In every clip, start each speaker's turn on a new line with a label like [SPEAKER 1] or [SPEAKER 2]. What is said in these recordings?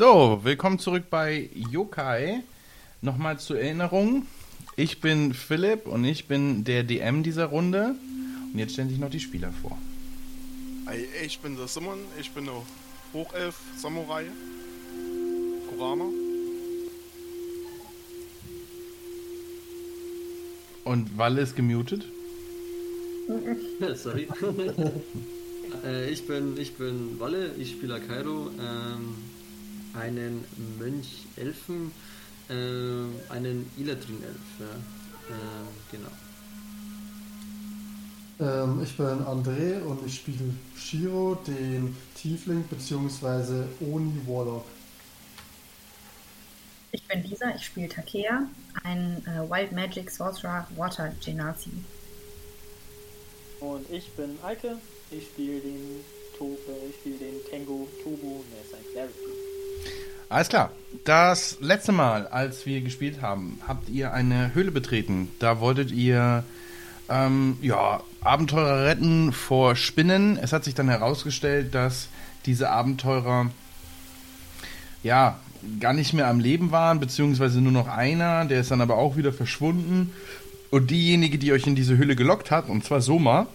[SPEAKER 1] So, willkommen zurück bei Yokai. Nochmal zur Erinnerung. Ich bin Philipp und ich bin der DM dieser Runde. Und jetzt stellen sich noch die Spieler vor.
[SPEAKER 2] Ich bin der Simon, ich bin der Hochelf-Samurai. Kurama.
[SPEAKER 1] Und Walle ist gemutet.
[SPEAKER 3] Sorry. äh, ich, bin, ich bin Walle, ich spiele Kairo, ähm, einen Mönch-Elfen, äh, einen Ilatrin-Elf. Ja. Äh, genau.
[SPEAKER 4] Ähm, ich bin André und ich spiele Shiro, den Tiefling bzw. Oni Warlock.
[SPEAKER 5] Ich bin Lisa, ich spiele Takea, ein äh, Wild Magic Sorcerer Water Genasi.
[SPEAKER 6] Und ich bin Eike, ich spiele den Tobe, ich spiele den Tengu Tobu und er ist ein Cleric.
[SPEAKER 1] Alles klar. Das letzte Mal, als wir gespielt haben, habt ihr eine Höhle betreten. Da wolltet ihr ähm, ja, Abenteurer retten vor Spinnen. Es hat sich dann herausgestellt, dass diese Abenteurer ja gar nicht mehr am Leben waren, beziehungsweise nur noch einer, der ist dann aber auch wieder verschwunden. Und diejenige, die euch in diese Höhle gelockt hat, und zwar Soma,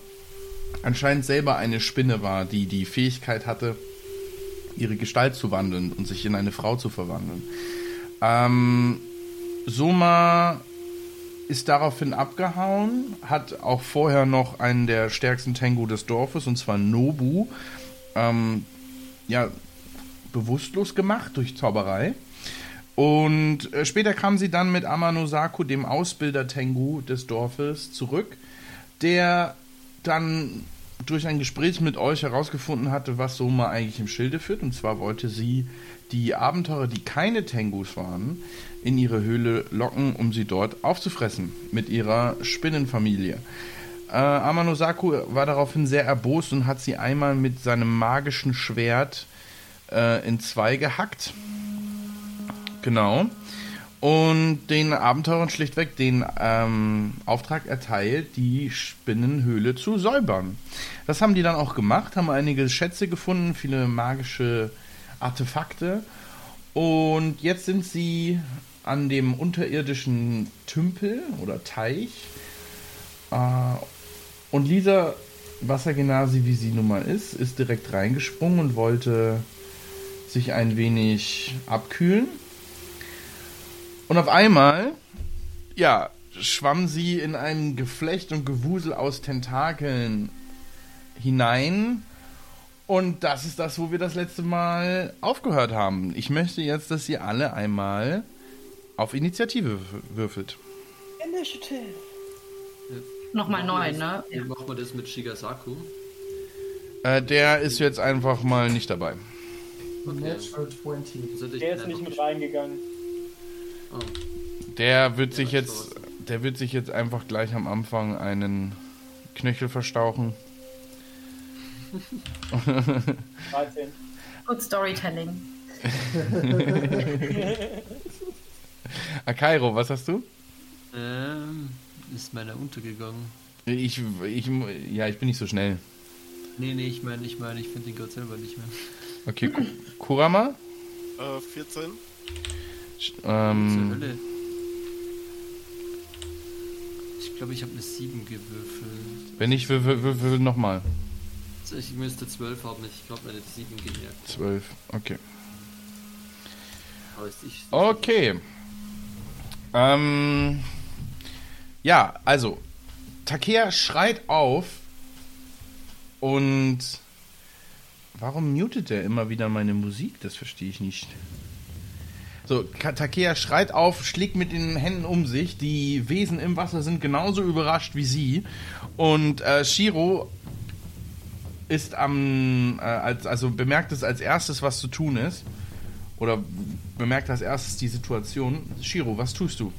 [SPEAKER 1] anscheinend selber eine Spinne war, die die Fähigkeit hatte, ihre Gestalt zu wandeln und sich in eine Frau zu verwandeln. Ähm, Soma ist daraufhin abgehauen, hat auch vorher noch einen der stärksten Tengu des Dorfes, und zwar Nobu, ähm, ja, bewusstlos gemacht durch Zauberei. Und äh, später kam sie dann mit Amanosaku, dem Ausbilder Tengu des Dorfes, zurück, der dann durch ein Gespräch mit euch herausgefunden hatte, was Soma eigentlich im Schilde führt. Und zwar wollte sie die Abenteurer, die keine Tengus waren, in ihre Höhle locken, um sie dort aufzufressen mit ihrer Spinnenfamilie. Äh, Amanosaku war daraufhin sehr erbost und hat sie einmal mit seinem magischen Schwert äh, in zwei gehackt. Genau. Und den Abenteurern schlichtweg den ähm, Auftrag erteilt, die Spinnenhöhle zu säubern. Das haben die dann auch gemacht, haben einige Schätze gefunden, viele magische Artefakte. Und jetzt sind sie an dem unterirdischen Tümpel oder Teich. Äh, und Lisa Wassergenasi, wie sie nun mal ist, ist direkt reingesprungen und wollte sich ein wenig abkühlen. Und auf einmal, ja, schwamm sie in ein Geflecht und Gewusel aus Tentakeln hinein. Und das ist das, wo wir das letzte Mal aufgehört haben. Ich möchte jetzt, dass ihr alle einmal auf Initiative würfelt.
[SPEAKER 6] Initiative.
[SPEAKER 5] Nochmal neu, ne?
[SPEAKER 3] Wie machen wir das mit Shigasaku?
[SPEAKER 1] Äh, der ist jetzt einfach mal nicht dabei.
[SPEAKER 3] Okay.
[SPEAKER 4] Natural 20.
[SPEAKER 3] Also ich
[SPEAKER 6] Der
[SPEAKER 3] bin
[SPEAKER 6] ist nicht mit reingegangen.
[SPEAKER 3] Oh.
[SPEAKER 1] Der wird sich
[SPEAKER 3] Ja,
[SPEAKER 1] jetzt,
[SPEAKER 3] sowas.
[SPEAKER 1] der wird sich jetzt einfach gleich am Anfang einen Knöchel verstauchen.
[SPEAKER 6] 13.
[SPEAKER 5] Good Storytelling.
[SPEAKER 1] Akairo, was hast du?
[SPEAKER 3] Ähm, ist meiner untergegangen.
[SPEAKER 1] Ich, ich, ja, ich bin nicht so schnell.
[SPEAKER 3] Nee, nee, ich meine, ich meine, ich finde den Gott selber nicht mehr.
[SPEAKER 1] Okay, Ku- Kurama?
[SPEAKER 2] Äh, 14.
[SPEAKER 1] Ähm,
[SPEAKER 3] Hölle. Ich glaube, ich habe eine 7 gewürfelt.
[SPEAKER 1] wenn nicht, würfel, würfel nochmal.
[SPEAKER 3] Also Ich müsste 12 haben, ich glaube, meine 7 gehen ja.
[SPEAKER 1] Zwölf, okay.
[SPEAKER 3] Aber ist ich.
[SPEAKER 1] Okay. Ähm, ja, also, Takea schreit auf und warum mutet er immer wieder meine Musik? Das verstehe ich nicht. So, Takea schreit auf, schlägt mit den Händen um sich. Die Wesen im Wasser sind genauso überrascht wie sie. Und äh, Shiro ist am, äh, als, also bemerkt es als erstes, was zu tun ist. Oder bemerkt als erstes die Situation. Shiro, was tust du?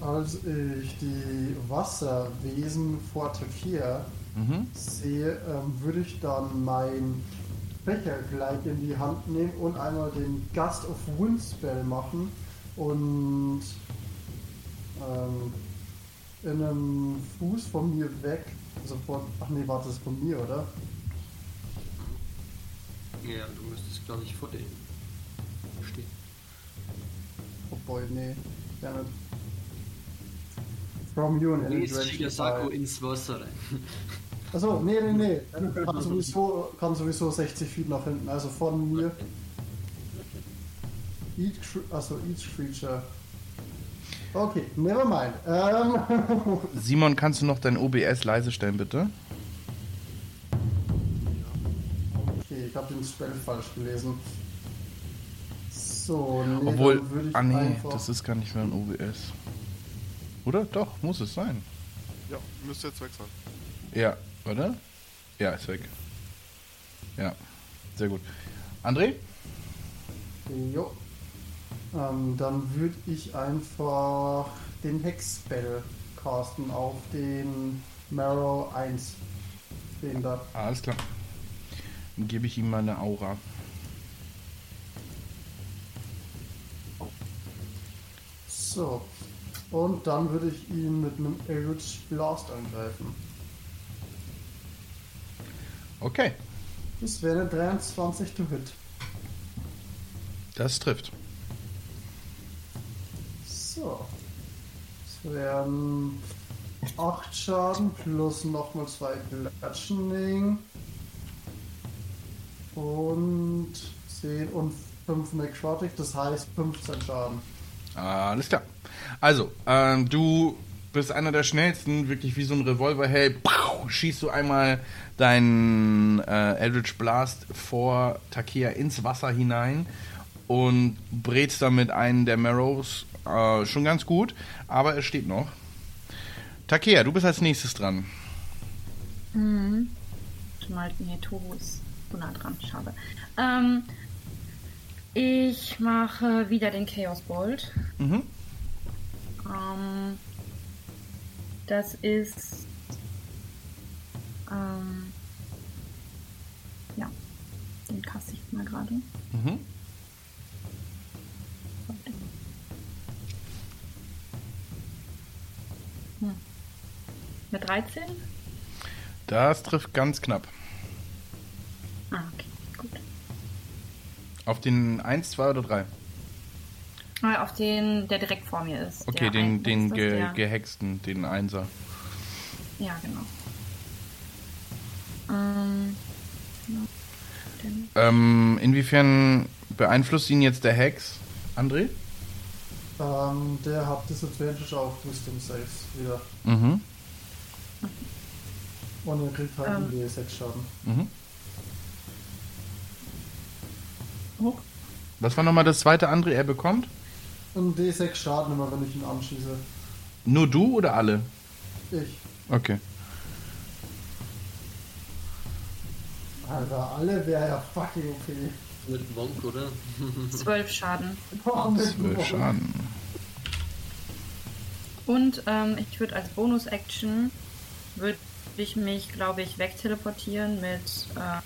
[SPEAKER 4] Als ich die Wasserwesen vor Takea
[SPEAKER 1] Mhm.
[SPEAKER 4] sehe, ähm, würde ich dann mein Becher gleich in die Hand nehmen und einmal den Gust of Wind Spell machen und ähm, in einem Fuß von mir weg, also von, ach nee, warte, das ist von mir, oder?
[SPEAKER 3] Ja, du müsstest, glaube ich, vor den. stehen.
[SPEAKER 4] Oh boy, nee. It. From you and
[SPEAKER 3] Shigasako
[SPEAKER 4] Defy.
[SPEAKER 3] ins Wasser rein.
[SPEAKER 4] Achso, nee, nee, nee. Kann sowieso, kann sowieso 60 Feet nach hinten. Also von mir. Each, cre- also each creature. Okay, never mind. Ähm,
[SPEAKER 1] Simon, kannst du noch dein OBS leise stellen, bitte?
[SPEAKER 4] okay, ich habe den Spell falsch gelesen. So, nee,
[SPEAKER 1] Obwohl,
[SPEAKER 4] würde ich
[SPEAKER 1] ah nee, das ist gar nicht mehr ein OBS. Oder? Doch, muss es sein.
[SPEAKER 2] Ja, müsste jetzt weg sein.
[SPEAKER 1] Ja, oder? Ja, ist weg. Ja, sehr gut. André?
[SPEAKER 4] Jo. Ähm, dann würde ich einfach den Hex-Spell casten auf den Marrow 1. Den da.
[SPEAKER 1] Alles klar. Dann gebe ich ihm mal eine Aura.
[SPEAKER 4] So. Und dann würde ich ihn mit einem Eldritch Blast angreifen.
[SPEAKER 1] Okay,
[SPEAKER 4] Das wäre eine 23 to hit.
[SPEAKER 1] das trifft.
[SPEAKER 4] So. Das wären 8 Schaden plus nochmal 2 Bludgeoning. Und 10 und 5 Necrotic, das heißt 15 Schaden.
[SPEAKER 1] Alles klar. Also, ähm, du bist einer der schnellsten, wirklich wie so ein Revolverheld. Pow, Schießt du einmal deinen äh, Eldritch Blast vor Takea ins Wasser hinein und brätst damit einen der Marrows äh, schon ganz gut, aber es steht noch. Takea, du bist als nächstes dran.
[SPEAKER 5] Mhm. Mal, nee, Toru ist zu nah dran, schade. Ähm, ich mache wieder den Chaos Bolt.
[SPEAKER 1] Mhm.
[SPEAKER 5] Ähm, das ist. Ähm, ja, den kaste ich mal gerade.
[SPEAKER 1] Mhm.
[SPEAKER 5] Hm. Mit 13?
[SPEAKER 1] Das trifft ganz knapp.
[SPEAKER 5] Ah, okay, gut.
[SPEAKER 1] Auf den 1, 2 oder 3?
[SPEAKER 5] Auf den, der direkt vor mir ist.
[SPEAKER 1] Okay, den, den ge
[SPEAKER 5] der-
[SPEAKER 1] gehexten, den Einser.
[SPEAKER 5] Ja, genau. Ähm,
[SPEAKER 1] Ähm, inwiefern beeinflusst ihn jetzt der Hex, André?
[SPEAKER 4] Ähm, der hat Disadvantage auf Wisdom Saves wieder.
[SPEAKER 1] Mhm.
[SPEAKER 4] Und er kriegt halt
[SPEAKER 5] Ähm.
[SPEAKER 4] die 6 Schaden.
[SPEAKER 1] mhm. Was war nochmal das zweite André, er bekommt?
[SPEAKER 4] Und D6 Schaden immer, wenn ich ihn anschieße.
[SPEAKER 1] Nur du oder alle?
[SPEAKER 4] Ich.
[SPEAKER 1] Okay.
[SPEAKER 4] Alter, alle wäre ja fucking okay.
[SPEAKER 3] Mit Monk, oder?
[SPEAKER 5] 12 Schaden.
[SPEAKER 4] Oh,
[SPEAKER 1] Zwölf. Schaden.
[SPEAKER 5] Und ähm, ich würde als Bonus-Action würde ich mich, glaube ich, wegteleportieren mit äh,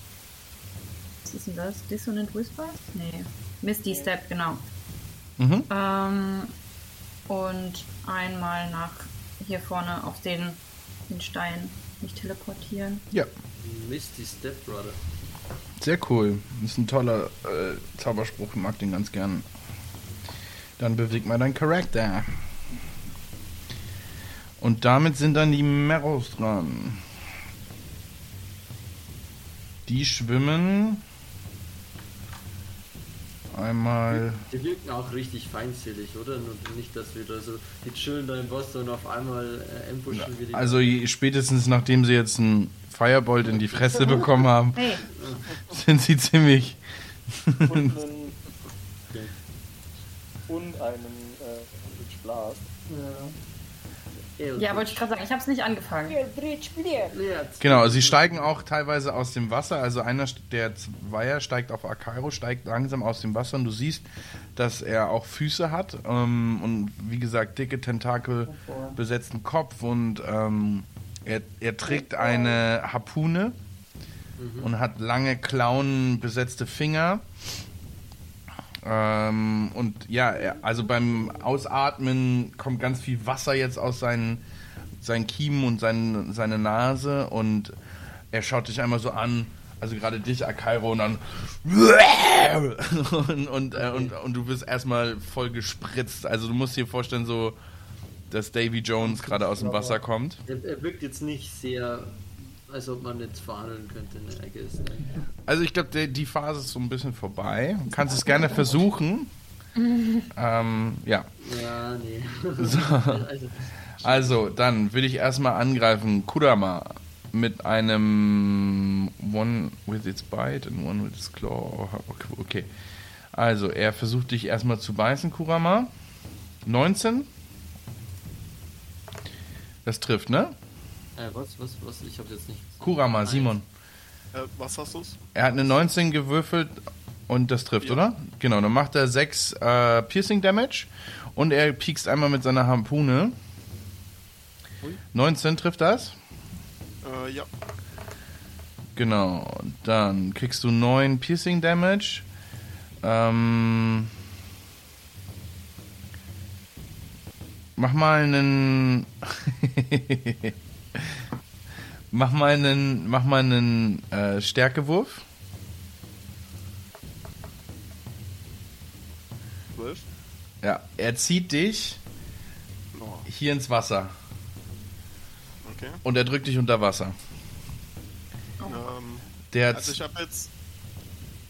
[SPEAKER 5] was ist denn das? Dissonant Whispers? Nee. Misty Step, genau.
[SPEAKER 1] Mhm.
[SPEAKER 5] Ähm, und einmal nach hier vorne auf den, den Stein mich teleportieren.
[SPEAKER 1] Ja,
[SPEAKER 3] Misty Step Brother.
[SPEAKER 1] sehr cool. Das ist ein toller äh, Zauberspruch, ich mag den ganz gern. Dann beweg mal deinen Charakter. Und damit sind dann die Marrows dran. Die schwimmen einmal.
[SPEAKER 3] Die wirken auch richtig feindselig, oder? Nur nicht, dass wir da so, die chillen da im Wasser und auf einmal äh, ambushen wir die.
[SPEAKER 1] Also je- spätestens nachdem sie jetzt einen Firebolt in die Fresse bekommen haben,
[SPEAKER 5] Hey,
[SPEAKER 1] sind sie ziemlich.
[SPEAKER 6] Und einen,
[SPEAKER 3] Okay.
[SPEAKER 6] und einen äh, Blast.
[SPEAKER 4] Ja.
[SPEAKER 5] Ja, wollte ich gerade sagen, ich habe es nicht angefangen.
[SPEAKER 1] Genau, sie steigen auch teilweise aus dem Wasser. Also einer der Zweier steigt auf Akairo, steigt langsam aus dem Wasser und du siehst, dass er auch Füße hat ähm, und wie gesagt dicke Tentakel besetzten Kopf und ähm, er, er trägt eine Harpune und hat lange Klauen besetzte Finger. Ähm, und ja, also beim Ausatmen kommt ganz viel Wasser jetzt aus seinen, seinen Kiemen und seinen, seine Nase und er schaut dich einmal so an, also gerade dich, Akairo, und dann und, und, äh, und, und du wirst erstmal voll gespritzt. Also du musst dir vorstellen, so, dass Davy Jones gerade aus dem Wasser kommt.
[SPEAKER 3] Er, er wirkt jetzt nicht sehr, als ob man jetzt verhandeln könnte, ne, I guess, ne?
[SPEAKER 1] Also ich glaube, die Phase ist so ein bisschen vorbei. Du kannst es gerne versuchen. ähm, ja.
[SPEAKER 3] Ja, nee.
[SPEAKER 1] So.
[SPEAKER 3] Also,
[SPEAKER 1] Also, dann will ich erstmal angreifen Kurama mit einem One with its Bite and One with its Claw. Okay, Okay. Also, er versucht dich erstmal zu beißen, Kurama. 19. Das trifft, ne?
[SPEAKER 3] äh, was, was, was? Ich hab's jetzt nicht.
[SPEAKER 1] Kurama,
[SPEAKER 3] Eins.
[SPEAKER 1] Simon.
[SPEAKER 2] Äh, was hast du's?
[SPEAKER 1] Er hat eine 19 gewürfelt und das trifft,
[SPEAKER 2] Ja.
[SPEAKER 1] oder? Genau, dann macht er 6 äh, Piercing Damage und er piekst einmal mit seiner Harpune.
[SPEAKER 3] Ui.
[SPEAKER 1] 19 trifft das?
[SPEAKER 2] Äh, ja.
[SPEAKER 1] Genau, dann kriegst du 9 Piercing Damage. Ähm, mach mal einen. mach mal einen. Mach mal einen äh, Stärkewurf.
[SPEAKER 2] 12.
[SPEAKER 1] Ja, er zieht dich
[SPEAKER 2] Oh,
[SPEAKER 1] hier ins Wasser
[SPEAKER 2] okay.
[SPEAKER 1] und er drückt dich unter Wasser.
[SPEAKER 2] Ähm,
[SPEAKER 1] Der
[SPEAKER 2] also ich habe jetzt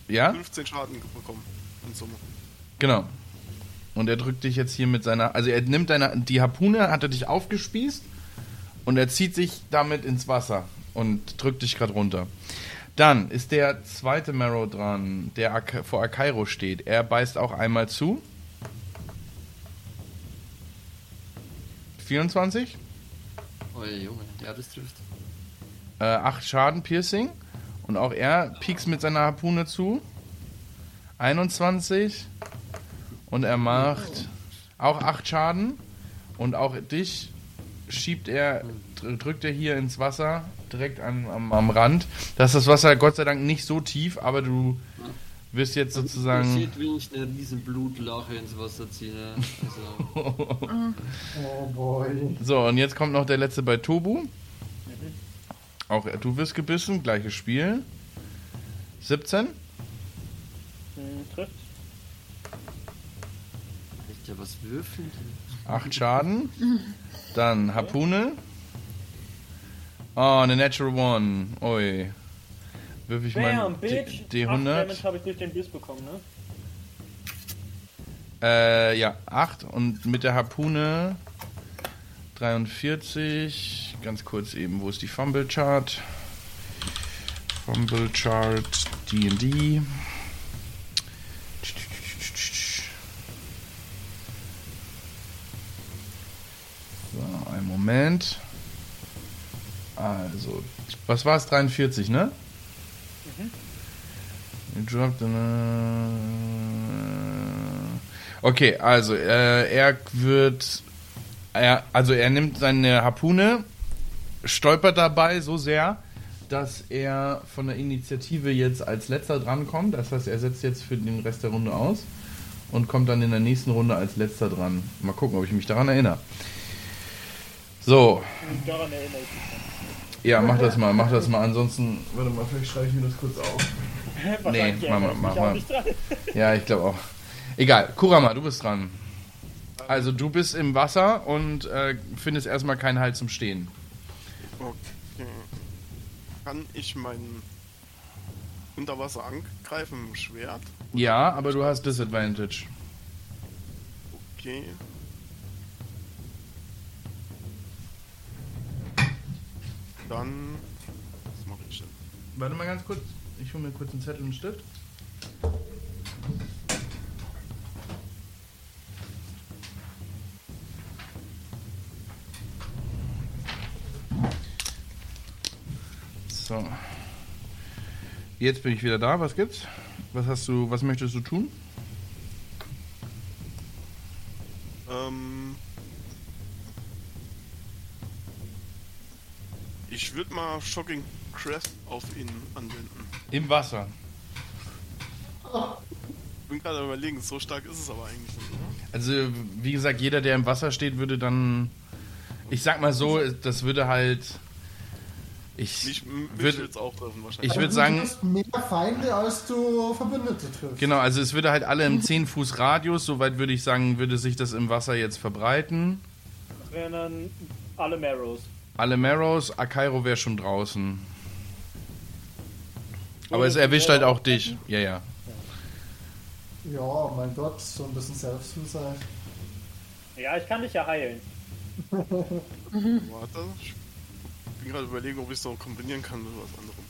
[SPEAKER 1] ja,
[SPEAKER 2] 15 Schaden bekommen in Summe.
[SPEAKER 1] genau. Und er drückt dich jetzt hier mit seiner, also er nimmt deine, die Harpune, hat er dich aufgespießt und er zieht sich damit ins Wasser und drückt dich gerade runter. Dann ist der zweite Marrow dran, der Ak vor Akairo steht. Er beißt auch einmal zu. 24.
[SPEAKER 3] Oh, Junge, ja, das trifft.
[SPEAKER 1] äh, 8 Schaden Piercing. Und auch er piekst mit seiner Harpune zu. 21. Und er macht auch 8 Schaden. Und auch dich schiebt er, dr- drückt er hier ins Wasser, direkt am, am, am Rand. Ist das Wasser Gott sei Dank nicht so tief, aber du wirst jetzt sozusagen.
[SPEAKER 3] wie ich eine riesen Blutlache ins Wasser ziehe. Also,
[SPEAKER 4] Oh boy.
[SPEAKER 1] So, und jetzt kommt noch der letzte bei Tobu. Auch du wirst gebissen, gleiches Spiel. 17.
[SPEAKER 6] Hm, trifft.
[SPEAKER 3] Alter, was würfeln?
[SPEAKER 1] 8 Schaden. Dann Harpune. Oh, eine Natural One. Ui. Wirf ich mal
[SPEAKER 6] Bam,
[SPEAKER 1] D-
[SPEAKER 6] Bitch. 8 Damage
[SPEAKER 1] D100.
[SPEAKER 6] habe ich durch den Biss bekommen, ne?
[SPEAKER 1] Äh, ja, 8. Und mit der Harpune 43. Ganz kurz eben, wo ist die Fumble Chart? Fumble Chart D&D. So, einen Moment. Also, was war es? 43, ne? Äh, Okay, also äh, er wird, er, also er nimmt seine Harpune, stolpert dabei so sehr, dass er von der Initiative jetzt als letzter drankommt. Das heißt, er setzt jetzt für den Rest der Runde aus und kommt dann in der nächsten Runde als letzter dran. Mal gucken, ob ich mich daran erinnere. So,
[SPEAKER 6] Und daran erinnere ich mich
[SPEAKER 1] ja, mach das mal, mach das mal. Ansonsten, warte mal, vielleicht schreibe ich mir das kurz auf.
[SPEAKER 6] Wahrscheinlich
[SPEAKER 1] mach mal, mach mal.
[SPEAKER 6] nicht dran.
[SPEAKER 1] Ja, ich glaube auch. Egal, Kurama, du bist dran. Also du bist im Wasser und äh, findest erstmal keinen Halt zum Stehen.
[SPEAKER 2] Okay. Kann ich mein Unterwasser angreifen mit dem Schwert?
[SPEAKER 1] Ja, aber du hast Disadvantage.
[SPEAKER 2] Okay. Dann. Was mache ich denn?
[SPEAKER 1] Warte mal ganz kurz. Ich hole mir kurz einen Zettel und einen Stift. So. Jetzt bin ich wieder da. Was gibt's? Was hast du, was möchtest du tun?
[SPEAKER 2] Mal Shocking Crest auf ihn anwenden.
[SPEAKER 1] Im Wasser.
[SPEAKER 2] Bin gerade überlegen, so stark ist es aber eigentlich nicht.
[SPEAKER 1] Also, wie gesagt, jeder, der im Wasser steht, würde dann. Ich sag mal so, das würde halt. Ich
[SPEAKER 2] Mich, mich
[SPEAKER 1] würde
[SPEAKER 2] auch treffen wahrscheinlich.
[SPEAKER 1] Ich würd
[SPEAKER 4] Also
[SPEAKER 1] sagen-
[SPEAKER 4] Du mehr Feinde, als du Verbündete triffst.
[SPEAKER 1] Genau, also es würde halt alle im 10 Fuß Radius, soweit würde ich sagen, würde sich das im Wasser jetzt verbreiten.
[SPEAKER 6] Wären dann alle Marrows.
[SPEAKER 1] Alle Marrows, Akairo wäre schon draußen. Aber es erwischt halt auch dich. Ja, ja.
[SPEAKER 4] Ja, mein Gott, so ein bisschen Selbstsuicide.
[SPEAKER 6] Ja, ich kann dich ja heilen.
[SPEAKER 2] Warte, ich bin gerade überlegen, ob ich es noch kombinieren kann mit was anderem.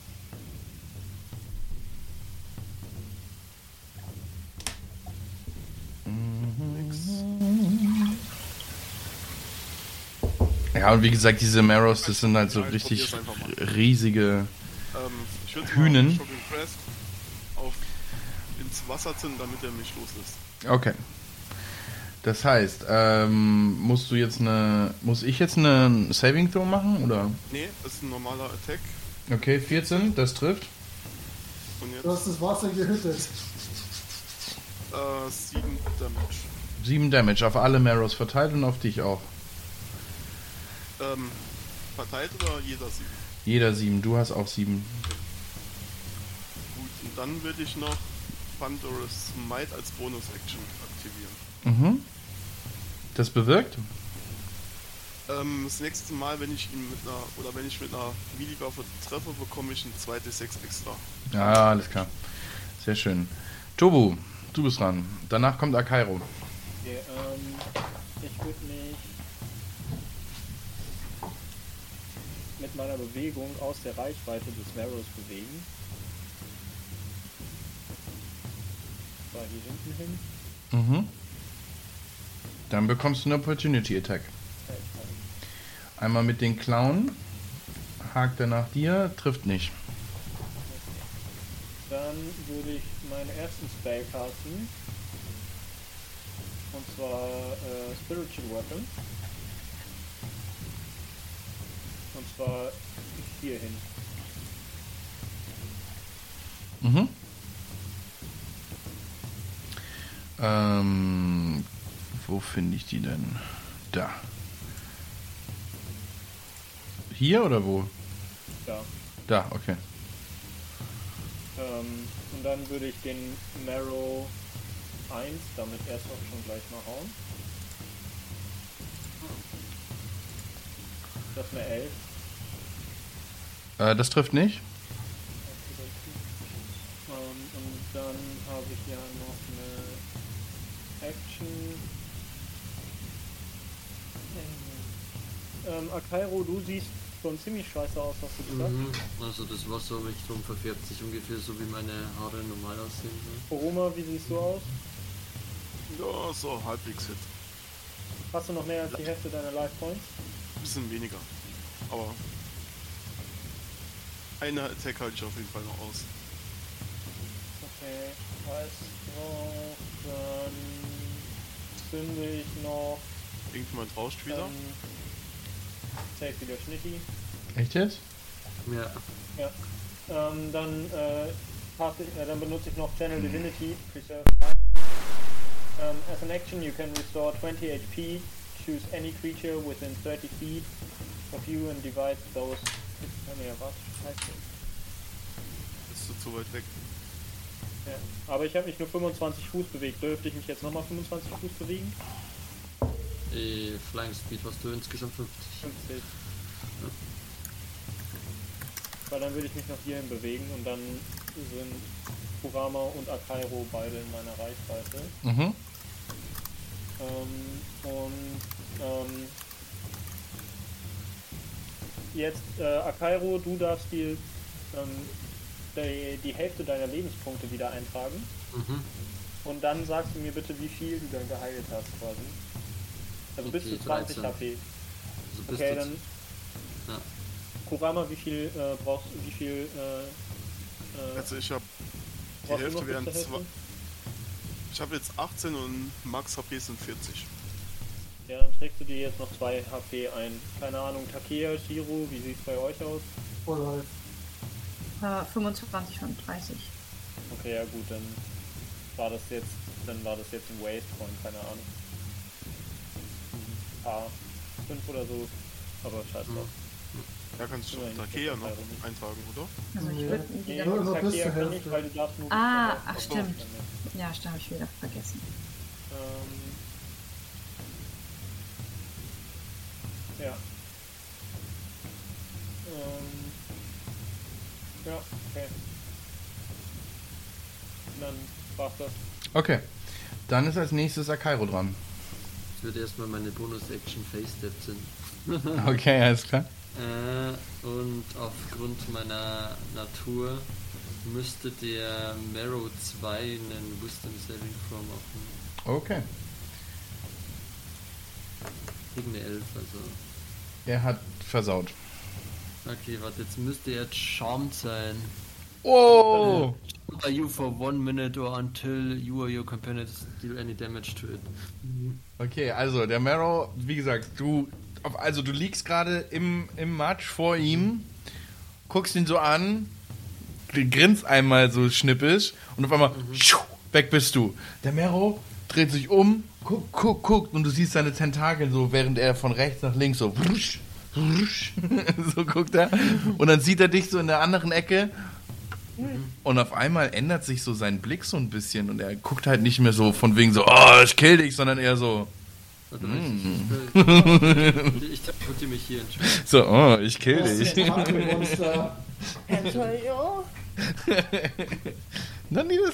[SPEAKER 1] Ja, und wie gesagt, diese Marrows, das sind halt so
[SPEAKER 2] Ja, ich
[SPEAKER 1] richtig riesige.
[SPEAKER 2] Ähm,
[SPEAKER 1] Hühnen.
[SPEAKER 2] auf ins Wasser zünden, damit er mich loslässt.
[SPEAKER 1] Okay. Das heißt, ähm, musst du jetzt eine. Muss ich jetzt eine Saving Throw machen? Oder?
[SPEAKER 2] Nee, das ist ein normaler Attack.
[SPEAKER 1] Okay, 14, das trifft.
[SPEAKER 2] Und jetzt
[SPEAKER 4] Du hast das Wasser gehüttet.
[SPEAKER 2] äh, 7 Damage.
[SPEAKER 1] 7 Damage auf alle Marrows verteilt und auf dich auch.
[SPEAKER 2] Ähm, verteilt oder jeder 7?
[SPEAKER 1] Jeder 7, du hast auch 7.
[SPEAKER 2] Gut, und dann würde ich noch Thunderous Might als Bonus-Action aktivieren.
[SPEAKER 1] Mhm. Das bewirkt?
[SPEAKER 2] Ähm, das nächste Mal, wenn ich ihn mit einer, oder wenn ich mit einer Melee-Waffe treffe, bekomme ich ein zweites 6 extra.
[SPEAKER 1] Ja, alles klar. Sehr schön. Tobu, du bist dran. Danach kommt Akairo.
[SPEAKER 6] Okay, ähm, ich würde mich mit meiner Bewegung aus der Reichweite des Marrows bewegen. Zwar hier hinten hin.
[SPEAKER 1] Mhm. Dann bekommst du eine Opportunity Attack.
[SPEAKER 6] Kann-
[SPEAKER 1] Einmal mit den Clown. Hakt er nach dir, trifft nicht.
[SPEAKER 6] Dann würde ich meinen ersten Spell casten. Und zwar äh, Spiritual Weapon. Und zwar hier hin.
[SPEAKER 1] Mhm. Ähm, wo finde ich die denn? Da. Hier oder wo?
[SPEAKER 6] Da.
[SPEAKER 1] Da, okay.
[SPEAKER 6] Ähm, und dann würde ich den Marrow 1 damit erst auch schon gleich mal hauen. Das ist eine 11.
[SPEAKER 1] Äh, das trifft nicht.
[SPEAKER 6] Ähm, und dann habe ich ja noch eine Action. Ähm, Akairo, du siehst schon ziemlich scheiße aus, hast du gesagt.
[SPEAKER 3] Mhm. Also das Wasser um mich drum verfärbt sich ungefähr so, wie meine Haare normal aussehen. Ne?
[SPEAKER 6] Koroma, wie siehst du aus?
[SPEAKER 2] Ja, so halbwegs hit.
[SPEAKER 6] Hast du noch mehr als die Hälfte deiner Life Points?
[SPEAKER 2] Bisschen weniger. Aber eine Attack halte ich auf jeden Fall noch aus.
[SPEAKER 6] Okay, heißt noch, dann zünde ich noch
[SPEAKER 2] Irgendjemand rauscht wieder.
[SPEAKER 6] ähm, safe wieder Schnitti.
[SPEAKER 1] Echt jetzt?
[SPEAKER 3] Ja.
[SPEAKER 6] Ja. Ähm, dann, äh, ich, äh, dann benutze ich noch Channel Divinity, Preserve. Um, as an action, you can restore 20 HP. Choose any creature within 30 feet of you and divide those. Nee, was? Scheiße.
[SPEAKER 2] Bist du zu weit weg?
[SPEAKER 6] Ja. Aber ich habe mich nur 25 Fuß bewegt. Dürfte ich mich jetzt nochmal 25 Fuß bewegen?
[SPEAKER 3] Äh, Flying Speed hast du insgesamt 50.
[SPEAKER 6] 50. Weil dann würde ich mich noch hierhin bewegen und dann sind Kurama und Akairo beide in meiner Reichweite.
[SPEAKER 1] Mhm.
[SPEAKER 6] Ähm, und ähm, jetzt, äh, Akairo, du darfst die, ähm, die, die Hälfte deiner Lebenspunkte wieder eintragen.
[SPEAKER 3] Mhm.
[SPEAKER 6] Und dann sagst du mir bitte, wie viel du dann geheilt hast quasi. Also bis
[SPEAKER 3] Okay,
[SPEAKER 6] zu 20
[SPEAKER 3] 13.
[SPEAKER 6] HP.
[SPEAKER 3] Also bis
[SPEAKER 6] Okay, dann
[SPEAKER 3] Ja.
[SPEAKER 6] Kurama, wie viel äh, brauchst wie viel äh, äh,
[SPEAKER 2] Also ich habe die Hälfte wären
[SPEAKER 6] bis
[SPEAKER 2] zwei. Ich habe jetzt 18 und Max HP sind 40.
[SPEAKER 6] Ja, dann trägst du dir jetzt noch 2 HP ein. Keine Ahnung, Takea, Shiro, wie sieht's bei euch aus?
[SPEAKER 4] Oder
[SPEAKER 5] Äh, 25 von 30.
[SPEAKER 6] Okay, ja gut, dann war das jetzt, dann war das jetzt ein Waste von, keine Ahnung. A5 oder so, aber scheiß drauf.
[SPEAKER 2] Ja, kannst du
[SPEAKER 6] Nein,
[SPEAKER 2] Takea noch eintragen, oder?
[SPEAKER 5] Also ich
[SPEAKER 4] Nee.
[SPEAKER 5] würde
[SPEAKER 6] Nee,
[SPEAKER 4] bis
[SPEAKER 6] Takea
[SPEAKER 4] zur
[SPEAKER 6] kann
[SPEAKER 4] Hälfte.
[SPEAKER 6] nicht, weil du darfst nur
[SPEAKER 5] Ah, ach stimmt. Ja, stimmt, habe ich wieder vergessen.
[SPEAKER 6] Ähm, ja. Ähm, ja, okay. Dann war's das.
[SPEAKER 1] Okay. Dann ist als nächstes Akairo dran.
[SPEAKER 3] Ich würde erstmal meine Bonus-Action Face-Step ziehen.
[SPEAKER 1] Okay, alles klar.
[SPEAKER 3] Äh, und aufgrund meiner Natur müsste der Marrow 2 einen Wisdom Saving Throw machen.
[SPEAKER 1] Okay.
[SPEAKER 3] Gegen eine 11, also.
[SPEAKER 1] Er hat versaut.
[SPEAKER 3] Okay, warte, jetzt müsste er charmed sein.
[SPEAKER 1] Oh!
[SPEAKER 3] Are you for one minute or until you or your companion deal any damage to it?
[SPEAKER 1] Okay, also der Marrow, wie gesagt, du, also du liegst gerade im, im Matsch vor ihm, guckst ihn so an, grinst einmal so schnippisch und auf einmal schuh, weg bist du. Der Marrow dreht sich um, guckt, guckt, guckt und du siehst seine Tentakel so, während er von rechts nach links so wusch, wusch, so guckt er und dann sieht er dich so in der anderen Ecke und auf einmal ändert sich so sein Blick so ein bisschen und er guckt halt nicht mehr so von wegen so, oh, ich kill dich, sondern eher so,
[SPEAKER 3] Warte mal, ich, ich, ich teleportiere mich hier, Entschuldigung.
[SPEAKER 1] so, oh, ich kill dich.
[SPEAKER 4] Monster.
[SPEAKER 1] Dann die das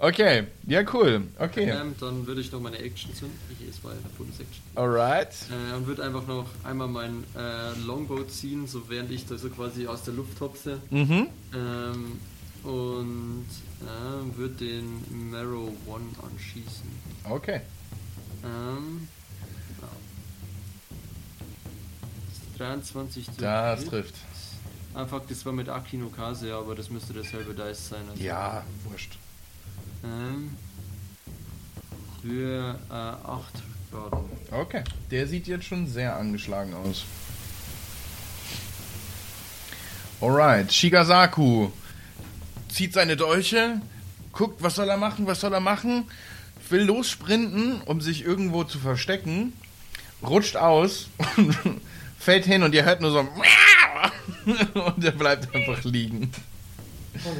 [SPEAKER 1] Okay, ja, cool. Okay,
[SPEAKER 3] Ähm, dann würde ich noch meine Action zünden. Ich, es war ja eine Bonus-Action.
[SPEAKER 1] alright.
[SPEAKER 3] Äh, und würde einfach noch einmal mein äh, Longbow ziehen, so während ich da so quasi aus der Luft hopse.
[SPEAKER 1] Mhm.
[SPEAKER 3] Ähm, und äh, würde den Marrow One anschießen.
[SPEAKER 1] Okay.
[SPEAKER 3] Ähm, ja. Das ist 23 zu
[SPEAKER 1] Das
[SPEAKER 3] Hit.
[SPEAKER 1] trifft.
[SPEAKER 3] Ah, fuck, das war mit Akino Kase, aber das müsste derselbe Dice sein. Also,
[SPEAKER 1] Ja, wurscht.
[SPEAKER 3] Ähm, für äh, 8 Schaden.
[SPEAKER 1] Okay, der sieht jetzt schon sehr angeschlagen aus. Alright, Shigasaku zieht seine Dolche, guckt, was soll er machen, was soll er machen, will lossprinten, um sich irgendwo zu verstecken, rutscht aus, fällt hin und ihr hört nur so und er bleibt einfach liegen.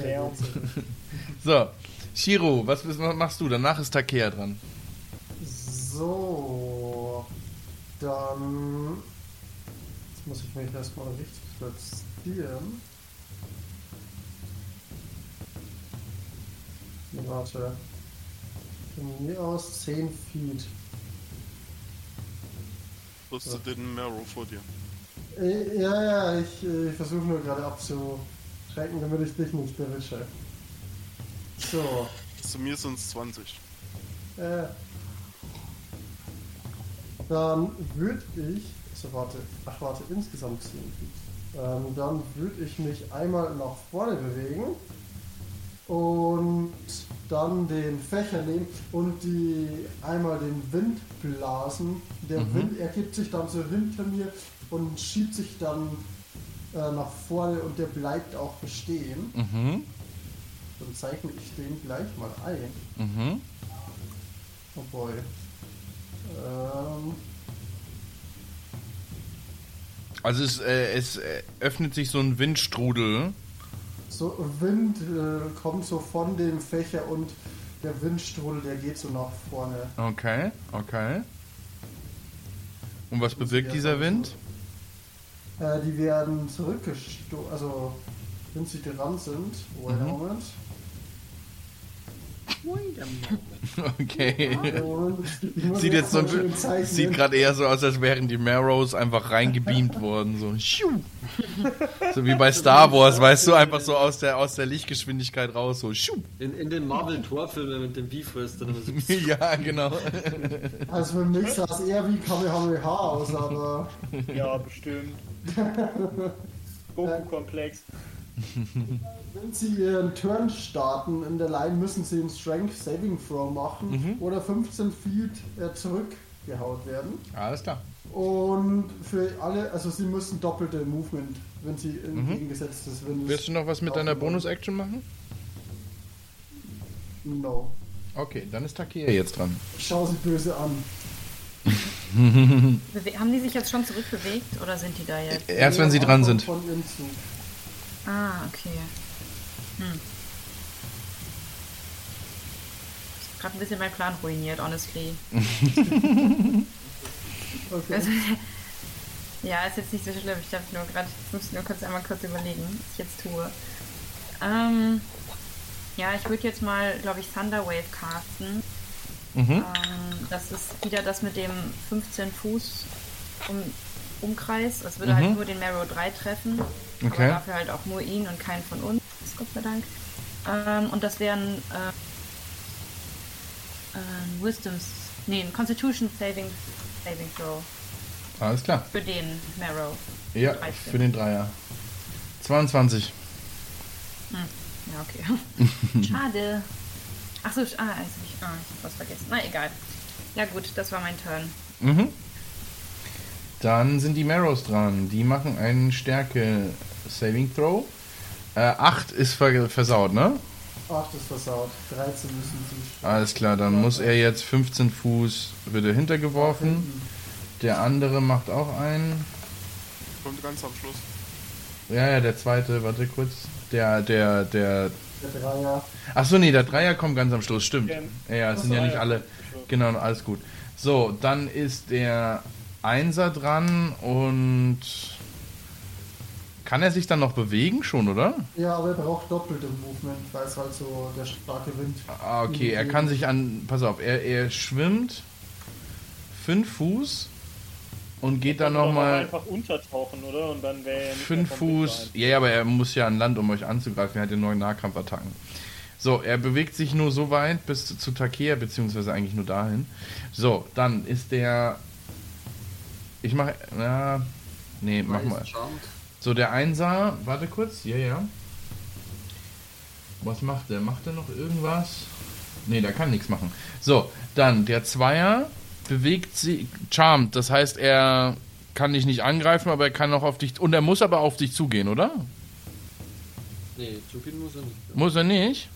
[SPEAKER 6] Ja.
[SPEAKER 1] So, Shiro, was was machst du? Danach ist Takea dran.
[SPEAKER 4] So, dann. Jetzt muss ich mich erstmal richtig platzieren. Warte. Von mir aus 10 Feet.
[SPEAKER 2] Rüste den Marrow vor dir.
[SPEAKER 4] Äh, Ja, ja, ich, äh, ich versuche nur gerade abzuschrecken, damit ich dich nicht erwische. So,
[SPEAKER 2] Zu mir sind es 20.
[SPEAKER 4] äh. Dann würde ich. So, warte. Ach, warte, insgesamt 10 Feet. Ähm, dann würde ich mich einmal nach vorne bewegen und dann den Fächer nehmen und die einmal den Wind blasen. Der
[SPEAKER 1] Mhm.
[SPEAKER 4] Wind ergibt sich dann so hinter mir und schiebt sich dann äh, nach vorne und der bleibt auch bestehen.
[SPEAKER 1] Mhm,
[SPEAKER 4] Dann zeichne ich den gleich mal ein.
[SPEAKER 1] mhm.
[SPEAKER 4] Oh boy. Ähm,
[SPEAKER 1] Also es, äh, es äh, öffnet sich so ein Windstrudel.
[SPEAKER 4] so Wind äh, kommt so von dem Fächer und der Windstrudel, der geht so nach vorne.
[SPEAKER 1] Okay, okay. Und was bewirkt dieser Wind?
[SPEAKER 4] Äh, die werden zurückgestoßen, also wenn sie dran sind. Wait a
[SPEAKER 1] Mhm.
[SPEAKER 4] moment.
[SPEAKER 1] Okay.
[SPEAKER 4] Und ich muss
[SPEAKER 1] Sieht jetzt so sieht gerade eher so aus, als wären die Marrows einfach reingebeamt worden. So, so wie bei Star Wars, weißt du, einfach so aus der, aus der Lichtgeschwindigkeit raus. So.
[SPEAKER 3] In, in den Marvel-Torfilmen mit dem Bifrost dann immer so.
[SPEAKER 1] ja, genau.
[SPEAKER 4] Also für mich sah es eher wie Kamehameha aus, aber
[SPEAKER 6] ja, bestimmt. Goku-Komplex.
[SPEAKER 4] Wenn sie ihren Turn starten in der Line, müssen sie einen Strength Saving Throw machen
[SPEAKER 1] Mhm.
[SPEAKER 4] oder 15 Feet äh, zurückgehaut werden.
[SPEAKER 1] Alles klar.
[SPEAKER 4] Und für alle, also sie müssen doppelte Movement, wenn sie entgegengesetzt.
[SPEAKER 1] Mhm. Willst du noch was mit deiner. Bonus-Action machen?
[SPEAKER 4] No.
[SPEAKER 1] Okay, dann ist Takea jetzt dran.
[SPEAKER 4] Schau sie böse an.
[SPEAKER 5] Haben die sich jetzt schon zurückbewegt oder sind die da jetzt?
[SPEAKER 1] Erst wenn sie dran sind.
[SPEAKER 4] Von ihrem Zug.
[SPEAKER 5] Ah, okay. Hm. Gerade ein bisschen mein Plan ruiniert, honestly.
[SPEAKER 4] Okay.
[SPEAKER 5] Also, ja, ist jetzt nicht so schlimm. Ich habe nur gerade, ich muss nur kurz einmal kurz überlegen, was ich jetzt tue. Ähm, ja, ich würde jetzt mal, glaube ich, Thunderwave casten.
[SPEAKER 1] Mhm.
[SPEAKER 5] Ähm, das ist wieder das mit dem 15 Fuß um, Umkreis. Das würde
[SPEAKER 1] Mhm.
[SPEAKER 5] halt nur den Marrow 3 treffen.
[SPEAKER 1] Okay.
[SPEAKER 5] Aber dafür halt auch nur ihn und keinen von uns, Gott sei Dank. Ähm, und das wären äh, äh, Wisdoms, nee, ein Constitution Saving, Saving Throw
[SPEAKER 1] Alles klar.
[SPEAKER 5] für den Marrow.
[SPEAKER 1] Ja,
[SPEAKER 5] 13.
[SPEAKER 1] für den Dreier. 22.
[SPEAKER 5] Ja, okay. Schade. Achso, ah, hab ich, ah, ich hab was vergessen. Na, egal. Ja gut, das war mein Turn.
[SPEAKER 1] Mhm. Dann sind die Marrows dran. Die machen einen Stärke Saving Throw. Äh, 8 ist ver versaut, ne?
[SPEAKER 4] 8 ist versaut. 13 müssen sie.
[SPEAKER 1] Alles klar, dann muss er jetzt 15 Fuß wieder hintergeworfen. Der andere macht auch einen.
[SPEAKER 2] Kommt ganz am Schluss.
[SPEAKER 1] Ja, ja, der zweite, warte kurz. Der, der, der.
[SPEAKER 4] Der Dreier.
[SPEAKER 1] Achso, nee, der Dreier kommt ganz am Schluss, stimmt.
[SPEAKER 6] Ja.
[SPEAKER 1] Ja, ja, es sind ja nicht alle. Genau, alles gut. So, dann ist der Einser dran und. Kann er sich dann noch bewegen schon, oder?
[SPEAKER 4] Ja, aber er braucht doppelte Movement, weil es halt so der starke Wind.
[SPEAKER 1] Ah, okay, er kann sich an. Pass auf, er, er schwimmt 5 Fuß und geht dann nochmal
[SPEAKER 6] einfach untertauchen, oder? Und dann wäre er nicht
[SPEAKER 1] 5
[SPEAKER 6] mehr vom Wind
[SPEAKER 1] Fuß. Ja, ja, aber er muss ja an Land, um euch anzugreifen. Er hat den neuen Nahkampfattacken. So, er bewegt sich nur so weit bis zu Takea, beziehungsweise eigentlich nur dahin. So, dann ist der. Ich mache. Na. Nee, mach mal. So, der Einser, warte kurz, ja, ja. Was macht der? Macht er noch irgendwas? Nee, der kann nichts machen. So, dann der Zweier bewegt sich, charmed, das heißt, er kann dich nicht angreifen, aber er kann noch auf dich, und er muss aber auf dich zugehen, oder?
[SPEAKER 3] Nee, zugehen muss er nicht.
[SPEAKER 1] Muss er nicht?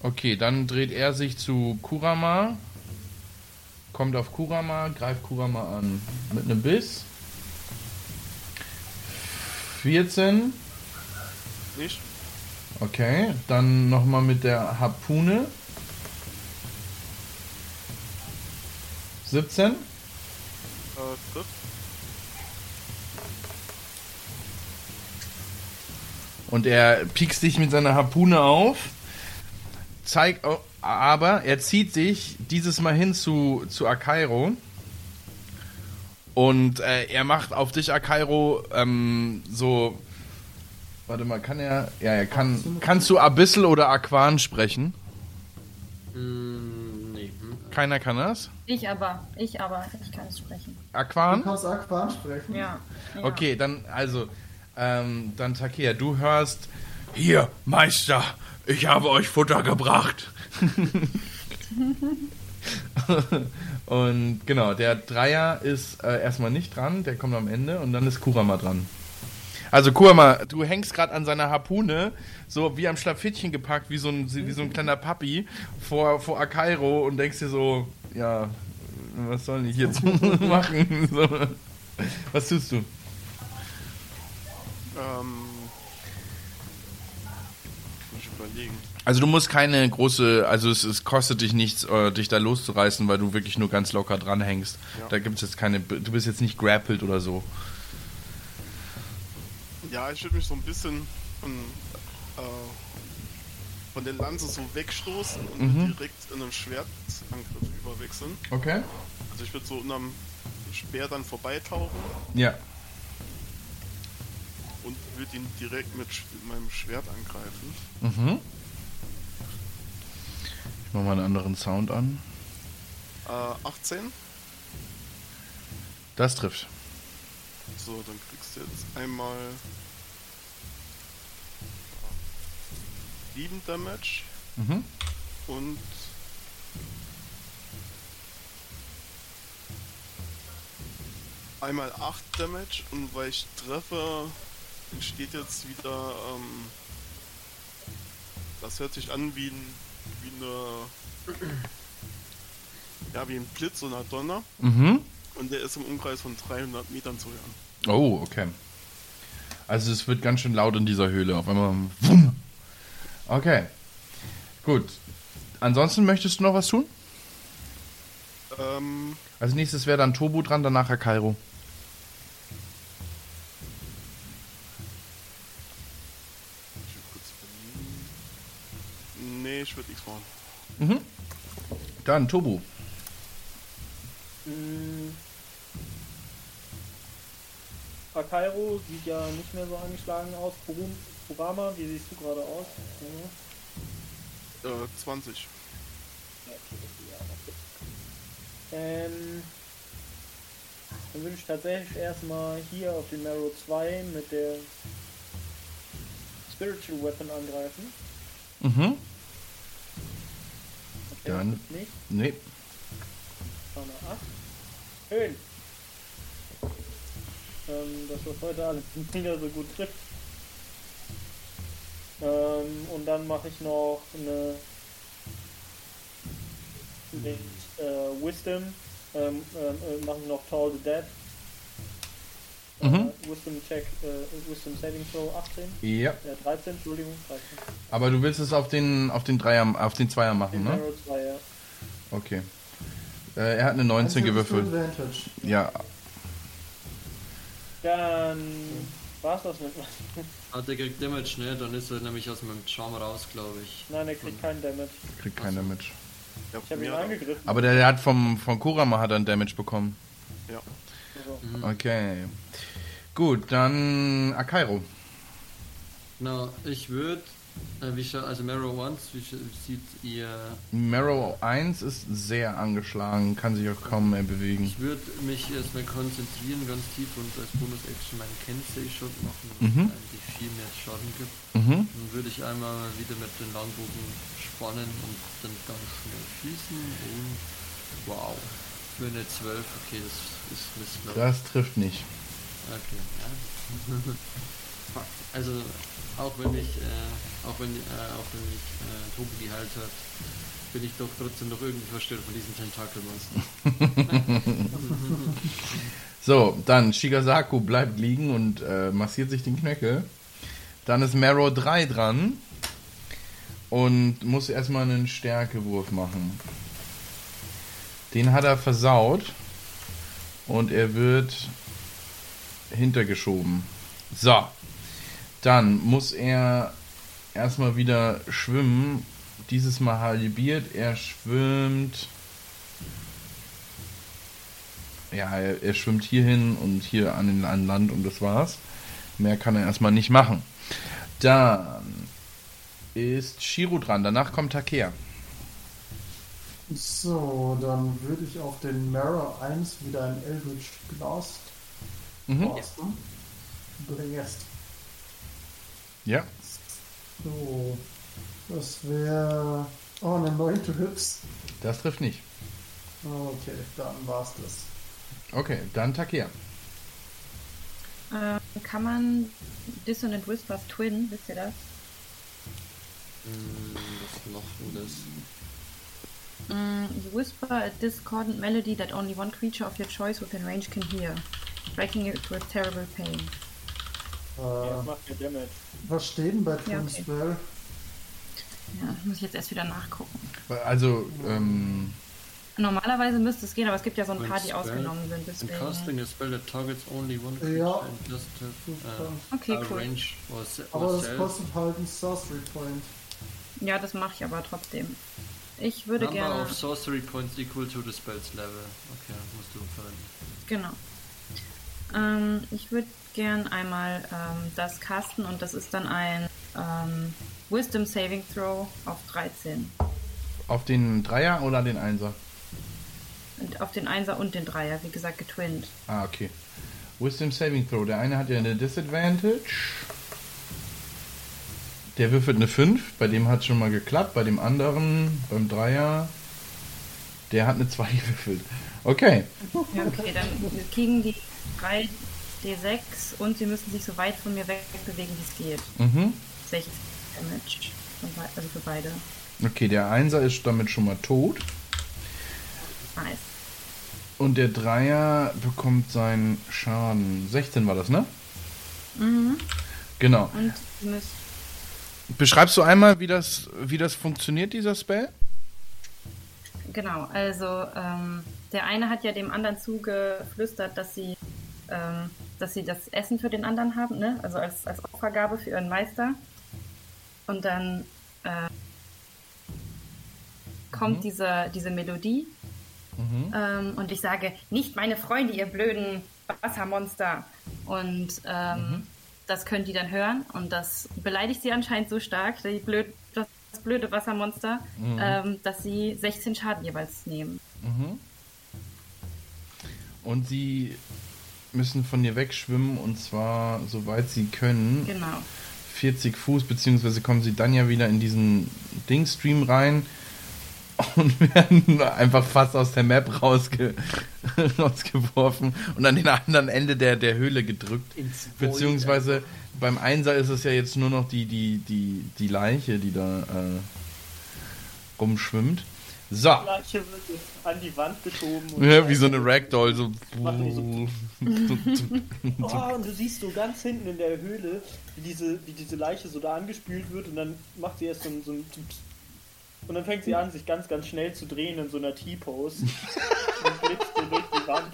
[SPEAKER 1] Okay, dann dreht er sich zu Kurama, kommt auf Kurama, greift Kurama an mit einem Biss. 14.
[SPEAKER 2] Nicht?
[SPEAKER 1] Okay, dann nochmal mit der Harpune. 17.
[SPEAKER 2] Äh, trifft.
[SPEAKER 1] Und er piekst dich mit seiner Harpune auf. Zeigt, au- aber er zieht sich dieses Mal hin zu, zu Akairo. Und äh, er macht auf dich, Akairo, ähm, so. Warte mal, kann er. Ja, er kann. Kannst du Abyssal oder Aquan sprechen?
[SPEAKER 3] Mm, nee.
[SPEAKER 1] Keiner kann das?
[SPEAKER 5] Ich aber, ich aber, ich kann es sprechen.
[SPEAKER 4] Du
[SPEAKER 1] Aquan?
[SPEAKER 4] kannst Aquan sprechen.
[SPEAKER 5] Ja. ja.
[SPEAKER 1] Okay, dann, also, ähm, dann Takea, du hörst, hier, Meister, ich habe euch Futter gebracht. und genau, der Dreier ist äh, erstmal nicht dran, der kommt am Ende und dann ist Kurama dran. Also Kurama, du hängst gerade an seiner Harpune, so wie am Schlafittchen gepackt, wie so ein, wie so ein kleiner Papi vor, vor Akairo und denkst dir so, ja, was soll ich jetzt machen? So. Was tust du?
[SPEAKER 2] Ähm. Muss ich überlegen.
[SPEAKER 1] Also du musst keine große, also es, es kostet dich nichts, äh, dich da loszureißen, weil du wirklich nur ganz locker dran hängst.
[SPEAKER 2] Ja.
[SPEAKER 1] Da gibt es jetzt keine, du bist jetzt nicht grappled oder so.
[SPEAKER 2] Ja, ich würde mich so ein bisschen von, äh, von der Lanze so wegstoßen und
[SPEAKER 1] Mhm.
[SPEAKER 2] direkt in einen Schwertangriff überwechseln.
[SPEAKER 1] Okay.
[SPEAKER 2] Also ich würde so unterm Speer dann vorbeitauchen
[SPEAKER 1] Ja.
[SPEAKER 2] und würde ihn direkt mit meinem Schwert angreifen.
[SPEAKER 1] Mhm. Ich mach mal einen anderen Sound an.
[SPEAKER 2] Äh, 18.
[SPEAKER 1] Das trifft.
[SPEAKER 2] So, dann kriegst du jetzt einmal 7 Damage
[SPEAKER 1] Mhm.
[SPEAKER 2] und einmal 8 Damage und weil ich treffe, entsteht jetzt wieder ähm, das hört sich an wie, ein, wie eine ja, wie ein Blitz oder Donner.
[SPEAKER 1] Mhm.
[SPEAKER 2] Und der ist im Umkreis von 300 Metern zu hören.
[SPEAKER 1] Oh, okay. Also es wird ganz schön laut in dieser Höhle. Auf einmal. Wumm. Okay. Gut. Ansonsten möchtest du noch was tun?
[SPEAKER 2] Ähm,
[SPEAKER 1] Als nächstes wäre dann Tobu dran, danach Herr Kairo.
[SPEAKER 2] Ich würde nichts machen.
[SPEAKER 1] Mhm. Dann Tobu.
[SPEAKER 6] Mm. Akairo sieht ja nicht mehr so angeschlagen aus. Kurama, wie siehst du gerade aus? Ja.
[SPEAKER 2] Äh, 20.
[SPEAKER 6] Ja, okay, ja, okay. Ähm, dann würde ich tatsächlich erstmal hier auf den Marrow 2 mit der Spiritual Weapon angreifen.
[SPEAKER 1] Mhm.
[SPEAKER 6] Gibt's nicht.
[SPEAKER 1] Nee.
[SPEAKER 6] 8. Schön. Ähm, dass das heute alles wieder so gut trifft. Ähm, und dann mache ich noch eine mit äh, Wisdom. Ähm, ähm, äh, mache ich noch Tall the Dead.
[SPEAKER 1] Mhm.
[SPEAKER 6] Äh, Wisdom Check, äh, Wisdom Saving Throw 18.
[SPEAKER 1] Ja.
[SPEAKER 6] Ja, 13, Entschuldigung, 13.
[SPEAKER 1] Aber du willst es auf den auf den Dreier, auf den Zweier machen,
[SPEAKER 6] Den
[SPEAKER 1] ne?
[SPEAKER 6] Arrow 2, ja.
[SPEAKER 1] Okay. Äh, er hat eine 19 gewürfelt. Ja.
[SPEAKER 6] Dann war's das mit.
[SPEAKER 3] Ah, der kriegt Damage, ne? Dann ist er nämlich aus meinem Charm raus, glaube ich.
[SPEAKER 6] Nein, er kriegt keinen Damage.
[SPEAKER 1] Kriegt kein Damage.
[SPEAKER 2] Ja,
[SPEAKER 6] Ich habe ihn angegriffen.
[SPEAKER 1] Aber der, der hat vom, von Kurama hat er einen Damage bekommen.
[SPEAKER 2] Ja.
[SPEAKER 6] Also,
[SPEAKER 1] Okay. Gut, dann Akairo.
[SPEAKER 3] Na, ich würde, wie scha- also Marrow 1, wie sieht ihr,
[SPEAKER 1] Marrow 1 ist sehr angeschlagen, kann sich auch kaum mehr bewegen.
[SPEAKER 3] ich würde mich erstmal konzentrieren, ganz tief und als Bonus-Action meinen Kensei-Shot machen, was
[SPEAKER 1] Mhm.
[SPEAKER 3] eigentlich viel mehr Schaden gibt.
[SPEAKER 1] Mhm.
[SPEAKER 3] Dann würde ich einmal wieder mit dem Langbogen spannen und dann ganz schnell schießen und wow. Für eine 12, okay, das ist Mist.
[SPEAKER 1] Das trifft nicht.
[SPEAKER 3] Okay, ja. Fuck. Also, auch wenn ich, äh, auch wenn, äh, auch wenn ich äh, Tobi geheilt hat, bin ich doch trotzdem noch irgendwie verstört von diesen Tentakelmonstern.
[SPEAKER 1] So, dann Shigasaku bleibt liegen und äh, massiert sich den Knöchel. Dann ist Marrow 3 dran und muss erstmal einen Stärkewurf machen. Den hat er versaut und er wird hintergeschoben. So, dann muss er erstmal wieder schwimmen. Dieses Mal halbiert. Er schwimmt. Ja, er, er schwimmt hier hin und hier an, den, an Land und das war's. Mehr kann er erstmal nicht machen. Dann ist Shiro dran. Danach kommt Takea.
[SPEAKER 4] So, dann würde ich auf den Mirror 1 wieder ein Eldritch Blast
[SPEAKER 1] Mhm.
[SPEAKER 4] casten. Blast.
[SPEAKER 1] Ja.
[SPEAKER 4] So, das wäre. Oh, eine 9 to Hits.
[SPEAKER 1] Das trifft nicht.
[SPEAKER 4] Okay, dann war's das.
[SPEAKER 1] Okay, dann Takea.
[SPEAKER 5] Ähm, kann man Dissonant Whispers Twin, wisst ihr das?
[SPEAKER 3] Hm, was noch das?
[SPEAKER 5] Mm, you whisper a discordant melody that only one creature of your choice within range can hear, striking it with terrible pain.
[SPEAKER 6] Ja,
[SPEAKER 4] Äh,
[SPEAKER 6] macht mir Damage.
[SPEAKER 4] was steht denn bei
[SPEAKER 5] Ja,
[SPEAKER 4] Twin
[SPEAKER 5] okay.
[SPEAKER 4] Spell?
[SPEAKER 5] Ja, muss ich jetzt erst wieder nachgucken.
[SPEAKER 1] Also, ähm,
[SPEAKER 5] Normalerweise müsste es gehen, aber es gibt ja so ein paar, die ausgenommen sind.
[SPEAKER 3] In
[SPEAKER 5] Deswegen.
[SPEAKER 3] casting a spell that targets only one creature
[SPEAKER 4] Ja.
[SPEAKER 3] and have uh,
[SPEAKER 5] Okay,
[SPEAKER 3] a
[SPEAKER 5] cool.
[SPEAKER 3] range or,
[SPEAKER 4] Aber das kostet halt einen Sorcery Point.
[SPEAKER 5] Ja, das mache ich aber trotzdem. Ich würde
[SPEAKER 3] Number
[SPEAKER 5] gerne.
[SPEAKER 3] of sorcery points equal to the spell's level. Okay, musst du verwenden.
[SPEAKER 5] Genau. Ähm, ich würde gern einmal ähm, das casten und das ist dann ein ähm, Wisdom Saving Throw auf 13.
[SPEAKER 1] auf den Dreier oder den Einser?
[SPEAKER 5] Und auf den Einser und den Dreier, wie gesagt, getwinnt.
[SPEAKER 1] Ah, okay. Wisdom Saving Throw. Der eine hat ja eine Disadvantage. Der würfelt eine 5. Bei dem hat schon mal geklappt. Bei dem anderen, beim Dreier, der hat eine 2 gewürfelt. Okay.
[SPEAKER 5] Ja, okay, dann kriegen die 3 D6 und sie müssen sich so weit von mir wegbewegen, wie es geht.
[SPEAKER 1] Mhm.
[SPEAKER 5] 60 Damage. Also für beide.
[SPEAKER 1] Okay, der Einser ist damit schon mal tot.
[SPEAKER 5] Nice.
[SPEAKER 1] Und der Dreier bekommt seinen Schaden. 16 war das, ne?
[SPEAKER 5] Mhm.
[SPEAKER 1] Genau.
[SPEAKER 5] Und müsst
[SPEAKER 1] Beschreibst du einmal, wie das, wie das funktioniert, dieser Spell?
[SPEAKER 5] Genau, also ähm, der eine hat ja dem anderen zugeflüstert, dass sie, ähm, dass sie das Essen für den anderen haben, ne? Also als, als Opfergabe für ihren Meister. Und dann äh, kommt diese, diese Melodie. Ähm, und ich sage, nicht meine Freunde, ihr blöden Wassermonster. Und ähm, das können die dann hören. Und das beleidigt sie anscheinend so stark, die blöd, das blöde Wassermonster, ähm, dass sie 16 Schaden jeweils nehmen.
[SPEAKER 1] Und sie müssen von dir wegschwimmen und zwar soweit sie können.
[SPEAKER 5] Genau.
[SPEAKER 1] 40 Fuß, beziehungsweise kommen sie dann ja wieder in diesen Dingstream rein und werden einfach fast aus der Map rausge rausgeworfen und an den anderen Ende der, der Höhle gedrückt. Beziehungsweise beim Einser ist es ja jetzt nur noch die, die, die, die Leiche, die da äh, rumschwimmt. So.
[SPEAKER 6] Leiche wird an die Wand geschoben. und-
[SPEAKER 1] Ja, wie so eine Ragdoll, so.
[SPEAKER 6] Machen Oh, und du siehst so ganz hinten in der Höhle, wie diese, wie diese Leiche so da angespült wird und dann macht sie erst so ein, so ein und dann fängt sie an, sich ganz, ganz schnell zu drehen in so einer T-Pose und glitscht so durch die Wand.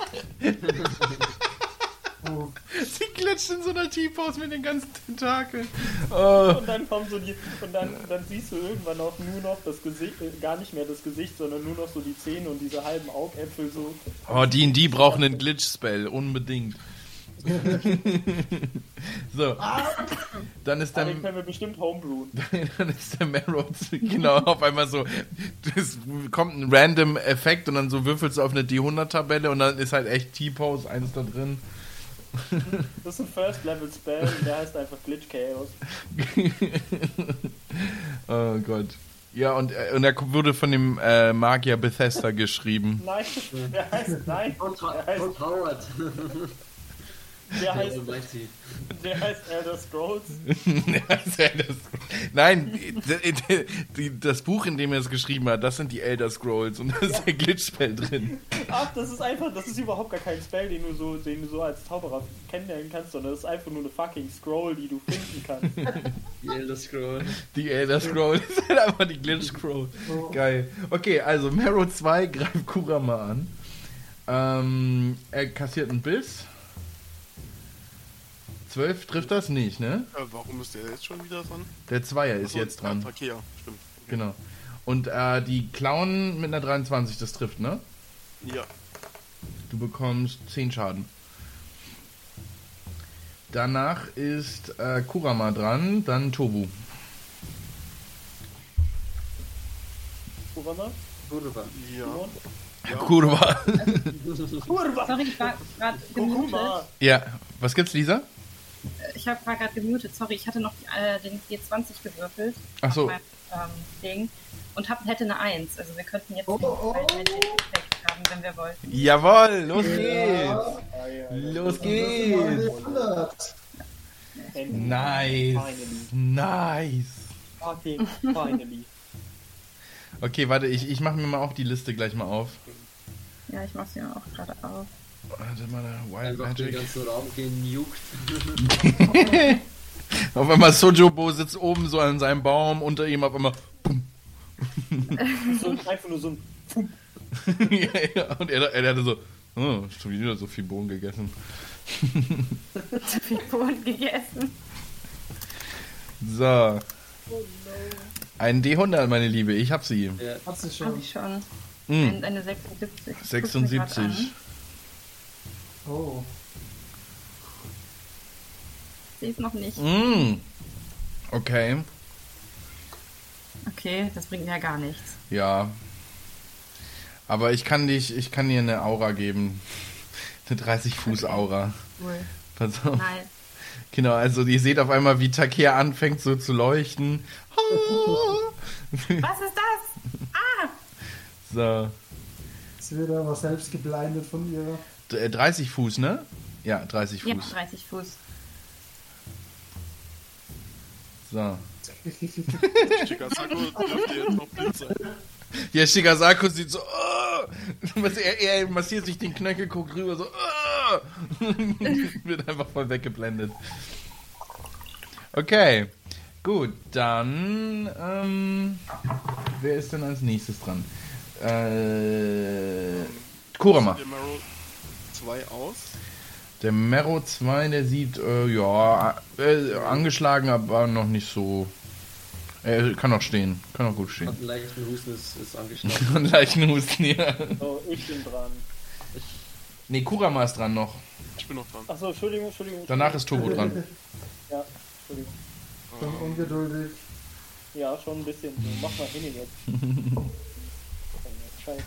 [SPEAKER 4] Oh,
[SPEAKER 1] Sie glitscht in so einer T-Pose mit den ganzen Tentakeln. Oh.
[SPEAKER 6] Und dann kommen so die, und dann, dann siehst du irgendwann auch nur noch das Gesicht, äh, gar nicht mehr das Gesicht, sondern nur noch so die Zähne und diese halben Augäpfel so.
[SPEAKER 1] Oh, D&D brauchen einen Glitch-Spell, unbedingt. so. Dann ist der,
[SPEAKER 6] den können wir bestimmt homebrewen.
[SPEAKER 1] dann ist der Marrow genau auf einmal so, es kommt ein random Effekt und dann so würfelst du auf eine D100-Tabelle und dann ist halt echt T-Pose eins da drin.
[SPEAKER 6] Das ist ein First Level Spell und der heißt einfach Glitch Chaos.
[SPEAKER 1] Oh Gott. Ja, und, äh, und er wurde von dem äh, Magier Bethesda geschrieben.
[SPEAKER 6] Nein, der heißt, nein, der heißt,
[SPEAKER 3] Howard.
[SPEAKER 6] der
[SPEAKER 3] Der
[SPEAKER 6] heißt, der heißt Elder Scrolls.
[SPEAKER 1] Das ist ja das- Nein, die- die- das Buch, in dem er es geschrieben hat, das sind die Elder Scrolls und da ist der Glitchspell drin.
[SPEAKER 6] Ach, das ist einfach, das ist überhaupt gar kein Spell, den du so, den du so als Zauberer kennenlernen kannst, sondern das ist einfach nur eine fucking Scroll, die du finden kannst.
[SPEAKER 3] Die Elder Scroll.
[SPEAKER 1] Die Elder Scrolls sind einfach die Glitch Scroll. Geil. Okay, also Marrow 2 greift Kurama an. Ähm, er kassiert einen Biss. 12 trifft das nicht, ne?
[SPEAKER 2] Äh, warum ist der jetzt schon wieder dran?
[SPEAKER 1] Der Zweier ist jetzt dran.
[SPEAKER 2] Okay, ja, stimmt.
[SPEAKER 1] Genau. Und äh, die Clown mit einer 23, das trifft, ne?
[SPEAKER 2] Ja,
[SPEAKER 1] Du bekommst 10 Schaden. Danach ist äh, Kurama dran, dann Tobu.
[SPEAKER 6] Man?
[SPEAKER 3] Kurva.
[SPEAKER 2] ja.
[SPEAKER 1] Ja. Kurama.
[SPEAKER 6] Kurva!
[SPEAKER 5] Sorry, ich war gerade
[SPEAKER 1] ja, was gibt's, Lisa?
[SPEAKER 5] Ich hab- war gerade gemutet, sorry, ich hatte noch äh, den G20 gewürfelt.
[SPEAKER 1] Ach so.
[SPEAKER 5] Auf meinem, ähm, Ding. Und hab, hätte eine 1. Also wir könnten jetzt
[SPEAKER 4] Oh, oh.
[SPEAKER 5] einen Effekt haben, wenn wir wollten.
[SPEAKER 1] Jawohl, los geht's.
[SPEAKER 4] Ja.
[SPEAKER 6] Ah, ja,
[SPEAKER 1] Los geht's.
[SPEAKER 4] ist mal 100.
[SPEAKER 6] Endlich.
[SPEAKER 1] Nice.
[SPEAKER 6] Finally.
[SPEAKER 1] Nice.
[SPEAKER 6] Fucking finally.
[SPEAKER 1] Okay, warte, ich, ich mache mir mal auch die Liste gleich mal auf.
[SPEAKER 5] Ja, ich mach's ja auch gerade auf.
[SPEAKER 1] Warte mal, Wild
[SPEAKER 3] Einfach den
[SPEAKER 1] Magic.
[SPEAKER 3] ganzen Raum genugt.
[SPEAKER 1] Auf einmal Sojobo sitzt oben so an seinem Baum, unter ihm auf einmal. Pum.
[SPEAKER 6] So, einfach nur so ein Pum.
[SPEAKER 1] ja, ja, und er, er hatte so, oh, schon wieder so viel Bohnen gegessen.
[SPEAKER 5] Zu viel Bohnen gegessen.
[SPEAKER 1] So. Ein D100, meine Liebe, ich hab sie.
[SPEAKER 3] Ja,
[SPEAKER 4] Hat sie
[SPEAKER 5] Hab
[SPEAKER 4] schon.
[SPEAKER 5] ich schon. Ein, eine 76. Ich guck's mir grad
[SPEAKER 1] 76.
[SPEAKER 4] Oh.
[SPEAKER 5] Sie ist noch nicht.
[SPEAKER 1] Mm. Okay,
[SPEAKER 5] Okay, das bringt mir ja gar nichts.
[SPEAKER 1] ja. Aber ich kann dich, ich kann dir eine Aura geben. Eine 30 Fuß Aura.
[SPEAKER 5] Cool.
[SPEAKER 1] Pass auf.
[SPEAKER 5] Nice.
[SPEAKER 1] Genau, also ihr seht auf einmal, wie Takea anfängt so zu leuchten.
[SPEAKER 5] Was ist das? Ah!
[SPEAKER 1] So.
[SPEAKER 4] Ist wieder aber selbst geblendet von ihr.
[SPEAKER 1] D- äh, 30 Fuß, ne? Ja, 30
[SPEAKER 5] Ja,
[SPEAKER 1] Fuß.
[SPEAKER 5] 30 Fuß.
[SPEAKER 1] So.
[SPEAKER 2] Shikasako dürfte jetzt noch blind sein.
[SPEAKER 1] Ja, Shigasako sieht so, oh, er, er massiert sich den Knöchel, guckt rüber, so. "Ah!" Wird einfach voll weggeblendet. Okay, gut, dann. Ähm, wer ist denn als nächstes dran? Äh, Kurama.
[SPEAKER 2] Der Marrow 2 aus.
[SPEAKER 1] Der Mero 2, der sieht, äh, ja, äh, angeschlagen, aber noch nicht so. Er kann noch stehen, kann noch gut stehen.
[SPEAKER 3] Hat einen leichten Husten, ist, ist angeschlagen.
[SPEAKER 1] Und leichten Husten, ja.
[SPEAKER 6] So, ich bin dran.
[SPEAKER 1] Nee, Kurama ist dran noch.
[SPEAKER 2] Ich bin noch dran.
[SPEAKER 6] Achso, Entschuldigung, Entschuldigung.
[SPEAKER 1] Danach ist Turbo dran.
[SPEAKER 6] Ja, Entschuldigung.
[SPEAKER 4] Bin ungeduldig.
[SPEAKER 6] Ja, schon ein bisschen. Mach mal hin jetzt. Scheiße.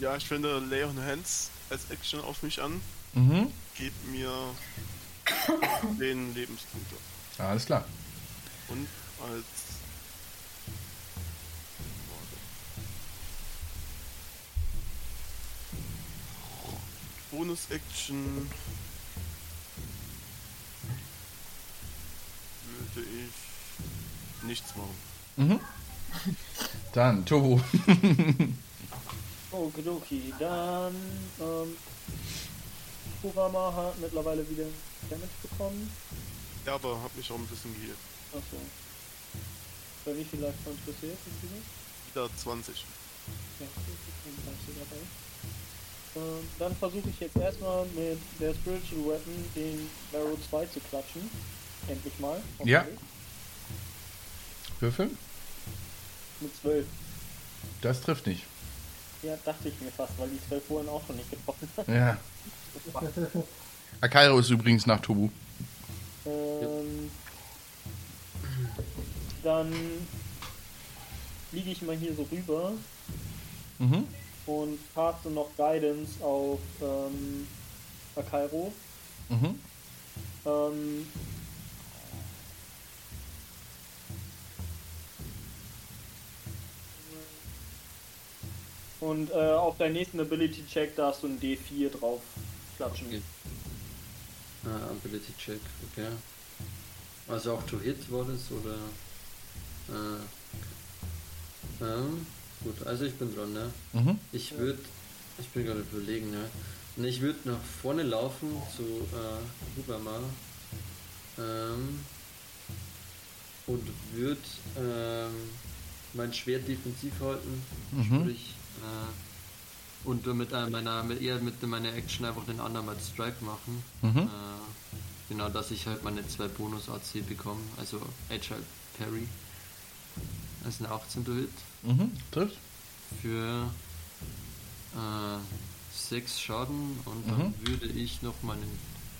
[SPEAKER 2] Ja, ich finde Leon Hands als Action auf mich an.
[SPEAKER 1] Mhm.
[SPEAKER 2] Gibt mir den Lebenspunkte.
[SPEAKER 1] Alles klar.
[SPEAKER 2] Und als Bonus-Action würde ich nichts machen.
[SPEAKER 1] Mhm. Dann, Turbo.
[SPEAKER 6] Okidoki, dann ähm, Kurama hat mittlerweile wieder Damage bekommen.
[SPEAKER 2] Ja, aber hab mich auch ein bisschen geheilt.
[SPEAKER 6] Achso. Bei wie viel Life Points insgesamt?
[SPEAKER 2] Wieder 20.
[SPEAKER 6] Ja, gut, dann bleibst du dabei. Ähm, dann versuche ich jetzt erstmal mit der Spiritual Weapon den Barrow 2 zu klatschen. Endlich mal.
[SPEAKER 1] Ja.
[SPEAKER 6] hoffentlich.
[SPEAKER 1] Würfel?
[SPEAKER 6] Mit 12.
[SPEAKER 1] Das trifft nicht.
[SPEAKER 6] Ja, dachte ich mir fast, weil die 12 vorhin auch schon nicht getroffen hat.
[SPEAKER 1] Ja. Akairo ist übrigens nach Turbo.
[SPEAKER 6] Ähm, dann fliege ich mal hier so rüber
[SPEAKER 1] Mhm.
[SPEAKER 6] und caste noch Guidance auf ähm, Akairo.
[SPEAKER 1] Mhm.
[SPEAKER 6] Ähm, und äh, auf deinen nächsten Ability Check darfst du ein D4 drauf klatschen.
[SPEAKER 3] Okay. Ah, Ability Check, okay. Also auch to hit war das oder? Äh, okay. ähm, gut, also ich bin dran, ne?
[SPEAKER 1] Mhm.
[SPEAKER 3] Ich würde, ich bin gerade überlegen, ne? Ne, ich würde nach vorne laufen zu äh, Hubama ähm, und würde ähm, mein Schwert defensiv halten,
[SPEAKER 1] Mhm.
[SPEAKER 3] sprich äh, und mit äh, meiner mit eher mit meiner Action einfach den anderen als Strike machen.
[SPEAKER 1] Mhm.
[SPEAKER 3] Äh, genau, dass ich halt meine zwei Bonus AC bekomme, also Agile Parry. Das ist ein 18. Hit
[SPEAKER 1] Mhm. Trifft?
[SPEAKER 3] für äh, 6 Schaden und dann
[SPEAKER 1] Mhm.
[SPEAKER 3] würde ich noch meinen,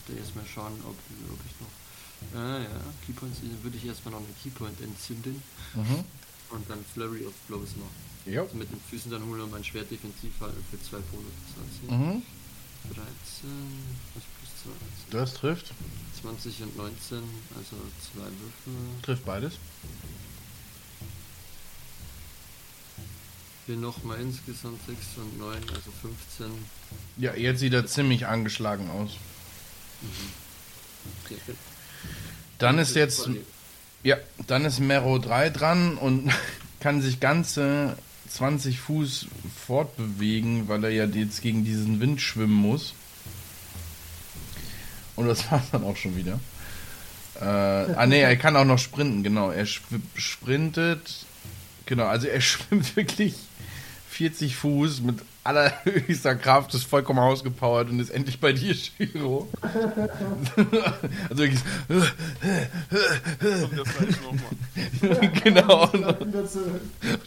[SPEAKER 3] der erstmal schauen, ob, ob ich noch, äh, ja, Keypoints, würde ich erstmal noch einen Keypoint entzünden
[SPEAKER 1] Mhm.
[SPEAKER 3] und dann Flurry of Blows machen.
[SPEAKER 1] Jo.
[SPEAKER 3] Also mit den Füßen dann holen und mein Schwert defensiv halten für 2 Bonus.
[SPEAKER 1] Mhm.
[SPEAKER 3] 13, was plus 2,
[SPEAKER 1] Das trifft.
[SPEAKER 3] 20 und 19, also zwei Würfel.
[SPEAKER 1] Trifft beides.
[SPEAKER 3] Hier nochmal insgesamt 6 und 9, also 15.
[SPEAKER 1] Ja, jetzt sieht er ziemlich angeschlagen aus.
[SPEAKER 3] Okay.
[SPEAKER 1] Dann ist jetzt, ja, dann ist Mero 3 dran und kann sich ganze 20 Fuß fortbewegen, weil er ja jetzt gegen diesen Wind schwimmen muss. Und das war dann auch schon wieder. Äh, ah ne, er kann auch noch sprinten, genau. Er sprintet, genau, also er schwimmt wirklich 40 Fuß mit allerhöchster Kraft, ist vollkommen ausgepowert und ist endlich bei dir, Shiro. also wirklich, genau. Und,
[SPEAKER 4] Dann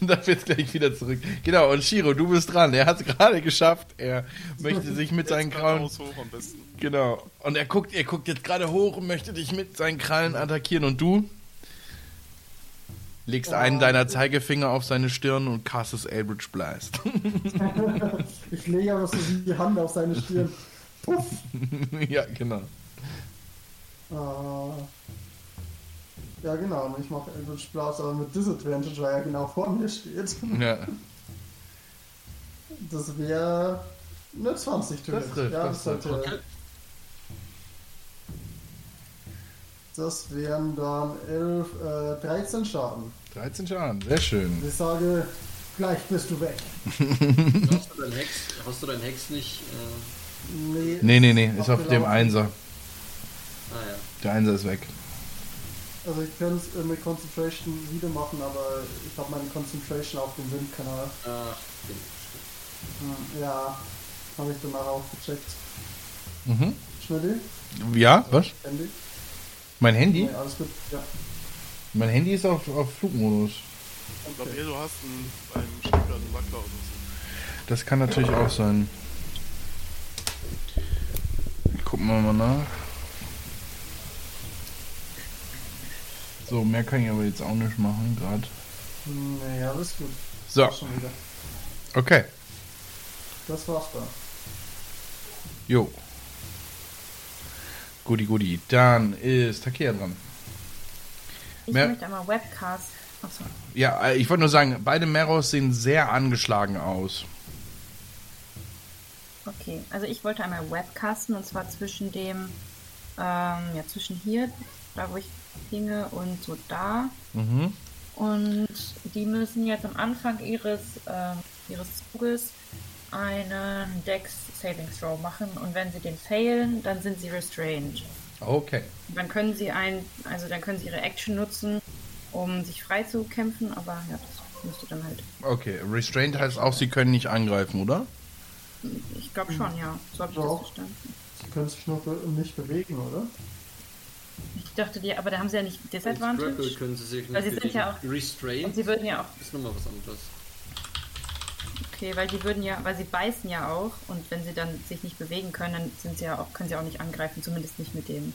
[SPEAKER 1] dann jetzt gleich wieder zurück. Genau, und Shiro, du bist dran. Er hat es gerade geschafft. Er möchte sich mit seinen Krallen.
[SPEAKER 2] geradeaus hoch am besten.
[SPEAKER 1] Genau. Und er guckt, er guckt jetzt gerade hoch und möchte dich mit seinen Krallen attackieren. Und du legst einen deiner Zeigefinger auf seine Stirn und castest Eldritch Blast.
[SPEAKER 4] Ich lege aber so die Hand auf seine Stirn. Puff.
[SPEAKER 1] ja, genau.
[SPEAKER 4] Äh, ja, genau. Und ich mache Eldritch Blast, aber mit Disadvantage, weil er genau vor mir steht.
[SPEAKER 1] Ja.
[SPEAKER 4] Das wäre eine 20
[SPEAKER 1] Das trifft,
[SPEAKER 4] ja,
[SPEAKER 1] das
[SPEAKER 4] das, sollte,
[SPEAKER 3] Okay.
[SPEAKER 4] Das wären dann 11, äh, 13 Schaden.
[SPEAKER 1] 13 Schaden, sehr schön.
[SPEAKER 4] Ich sage, Gleich bist du weg.
[SPEAKER 3] Hast du dein Hex, hast du dein Hex nicht? Äh,
[SPEAKER 4] Nee,
[SPEAKER 1] Nee, nee, nee, ist auf dem Einser.
[SPEAKER 3] ah ja.
[SPEAKER 1] Der Einser ist weg.
[SPEAKER 4] Also ich könnte es mit Concentration wieder machen, aber ich habe meine Concentration auf dem Windkanal.
[SPEAKER 3] Ach, stimmt.
[SPEAKER 4] Hm, Ja, habe ich danach auch gecheckt.
[SPEAKER 1] Mhm.
[SPEAKER 4] Schnell?
[SPEAKER 1] Ja, was?
[SPEAKER 4] Handy?
[SPEAKER 1] Mein Handy?
[SPEAKER 4] Nee, alles gut. Ja.
[SPEAKER 1] Mein Handy ist auf, auf Flugmodus.
[SPEAKER 2] Ich glaube, eher du hast einen, beim Stecker einen Wackler oder so.
[SPEAKER 1] Das kann natürlich auch sein. Gucken wir mal nach. So, mehr kann ich aber jetzt auch nicht machen, gerade.
[SPEAKER 4] Nee, alles gut.
[SPEAKER 1] So,
[SPEAKER 4] Schon wieder.
[SPEAKER 1] okay.
[SPEAKER 4] Das war's dann.
[SPEAKER 1] Jo. Guti, guti. Dann ist Takia dran.
[SPEAKER 5] Ich
[SPEAKER 1] Mehr-
[SPEAKER 5] möchte einmal Webcast. Achso.
[SPEAKER 1] Ja, äh, ich wollte nur sagen, beide Meros sehen sehr angeschlagen aus.
[SPEAKER 5] Okay, also ich wollte einmal webcasten und zwar zwischen dem, ähm, ja, zwischen hier, da wo ich hinge und so da.
[SPEAKER 1] Mhm.
[SPEAKER 5] Und die müssen jetzt am Anfang ihres, ähm, ihres Zuges einen Dex Saving Throw machen und wenn sie den failen, dann sind sie restrained.
[SPEAKER 1] Okay.
[SPEAKER 5] Dann können sie ein, also dann können sie ihre Action nutzen, um sich frei zu kämpfen, aber ja, das müsste dann halt.
[SPEAKER 1] Okay. Restrained heißt auch, sie können nicht angreifen, oder?
[SPEAKER 5] Ich glaube schon, ja. So habe ich das verstanden.
[SPEAKER 4] Sie können sich noch nicht bewegen, oder?
[SPEAKER 5] Ich dachte die, aber da haben sie ja nicht Disadvantage.
[SPEAKER 3] können sie sich nicht
[SPEAKER 5] Weil sie sind ja auch-
[SPEAKER 3] Restrained
[SPEAKER 5] Und sie würden ja auch,
[SPEAKER 3] ist nochmal was anderes.
[SPEAKER 5] Okay, weil die würden ja, weil sie beißen ja auch und wenn sie dann sich nicht bewegen können, dann sind sie ja auch, können sie auch nicht angreifen, zumindest nicht mit dem.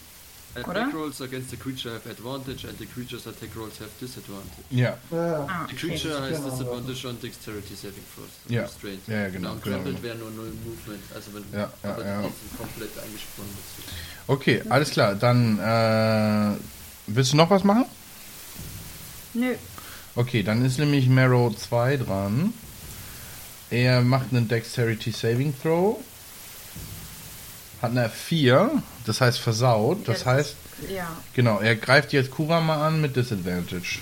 [SPEAKER 3] Attack
[SPEAKER 5] Oder?
[SPEAKER 3] rolls against the creature have advantage and the creature's attack rolls have disadvantage.
[SPEAKER 1] Ja.
[SPEAKER 4] Ja.
[SPEAKER 5] Ah,
[SPEAKER 3] The
[SPEAKER 5] okay.
[SPEAKER 3] creature has
[SPEAKER 4] Genau,
[SPEAKER 3] disadvantage on dexterity saving throws.
[SPEAKER 1] Ja. Ja, ja, genau,
[SPEAKER 3] Und
[SPEAKER 1] genau.
[SPEAKER 3] Grappled wäre nur null Movement. Also wenn
[SPEAKER 1] Ja, ja,
[SPEAKER 3] aber
[SPEAKER 1] ja.
[SPEAKER 3] die komplett eingesprungen dazu.
[SPEAKER 1] Okay, alles klar. Dann, äh, willst du noch was machen?
[SPEAKER 5] Nö,
[SPEAKER 1] Okay, dann ist nämlich Marrow 2 dran. Er macht einen Dexterity Saving Throw. Hat eine 4, das heißt versaut. Das
[SPEAKER 5] Ja,
[SPEAKER 1] heißt,
[SPEAKER 5] ja.
[SPEAKER 1] genau, er greift jetzt Kurama an mit Disadvantage.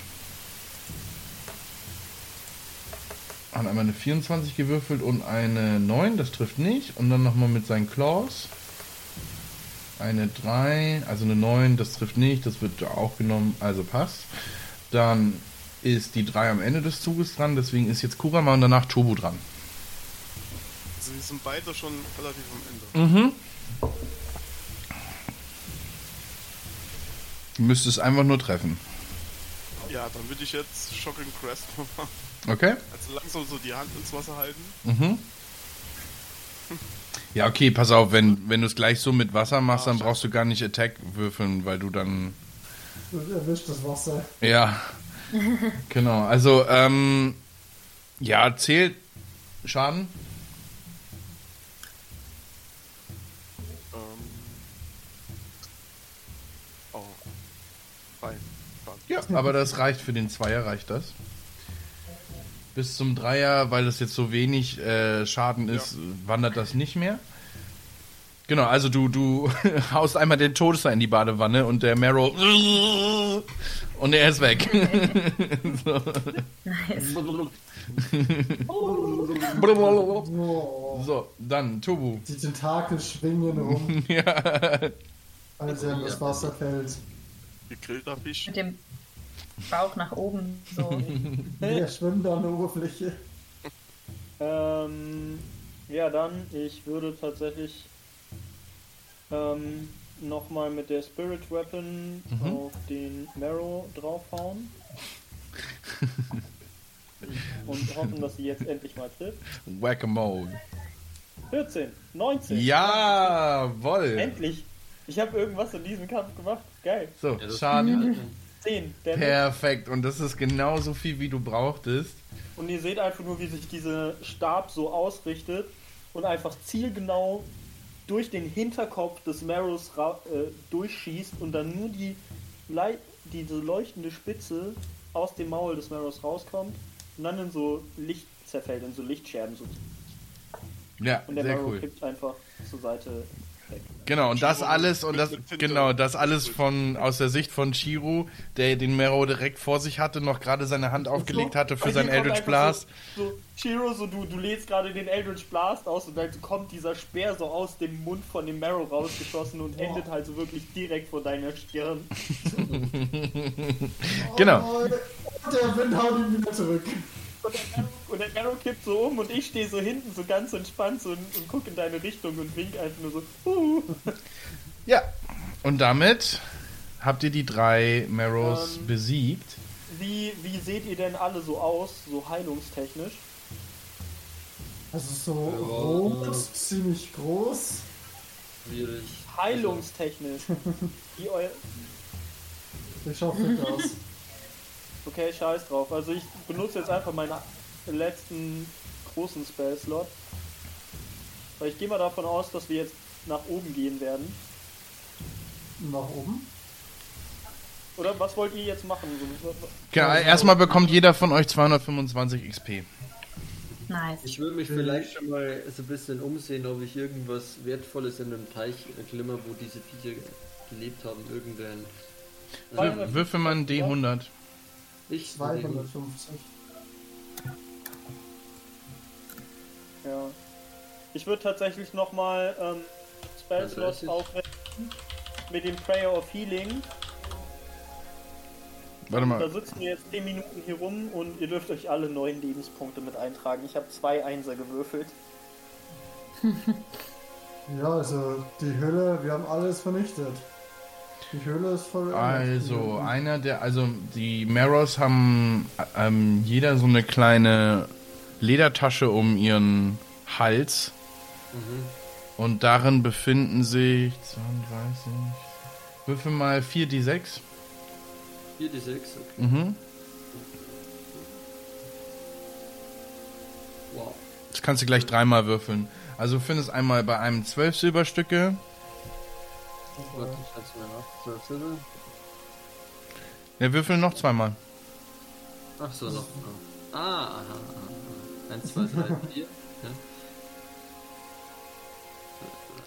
[SPEAKER 1] Hat einmal eine 24 gewürfelt und eine 9, das trifft nicht. Und dann nochmal mit seinen Claws. Eine 3, also eine 9, das trifft nicht, das wird auch genommen, also passt. Dann ist die 3 am Ende des Zuges dran, deswegen ist jetzt Kurama und danach Tobu dran.
[SPEAKER 2] Sind beide schon relativ am Ende.
[SPEAKER 1] Mhm. Du müsstest einfach nur treffen.
[SPEAKER 2] Ja, dann würde ich jetzt Shocking Crest machen.
[SPEAKER 1] Okay?
[SPEAKER 2] Also langsam so die Hand ins Wasser halten.
[SPEAKER 1] Mhm. Ja, okay, pass auf, wenn, wenn du es gleich so mit Wasser machst, dann brauchst du gar nicht Attack würfeln, weil du dann.
[SPEAKER 4] Du erwischt das Wasser.
[SPEAKER 1] Ja. genau, also, ähm. Ja, zählt Schaden. Ja, aber das reicht für den Zweier, reicht das. Bis zum Dreier, weil das jetzt so wenig äh, Schaden ist, wandert das nicht mehr. Genau, also du, du haust einmal den Todesser in die Badewanne und der Marrow und er ist weg. so.
[SPEAKER 5] Nice.
[SPEAKER 1] So, dann Tobu.
[SPEAKER 4] die Tentakel schwingen rum,
[SPEAKER 1] ja.
[SPEAKER 4] als er in das Wasser fällt.
[SPEAKER 2] Gegrillter Fisch.
[SPEAKER 5] Mit dem Bauch nach oben. So.
[SPEAKER 4] Er schwimmt an der Oberfläche.
[SPEAKER 6] Ähm, ja, dann, ich würde tatsächlich ähm, nochmal mit der Spirit Weapon auf den Marrow draufhauen. Und hoffen, dass sie jetzt endlich mal trifft.
[SPEAKER 1] Whack-a-mole.
[SPEAKER 6] 14, 19.
[SPEAKER 1] Jawoll.
[SPEAKER 6] Endlich. Ich habe irgendwas in diesem Kampf gemacht. Geil.
[SPEAKER 1] So,
[SPEAKER 3] Ja,
[SPEAKER 1] Schaden.
[SPEAKER 6] 10. Der
[SPEAKER 1] Perfekt. Und das ist genauso viel, wie du brauchtest.
[SPEAKER 6] Und ihr seht einfach nur, wie sich dieser Stab so ausrichtet und einfach zielgenau durch den Hinterkopf des Marrows äh, durchschießt und dann nur die lei- diese leuchtende Spitze aus dem Maul des Marrows rauskommt und dann in so Licht zerfällt, in so Lichtscherben. So.
[SPEAKER 1] Ja,
[SPEAKER 6] Und der
[SPEAKER 1] sehr
[SPEAKER 6] Marrow
[SPEAKER 1] cool.
[SPEAKER 6] kippt einfach zur Seite.
[SPEAKER 1] Genau, und das
[SPEAKER 2] Chiro
[SPEAKER 1] alles, und das, genau, das alles von, aus der Sicht von Chiro, der den Mero direkt vor sich hatte, noch gerade seine Hand aufgelegt hatte für
[SPEAKER 6] Bei
[SPEAKER 1] sein
[SPEAKER 6] dir kommt
[SPEAKER 1] Eldritch Blast.
[SPEAKER 6] So, so Chiro, so du, du lädst gerade den Eldritch Blast aus und dann kommt dieser Speer so aus dem Mund von dem Marrow rausgeschossen und endet halt so wirklich direkt vor deiner Stirn.
[SPEAKER 1] Genau.
[SPEAKER 4] Oh, der Wind haut ihn wieder zurück.
[SPEAKER 6] Und der, Marrow, und der Marrow kippt so um und ich stehe so hinten so ganz entspannt so und, und gucke in deine Richtung und wink einfach nur so. Uh.
[SPEAKER 1] Ja, und damit habt ihr die drei Marrows
[SPEAKER 6] Ähm.
[SPEAKER 1] besiegt.
[SPEAKER 6] Wie, wie seht ihr denn alle so aus, so heilungstechnisch?
[SPEAKER 4] Also so
[SPEAKER 3] Ja.
[SPEAKER 4] rot, ziemlich groß.
[SPEAKER 3] Schwierig.
[SPEAKER 6] Heilungstechnisch. Wie eu
[SPEAKER 4] Der schaut fit aus.
[SPEAKER 6] Okay, scheiß drauf. Also ich benutze jetzt einfach meinen letzten großen Spell-Slot. Weil ich gehe mal davon aus, dass wir jetzt nach oben gehen werden.
[SPEAKER 4] Nach oben.
[SPEAKER 6] Oder was wollt ihr jetzt machen?
[SPEAKER 1] Genau, erstmal bekommt jeder von euch 225 XP.
[SPEAKER 5] Nice.
[SPEAKER 3] Ich würde mich vielleicht schon mal so ein bisschen umsehen, ob ich irgendwas Wertvolles in dem Teich glimmer, wo diese Viecher gelebt haben, irgendein.
[SPEAKER 1] Wür- Würfel mal ein D100.
[SPEAKER 3] Ich
[SPEAKER 4] 250.
[SPEAKER 6] Ja. Ich würde tatsächlich nochmal ähm, Spell-Slots
[SPEAKER 3] 30.
[SPEAKER 6] aufwenden mit dem Prayer of Healing.
[SPEAKER 1] Warte
[SPEAKER 6] Da
[SPEAKER 1] mal.
[SPEAKER 6] sitzen wir jetzt 10 Minuten hier rum und ihr dürft euch alle 9 Lebenspunkte mit eintragen. Ich habe zwei Einser gewürfelt.
[SPEAKER 4] Ja, also die Höhle, wir haben alles vernichtet. Die Höhle ist voll.
[SPEAKER 1] Also, einer der, also die Marrows haben ähm, jeder so eine kleine Ledertasche um ihren Hals. Und darin befinden sich 32. Würfel mal 4d6.
[SPEAKER 3] 4 die 6, okay.
[SPEAKER 1] Mhm.
[SPEAKER 3] Wow.
[SPEAKER 1] Das kannst du gleich dreimal würfeln. Also du findest einmal bei einem 12 Silberstücke.
[SPEAKER 3] Warte, ich halte mir nach. 12 Silber.
[SPEAKER 1] Ja, würfeln noch zweimal.
[SPEAKER 3] Ach so, noch. Ah, aha. 1, 2, 3, 4. Ja.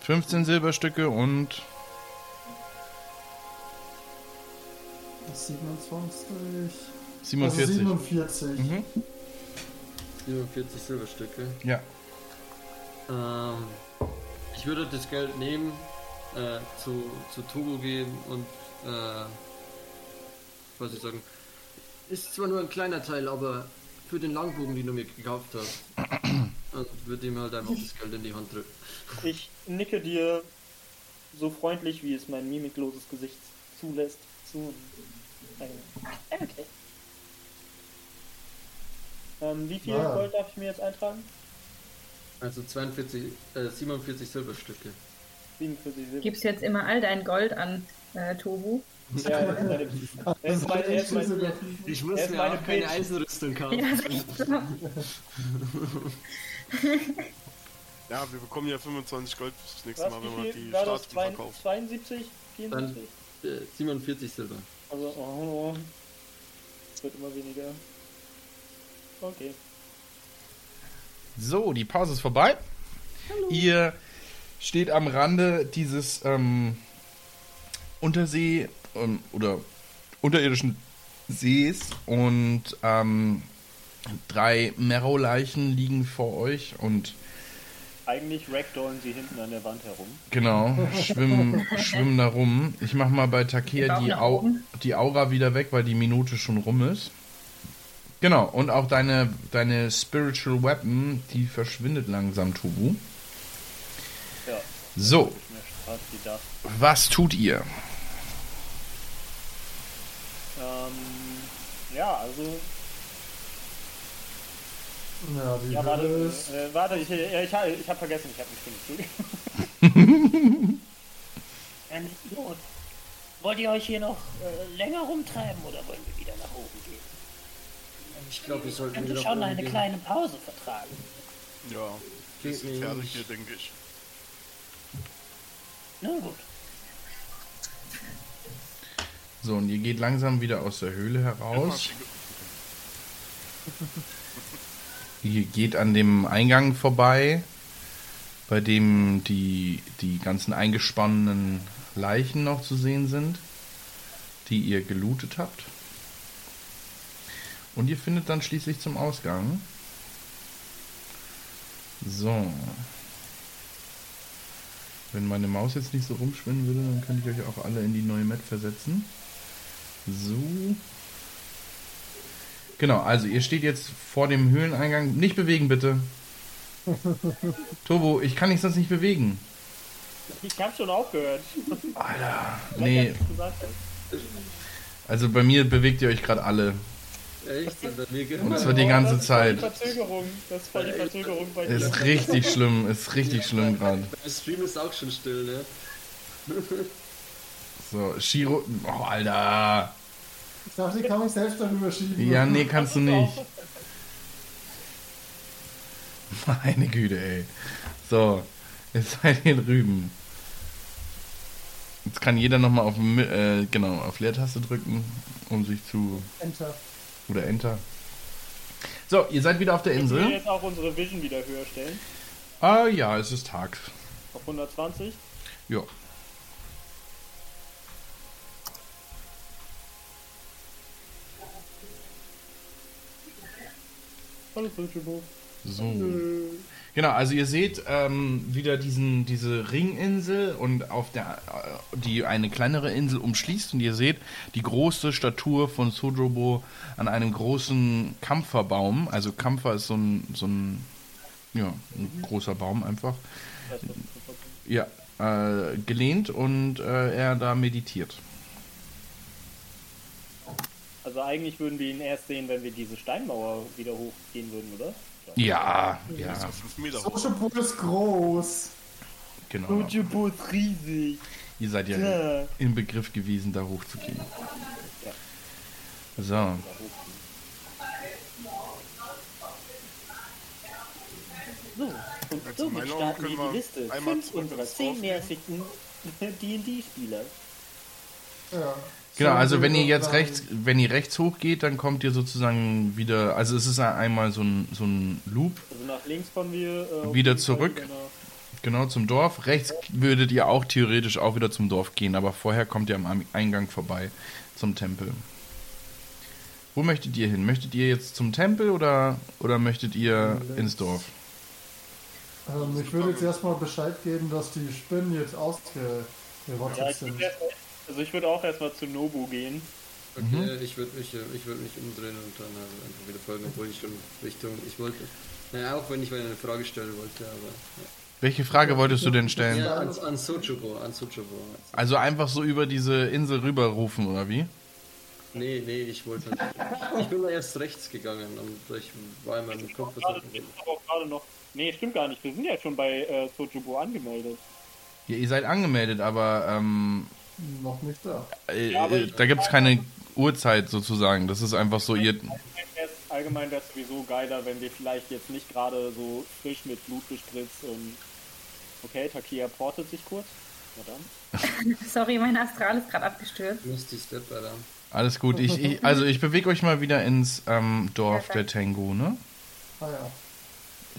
[SPEAKER 1] 15 Silberstücke und
[SPEAKER 4] 27.
[SPEAKER 1] 47.
[SPEAKER 4] Also 47.
[SPEAKER 1] Mhm.
[SPEAKER 3] 47 Silberstücke.
[SPEAKER 1] Ja.
[SPEAKER 3] Ähm, ich würde das Geld nehmen, äh, zu, zu Togo gehen und, äh, was ich sagen, ist zwar nur ein kleiner Teil, aber für den Langbogen, den du mir gekauft hast, und würde ihm halt einfach das Geld in die Hand drücken.
[SPEAKER 6] Ich nicke dir so freundlich, wie es mein mimikloses Gesicht zulässt. Zu. Okay. Ähm, wie viel
[SPEAKER 4] Ah.
[SPEAKER 6] Gold darf ich mir jetzt eintragen?
[SPEAKER 3] Also 42, äh, 47 Silberstücke.
[SPEAKER 6] 47 Silber.
[SPEAKER 5] Gibst jetzt immer all dein Gold an äh, Tobu?
[SPEAKER 6] Ja, ist meine, ist mein, ist mein,
[SPEAKER 3] Ich muss
[SPEAKER 6] ist
[SPEAKER 3] mir
[SPEAKER 6] meine
[SPEAKER 3] auch keine. Eisenrüstung kaufen.
[SPEAKER 5] Ja.
[SPEAKER 2] Ja, wir bekommen ja 25 Gold fürs nächste Mal, wenn man die
[SPEAKER 6] das?
[SPEAKER 2] Statuen verkauft.
[SPEAKER 6] 72? 74?
[SPEAKER 3] Äh, 47 Silber.
[SPEAKER 6] Also, oh, es wird immer weniger. Okay.
[SPEAKER 1] So, die Pause ist vorbei. Ihr steht am Rande dieses ähm, Untersee ähm, oder unterirdischen Sees und ähm, drei Merrow-Leichen liegen vor euch und
[SPEAKER 6] Eigentlich ragdollen sie hinten an der Wand herum.
[SPEAKER 1] genau, schwimmen, schwimmen da rum. Ich mach mal bei Takea
[SPEAKER 5] brauchen
[SPEAKER 1] die, Au die Aura wieder weg, weil die Minute schon rum ist. Genau, und auch deine, deine Spiritual Weapon, die verschwindet langsam, Tubu.
[SPEAKER 6] Ja.
[SPEAKER 1] So, was tut ihr?
[SPEAKER 6] Ähm, ja, also,
[SPEAKER 4] Ja, die
[SPEAKER 6] ja, warte,
[SPEAKER 4] ist.
[SPEAKER 6] äh, warte, ich, äh, ich, ich, ich habe vergessen, ich habe nicht genug. Ein Idiot. Wollt ihr euch hier noch äh, länger rumtreiben oder wollen wir wieder nach oben gehen?
[SPEAKER 3] Ich glaube, wir sollten
[SPEAKER 6] Könnte
[SPEAKER 3] wieder
[SPEAKER 6] schon
[SPEAKER 3] nach oben
[SPEAKER 6] eine
[SPEAKER 3] gehen.
[SPEAKER 6] kleine Pause vertragen.
[SPEAKER 2] Ja, wir sind fertig
[SPEAKER 3] nicht-
[SPEAKER 2] hier, denke ich.
[SPEAKER 6] Nun gut.
[SPEAKER 1] So, und ihr geht langsam wieder aus der Höhle heraus. Ihr geht an dem Eingang vorbei. bei dem die, die ganzen eingesponnenen Leichen noch zu sehen sind, die ihr gelootet habt. Und ihr findet dann schließlich zum Ausgang. So. Wenn meine Maus jetzt nicht so rumschwinden würde, dann könnte ich euch auch alle in die neue Map versetzen. So. Genau, also ihr steht jetzt vor dem Höhleneingang. Nicht bewegen, bitte. Turbo, ich kann dich sonst nicht bewegen.
[SPEAKER 6] Ich hab schon aufgehört.
[SPEAKER 1] Alter, nee. Also bei mir bewegt ihr euch gerade alle.
[SPEAKER 3] Echt? Und mir
[SPEAKER 1] Und zwar die ganze
[SPEAKER 6] das ist voll
[SPEAKER 1] Zeit.
[SPEAKER 6] Die Verzögerung. Das ist voll die Verzögerung bei dir.
[SPEAKER 1] Ist richtig schlimm, ist richtig schlimm gerade.
[SPEAKER 3] Beim Stream ist auch schon still, ne?
[SPEAKER 1] So, Shiro. Oh, Alter.
[SPEAKER 4] Ich dachte, die kann mich selbst darüber schieben.
[SPEAKER 1] Ja, nee, kannst du nicht. Meine Güte, ey. So, jetzt seid ihr drüben. Jetzt kann jeder nochmal auf, äh, genau, auf Leertaste drücken, um sich zu.
[SPEAKER 4] Enter.
[SPEAKER 1] Oder Enter. So, ihr seid wieder auf der
[SPEAKER 6] Können wir
[SPEAKER 1] Insel.
[SPEAKER 6] jetzt auch unsere Vision wieder höher stellen?
[SPEAKER 1] Ah, ja, es ist Tag.
[SPEAKER 6] Auf 120?
[SPEAKER 1] Ja.
[SPEAKER 6] Hallo, Suchubo.
[SPEAKER 1] So. Genau, also ihr seht ähm, wieder diesen, diese Ringinsel und auf der äh, die eine kleinere Insel umschließt und ihr seht die große Statur von Sodrobo an einem großen Kampferbaum. Also Kampfer ist so ein, so ein ja, ein großer Baum einfach. Ja, äh, gelehnt und äh, er da meditiert.
[SPEAKER 6] Also eigentlich würden wir ihn erst sehen, wenn wir diese Steinmauer wieder hochgehen würden, oder?
[SPEAKER 1] Ja, ja,
[SPEAKER 2] Das war 5 Meter hoch.
[SPEAKER 4] Sochipur ist groß.
[SPEAKER 1] genau.
[SPEAKER 6] Suchubo ist riesig.
[SPEAKER 1] Ihr seid ja
[SPEAKER 6] Ja.
[SPEAKER 1] im Begriff gewesen, da hochzugehen. So.
[SPEAKER 6] So, und somit starten wir die Liste.
[SPEAKER 2] einmal
[SPEAKER 6] Fünf unserer zehn nervigsten D&D-Spieler.
[SPEAKER 4] Ja.
[SPEAKER 1] Genau,
[SPEAKER 4] So,
[SPEAKER 1] also wenn ihr jetzt rechts, wenn ihr rechts hochgeht, dann kommt ihr sozusagen wieder, also es ist einmal so ein, so ein Loop,
[SPEAKER 6] Also nach links kommen wir äh,
[SPEAKER 1] Wieder zurück.
[SPEAKER 6] nach-
[SPEAKER 1] genau zum Dorf. Rechts würdet ihr auch theoretisch auch wieder zum Dorf gehen, aber vorher kommt ihr am Eingang vorbei zum Tempel. Wo möchtet ihr hin? Möchtet ihr jetzt zum Tempel oder, oder möchtet ihr ins Dorf?
[SPEAKER 4] Ähm, ich würde jetzt erstmal Bescheid geben, dass die Spinnen jetzt ausgerottet
[SPEAKER 6] Ja,
[SPEAKER 4] sind.
[SPEAKER 6] Also ich würde auch erstmal zu Nobu gehen.
[SPEAKER 3] Okay, ich würde mich, äh, ich würd mich umdrehen und dann halt einfach wieder folgen, obwohl ich schon Richtung, ich wollte, naja, auch wenn ich mal eine Frage stellen wollte, aber.
[SPEAKER 1] Welche Frage wolltest du denn stellen?
[SPEAKER 3] Ja, an, an Sochobo, an Sochobo.
[SPEAKER 1] Also einfach so über diese Insel rüberrufen oder wie?
[SPEAKER 3] Nee, nee, ich wollte nicht. Ich bin da erst rechts gegangen und ich war in meinem Kopf.
[SPEAKER 6] Gerade, aber gerade noch. Nee, stimmt gar nicht. Wir sind ja schon bei äh, Sojubo angemeldet.
[SPEAKER 1] Ja, ihr seid angemeldet, aber ähm,
[SPEAKER 4] Noch nicht da.
[SPEAKER 1] äh,
[SPEAKER 6] Ja,
[SPEAKER 1] äh, da gibt es keine Uhrzeit sozusagen. Das ist einfach so, ihr,
[SPEAKER 6] Allgemein wäre es sowieso geiler, wenn wir vielleicht jetzt nicht gerade so frisch mit Blut bespritzt und. Okay, Takia portet sich kurz. Na dann.
[SPEAKER 5] Sorry, mein Astral ist gerade abgestürzt.
[SPEAKER 3] Misty Step, Alter.
[SPEAKER 1] Alles gut. Ich, ich, also ich bewege euch mal wieder ins ähm, Dorf der Tengu, ne?
[SPEAKER 4] Ah ja.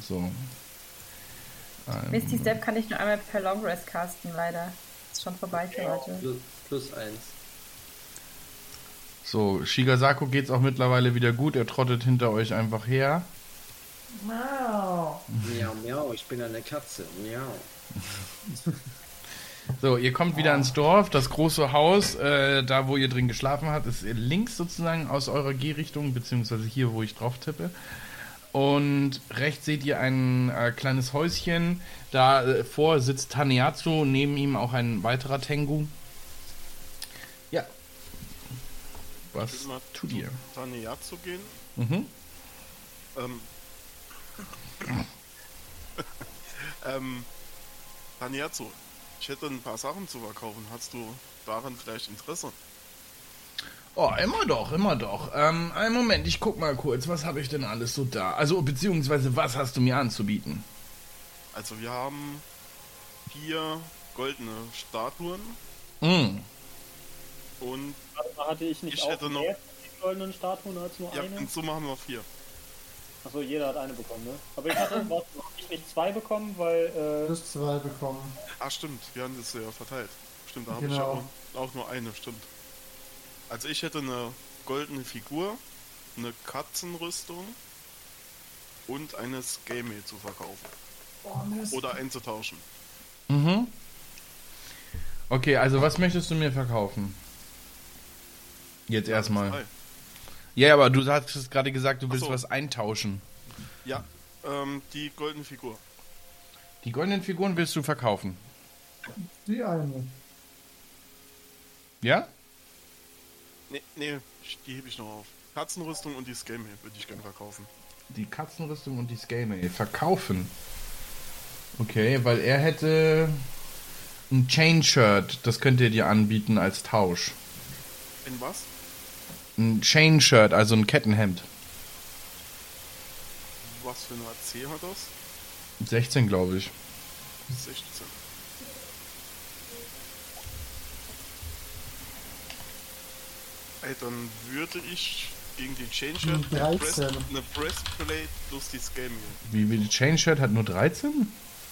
[SPEAKER 1] So. Ähm,
[SPEAKER 5] Misty Step kann ich nur einmal per Long Rest casten, leider. Ist schon vorbei für heute.
[SPEAKER 3] Plus, plus eins.
[SPEAKER 1] so, Shigasako geht's auch mittlerweile wieder gut. Er trottet hinter euch einfach her.
[SPEAKER 4] Miau.
[SPEAKER 3] Miau, miau, ich bin eine Katze. Miau.
[SPEAKER 1] So, ihr kommt wieder ins Dorf. Das große Haus, äh, da wo ihr drin geschlafen habt, ist links sozusagen aus eurer Gehrichtung, beziehungsweise hier, wo ich drauf tippe. Und rechts seht ihr ein äh, kleines Häuschen. Davor sitzt Taneatsu, neben ihm auch ein weiterer Tengu. Ja. Was tut ihr?
[SPEAKER 2] zu Taneyazu gehen.
[SPEAKER 1] Mhm.
[SPEAKER 2] Ähm. ähm. Taneyazu, ich hätte ein paar Sachen zu verkaufen. Hast du daran vielleicht Interesse?
[SPEAKER 1] Oh, immer doch, immer doch. Ähm, einen Moment, ich guck mal kurz, was habe ich denn alles so da? Also, beziehungsweise, was hast du mir anzubieten?
[SPEAKER 2] Also wir haben vier goldene Statuen
[SPEAKER 1] Mm.
[SPEAKER 2] und
[SPEAKER 6] Warte mal, Hatte ich nicht
[SPEAKER 2] Ich
[SPEAKER 6] auch
[SPEAKER 2] hätte noch-
[SPEAKER 6] mehr goldenen Statuen als nur
[SPEAKER 2] ja,
[SPEAKER 6] eine?
[SPEAKER 2] in Summe haben wir vier.
[SPEAKER 6] Achso, jeder hat eine bekommen, ne? Aber ich hatte was, ich nicht zwei bekommen, weil
[SPEAKER 4] Du
[SPEAKER 6] äh,
[SPEAKER 4] hast zwei bekommen.
[SPEAKER 2] Ah, stimmt, wir haben das ja verteilt. Stimmt, da habe ich
[SPEAKER 4] Genau.
[SPEAKER 2] ja auch, auch nur eine, stimmt. Also ich hätte eine goldene Figur, eine Katzenrüstung und eine Scale zu verkaufen.
[SPEAKER 4] Oh.
[SPEAKER 2] Oder einzutauschen.
[SPEAKER 1] Mhm. Okay, also was möchtest du mir verkaufen? Jetzt erstmal.
[SPEAKER 2] Zwei.
[SPEAKER 1] Ja, aber du hast gerade gesagt, du willst
[SPEAKER 2] so.
[SPEAKER 1] was eintauschen.
[SPEAKER 2] Ja, ähm, die goldene Figur.
[SPEAKER 1] Die goldenen Figuren willst du verkaufen.
[SPEAKER 4] Die eine.
[SPEAKER 1] Ja?
[SPEAKER 2] Nee, nee, die hebe ich noch auf. Katzenrüstung und die Scale würde ich gerne verkaufen.
[SPEAKER 1] Die Katzenrüstung und die Scale Mail. Verkaufen. Okay, weil er hätte ein Chain-Shirt. Das könnt ihr dir anbieten als Tausch.
[SPEAKER 2] In was?
[SPEAKER 1] Ein Chain-Shirt, also ein Kettenhemd.
[SPEAKER 2] Was für eine AC hat das?
[SPEAKER 1] 16, glaube ich.
[SPEAKER 2] 16. dann würde ich gegen die Change
[SPEAKER 4] Hm,
[SPEAKER 2] eine,
[SPEAKER 4] 13.
[SPEAKER 2] Breast, eine Breastplate plus die Scale
[SPEAKER 1] Wie, wie die Chain-Shirt hat nur 13?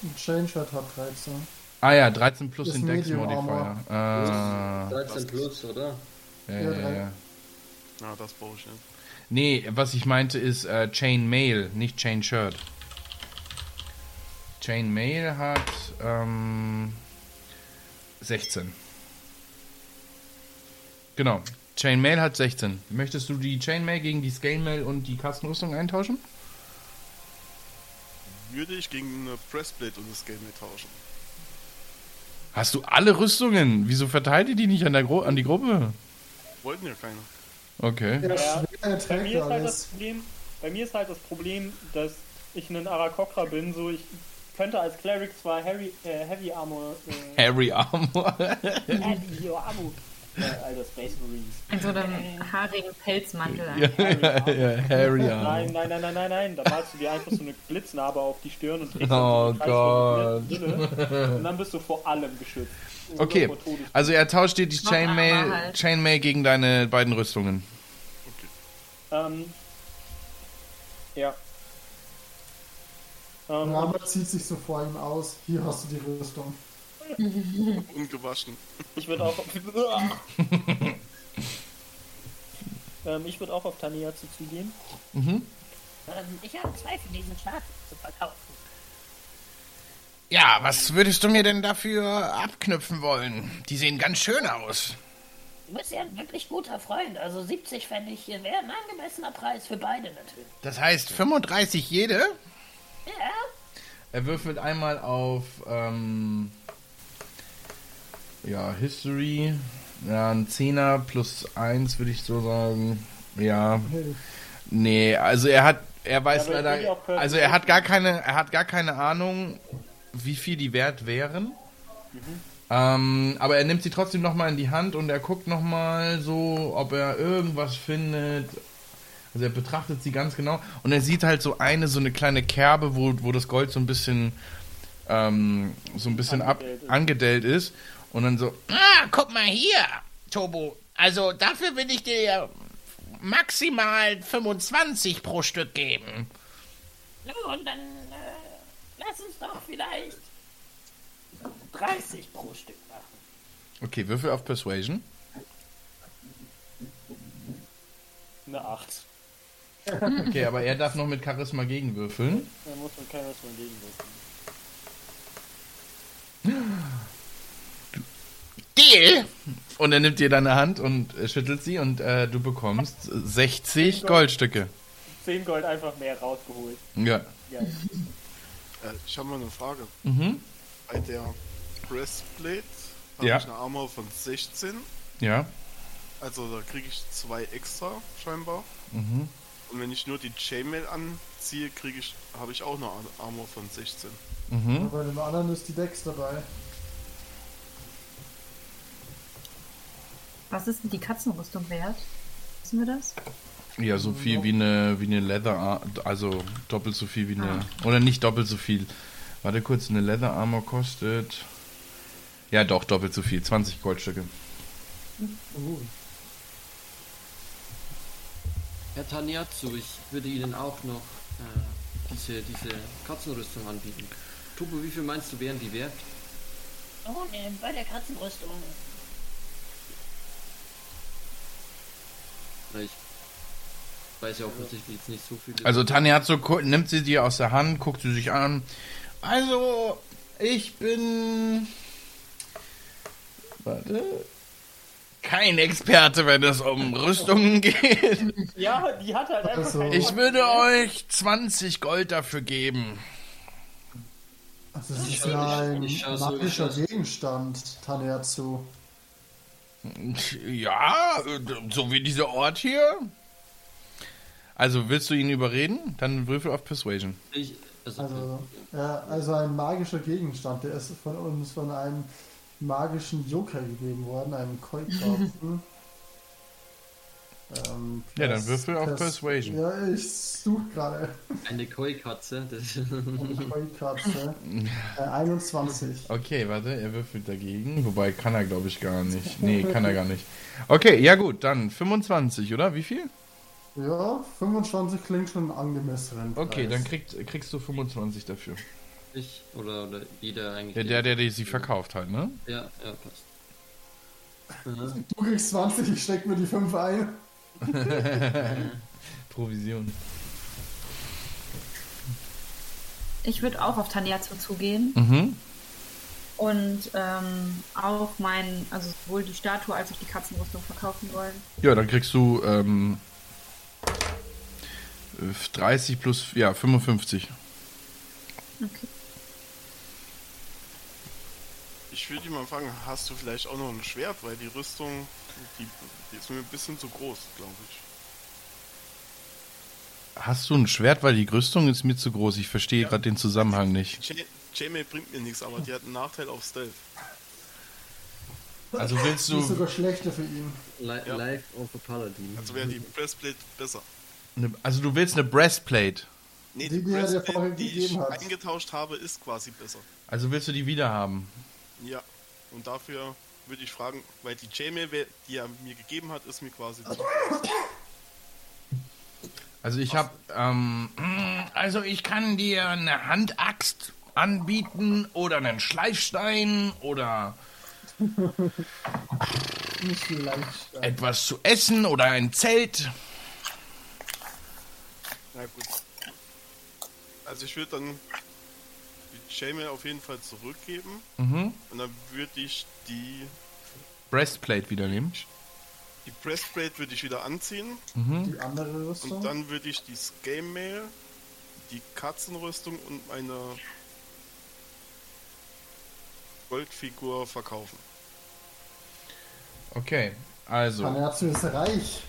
[SPEAKER 4] Ein Chain-Shirt hat 13.
[SPEAKER 1] Ah ja, 13 plus Index
[SPEAKER 4] Medium
[SPEAKER 1] Modifier. Ah,
[SPEAKER 3] 13 plus, oder?
[SPEAKER 1] ja, ja, ja.
[SPEAKER 2] Ja, das brauche ich nicht.
[SPEAKER 1] Nee, was ich meinte ist äh, Chain Mail, nicht Chain Shirt. Chain Mail hat ähm, 16. Genau. Chain Mail hat 16. Möchtest du die Chain Mail gegen die Scale Mail und die Kastenrüstung eintauschen?
[SPEAKER 2] Würde ich gegen eine Breastplate und eine Scale tauschen.
[SPEAKER 1] Hast du alle Rüstungen? Wieso verteilt ihr die nicht an, der Gru an die Gruppe?
[SPEAKER 2] Wollten ja keine.
[SPEAKER 1] Okay.
[SPEAKER 6] Ja, bei mir, ist halt das. Problem, bei mir ist halt das Problem, dass ich ein Arakokra bin, so ich könnte als Cleric zwar Heavy, äh, Heavy Armor, äh,
[SPEAKER 1] Harry Armor.
[SPEAKER 6] Heavy Armor, Alter, Space Marines.
[SPEAKER 5] In so einem haarigen Pelzmantel. an.
[SPEAKER 1] ja, Harry.
[SPEAKER 6] Nein, nein, nein, nein, nein, nein, da malst du dir einfach so eine Blitznarbe auf die Stirn und trägst
[SPEAKER 1] Oh
[SPEAKER 6] Brille und dann bist du vor allem geschützt.
[SPEAKER 1] Okay, also er tauscht dir die Chainmail,
[SPEAKER 5] halt.
[SPEAKER 1] Chainmail gegen deine beiden Rüstungen.
[SPEAKER 6] Ähm, ja. Ähm,
[SPEAKER 4] Rama zieht sich so vor ihm aus. Hier hast du die Rüstung.
[SPEAKER 2] Ungewaschen.
[SPEAKER 6] Ich würde auch. ähm, ich würde auch auf Taniazu zugehen.
[SPEAKER 5] Mhm.
[SPEAKER 7] Ähm, ich habe zwei von diesen Staaten zu verkaufen.
[SPEAKER 1] Ja, was würdest du mir denn dafür abknüpfen wollen? Die sehen ganz schön aus.
[SPEAKER 7] Du bist ja ein wirklich guter Freund. Also 70 fände ich wäre ein angemessener Preis für beide natürlich.
[SPEAKER 1] Das heißt 35 jede?
[SPEAKER 7] Ja,
[SPEAKER 1] Er würfelt einmal auf ähm, ja, History. Ja, ein Zehner plus eins würde ich so sagen. Ja, nee, also er hat, er weiß
[SPEAKER 6] Ja,
[SPEAKER 1] leider, also er hat gar keine, er hat gar keine Ahnung, wie viel die wert wären. Ähm, aber er nimmt sie trotzdem nochmal in die Hand und er guckt nochmal so, ob er irgendwas findet. Also er betrachtet sie ganz genau und er sieht halt so eine, so eine kleine Kerbe, wo, wo das Gold so ein bisschen, ähm, so ein bisschen ab,
[SPEAKER 6] Angedellt ist.
[SPEAKER 1] angedellt ist. Und dann so,
[SPEAKER 8] Ah, guck mal hier, Tobo. Also dafür will ich dir maximal 25 pro Stück geben.
[SPEAKER 7] nun, dann äh, lass uns doch vielleicht 30 pro Stück machen.
[SPEAKER 1] okay, Würfel auf Persuasion.
[SPEAKER 6] Eine 8.
[SPEAKER 1] Okay, aber er darf noch mit Charisma gegenwürfeln.
[SPEAKER 6] Da muss kein Rüstung gegenwirken.
[SPEAKER 8] Deal?
[SPEAKER 1] Und er nimmt dir deine Hand und schüttelt sie und äh, du bekommst 60 Goldstücke.
[SPEAKER 6] 10 Gold einfach mehr rausgeholt.
[SPEAKER 1] Ja.
[SPEAKER 6] Geil.
[SPEAKER 2] Äh, ich habe mal eine Frage.
[SPEAKER 1] Mhm.
[SPEAKER 2] Bei der Breastplate habe
[SPEAKER 1] Ja.
[SPEAKER 2] ich eine Armor von 16.
[SPEAKER 1] Ja.
[SPEAKER 2] Also da kriege ich zwei extra scheinbar.
[SPEAKER 1] Mhm.
[SPEAKER 2] Und wenn ich nur die Chainmail anziehe, kriege ich, habe ich auch eine Ar- Armor von 16.
[SPEAKER 1] Mhm.
[SPEAKER 4] bei dem anderen ist die Dex dabei.
[SPEAKER 5] Was ist denn die Katzenrüstung wert? Wissen wir das?
[SPEAKER 1] Ja, so viel wie eine, wie eine Leather, also doppelt so viel wie eine, oder nicht doppelt so viel. Warte kurz, eine Leather Armor kostet, ja doch, doppelt so viel, 20 Goldstücke.
[SPEAKER 4] Uh,
[SPEAKER 3] Herr Taniatsu, ich würde Ihnen auch noch äh, diese, diese Katzenrüstung anbieten. Topo, wie viel meinst du, wären die wert?
[SPEAKER 7] Oh, ne, bei der Katzenrüstung.
[SPEAKER 3] Na, Ich weiß ja offensichtlich jetzt nicht so viel.
[SPEAKER 1] Also Tanja hat so, nimmt sie dir aus der Hand, guckt sie sich an. Also, ich bin. Warte. Kein Experte, wenn es um Rüstungen geht.
[SPEAKER 6] Ja, die hat halt einfach keine
[SPEAKER 1] Ich würde euch 20 Gold dafür geben.
[SPEAKER 4] Also es
[SPEAKER 3] Ich
[SPEAKER 4] ist ja ein
[SPEAKER 3] so,
[SPEAKER 4] magischer
[SPEAKER 3] so.
[SPEAKER 4] Gegenstand, Tanerzu.
[SPEAKER 1] Ja, so wie dieser Ort hier. Also, willst du ihn überreden? Dann würfel auf Persuasion.
[SPEAKER 3] Ich, also,
[SPEAKER 4] Also, ja, also ein magischer Gegenstand, der ist von uns von einem magischen Joker gegeben worden, einem Koi-Karten. ähm,
[SPEAKER 1] Ja, dann würfel auf
[SPEAKER 4] Pers-
[SPEAKER 1] Persuasion.
[SPEAKER 4] Ja, ich suche gerade
[SPEAKER 3] eine Koi-Katze.
[SPEAKER 4] Eine Koi-Karte. äh, 21.
[SPEAKER 1] Okay, warte, er würfelt dagegen. Wobei kann er, glaube ich, gar nicht. Nee, kann er gar nicht. Okay, ja gut, dann 25, oder? Wie viel?
[SPEAKER 4] Ja, 25 klingt schon angemessen.
[SPEAKER 1] Okay, dann kriegt, kriegst du 25 dafür.
[SPEAKER 3] ich oder, oder jeder eigentlich.
[SPEAKER 1] Der, der, der, der sie verkauft halt, ne?
[SPEAKER 3] Ja, ja, passt.
[SPEAKER 4] Du kriegst 20, ich steck mir die 5 ein.
[SPEAKER 1] Provision.
[SPEAKER 5] Ich würde auch auf Taniazo zugehen
[SPEAKER 1] Mhm.
[SPEAKER 5] und ähm, auch mein, also sowohl die Statue als auch die Katzenrüstung verkaufen wollen.
[SPEAKER 1] Ja, dann kriegst du ähm, 30 plus, ja, 55.
[SPEAKER 5] Okay.
[SPEAKER 2] Ich würde dich mal fragen, hast du vielleicht auch noch ein Schwert? Weil die Rüstung, die, die ist mir ein bisschen zu groß, glaube ich.
[SPEAKER 1] Hast du ein Schwert, weil die Rüstung ist mir zu groß. Ich verstehe
[SPEAKER 2] Ja.
[SPEAKER 1] gerade den Zusammenhang nicht.
[SPEAKER 2] J- J-Mail bringt mir nichts, aber die hat einen Nachteil auf Stealth.
[SPEAKER 1] Also willst
[SPEAKER 4] Die ist
[SPEAKER 1] du,
[SPEAKER 4] sogar schlechter für ihn.
[SPEAKER 3] Li
[SPEAKER 2] Ja.
[SPEAKER 3] Life of a Paladin.
[SPEAKER 2] Also wäre die Breastplate besser.
[SPEAKER 1] ne, also du willst eine Breastplate.
[SPEAKER 2] Nee,
[SPEAKER 4] Die,
[SPEAKER 2] die,
[SPEAKER 4] die
[SPEAKER 2] die ich eingetauscht habe, ist quasi besser.
[SPEAKER 1] Also willst du die wieder haben?
[SPEAKER 2] Ja. Und dafür würde ich fragen, weil die wer- die er mir gegeben hat, ist mir quasi.
[SPEAKER 1] Also ich habe, ähm, also ich kann dir eine Handaxt anbieten oder einen Schleifstein oder etwas zu essen oder ein Zelt.
[SPEAKER 2] Na gut. Also ich würde dann J-Mail auf jeden Fall zurückgeben.
[SPEAKER 1] Mhm.
[SPEAKER 2] Und dann würde ich die,
[SPEAKER 1] Breastplate wieder nehmen.
[SPEAKER 2] die Breastplate würde ich wieder anziehen.
[SPEAKER 4] Die andere Rüstung.
[SPEAKER 2] Und dann würde ich die Scale Mail, die Katzenrüstung und meine Goldfigur verkaufen.
[SPEAKER 1] Okay, also
[SPEAKER 4] Tanerzu ist reich.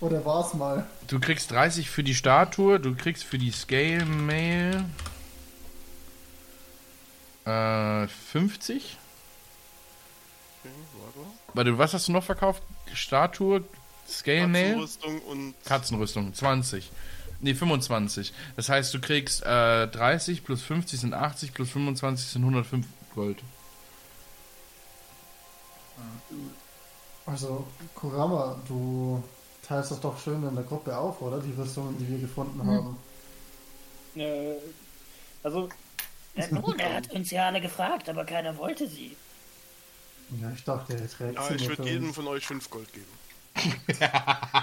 [SPEAKER 4] Oder war's mal?
[SPEAKER 1] du kriegst 30 für die Statue, du kriegst für die Scale Mail äh, 50.
[SPEAKER 2] Okay, warte.
[SPEAKER 1] Warte, was hast du noch verkauft? Statue, Scale Mail?
[SPEAKER 2] Katzenrüstung und
[SPEAKER 1] Katzenrüstung, 20. Nee, 25. Das heißt, du kriegst äh, 30 plus 50 sind 80 plus 25 sind 105 Gold.
[SPEAKER 4] Also, Kurama, du teilst das doch schön in der Gruppe auf, oder? Die Rüstungen, die wir gefunden haben.
[SPEAKER 6] Äh, also,
[SPEAKER 7] Ja, nun, er hat uns ja alle gefragt, aber keiner wollte sie.
[SPEAKER 4] Ja, ich dachte, er trägt
[SPEAKER 2] ja,
[SPEAKER 4] sie
[SPEAKER 2] ich
[SPEAKER 4] nur
[SPEAKER 2] würde jedem von euch 5 Gold geben.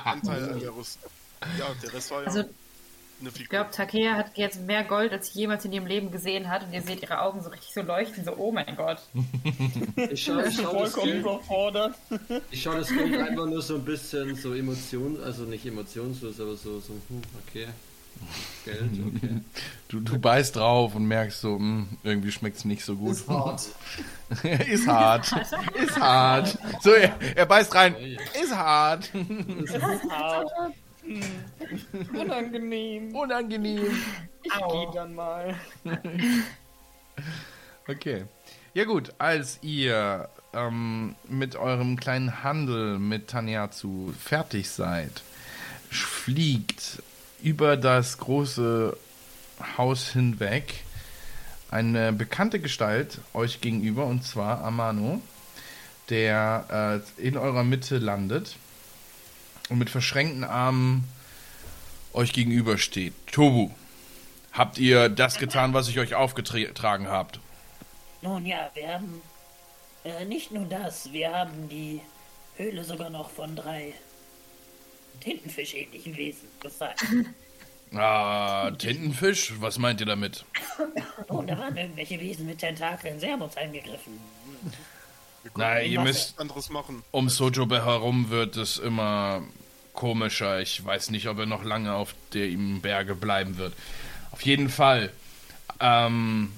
[SPEAKER 2] Anteil an der Rüstung. Ja, der Rest war ja
[SPEAKER 5] Also,
[SPEAKER 2] eine
[SPEAKER 5] Ich
[SPEAKER 2] Figur.
[SPEAKER 5] glaube, Takea hat jetzt mehr Gold, als sie jemals in ihrem Leben gesehen hat. Und ihr seht ihre Augen so richtig so leuchten, so, oh mein Gott.
[SPEAKER 3] Ich schaue ich schau das,
[SPEAKER 6] vollkommen überfordert.
[SPEAKER 3] ich schau das Geld einfach nur so ein bisschen so emotion, also nicht emotionslos, aber so, so hm, okay. Geld, okay.
[SPEAKER 1] Du, du beißt drauf und merkst so, hm, irgendwie schmeckt es nicht so gut.
[SPEAKER 4] Ist hart.
[SPEAKER 1] ist hart. ist hart. So, er, er beißt rein. Ist hart.
[SPEAKER 6] Hart. Hm. Unangenehm.
[SPEAKER 1] Unangenehm.
[SPEAKER 6] Ich geh dann mal.
[SPEAKER 1] Okay. Ja gut, als ihr ähm, mit eurem kleinen Handel mit Taniazu fertig seid, fliegt über das große Haus hinweg eine bekannte Gestalt euch gegenüber, und zwar Amano, der äh, in eurer Mitte landet und mit verschränkten Armen euch gegenübersteht. Tobu, Habt ihr das getan, was ich euch aufgetragen habt?
[SPEAKER 7] Nun ja, wir haben äh, nicht nur das, wir haben die Höhle sogar noch von drei Tintenfischähnlichen Wesen befreit.
[SPEAKER 1] Ah, Tintenfisch? Was meint ihr damit?
[SPEAKER 7] Oh, da waren irgendwelche Wesen mit Tentakeln. Sie haben uns angegriffen.
[SPEAKER 2] Konnten
[SPEAKER 1] ihr müsst-
[SPEAKER 2] anderes machen.
[SPEAKER 1] Um Sojobe herum wird es immer komischer. Ich weiß nicht, ob er noch lange auf dem Berge bleiben wird. Auf jeden Fall. Ähm,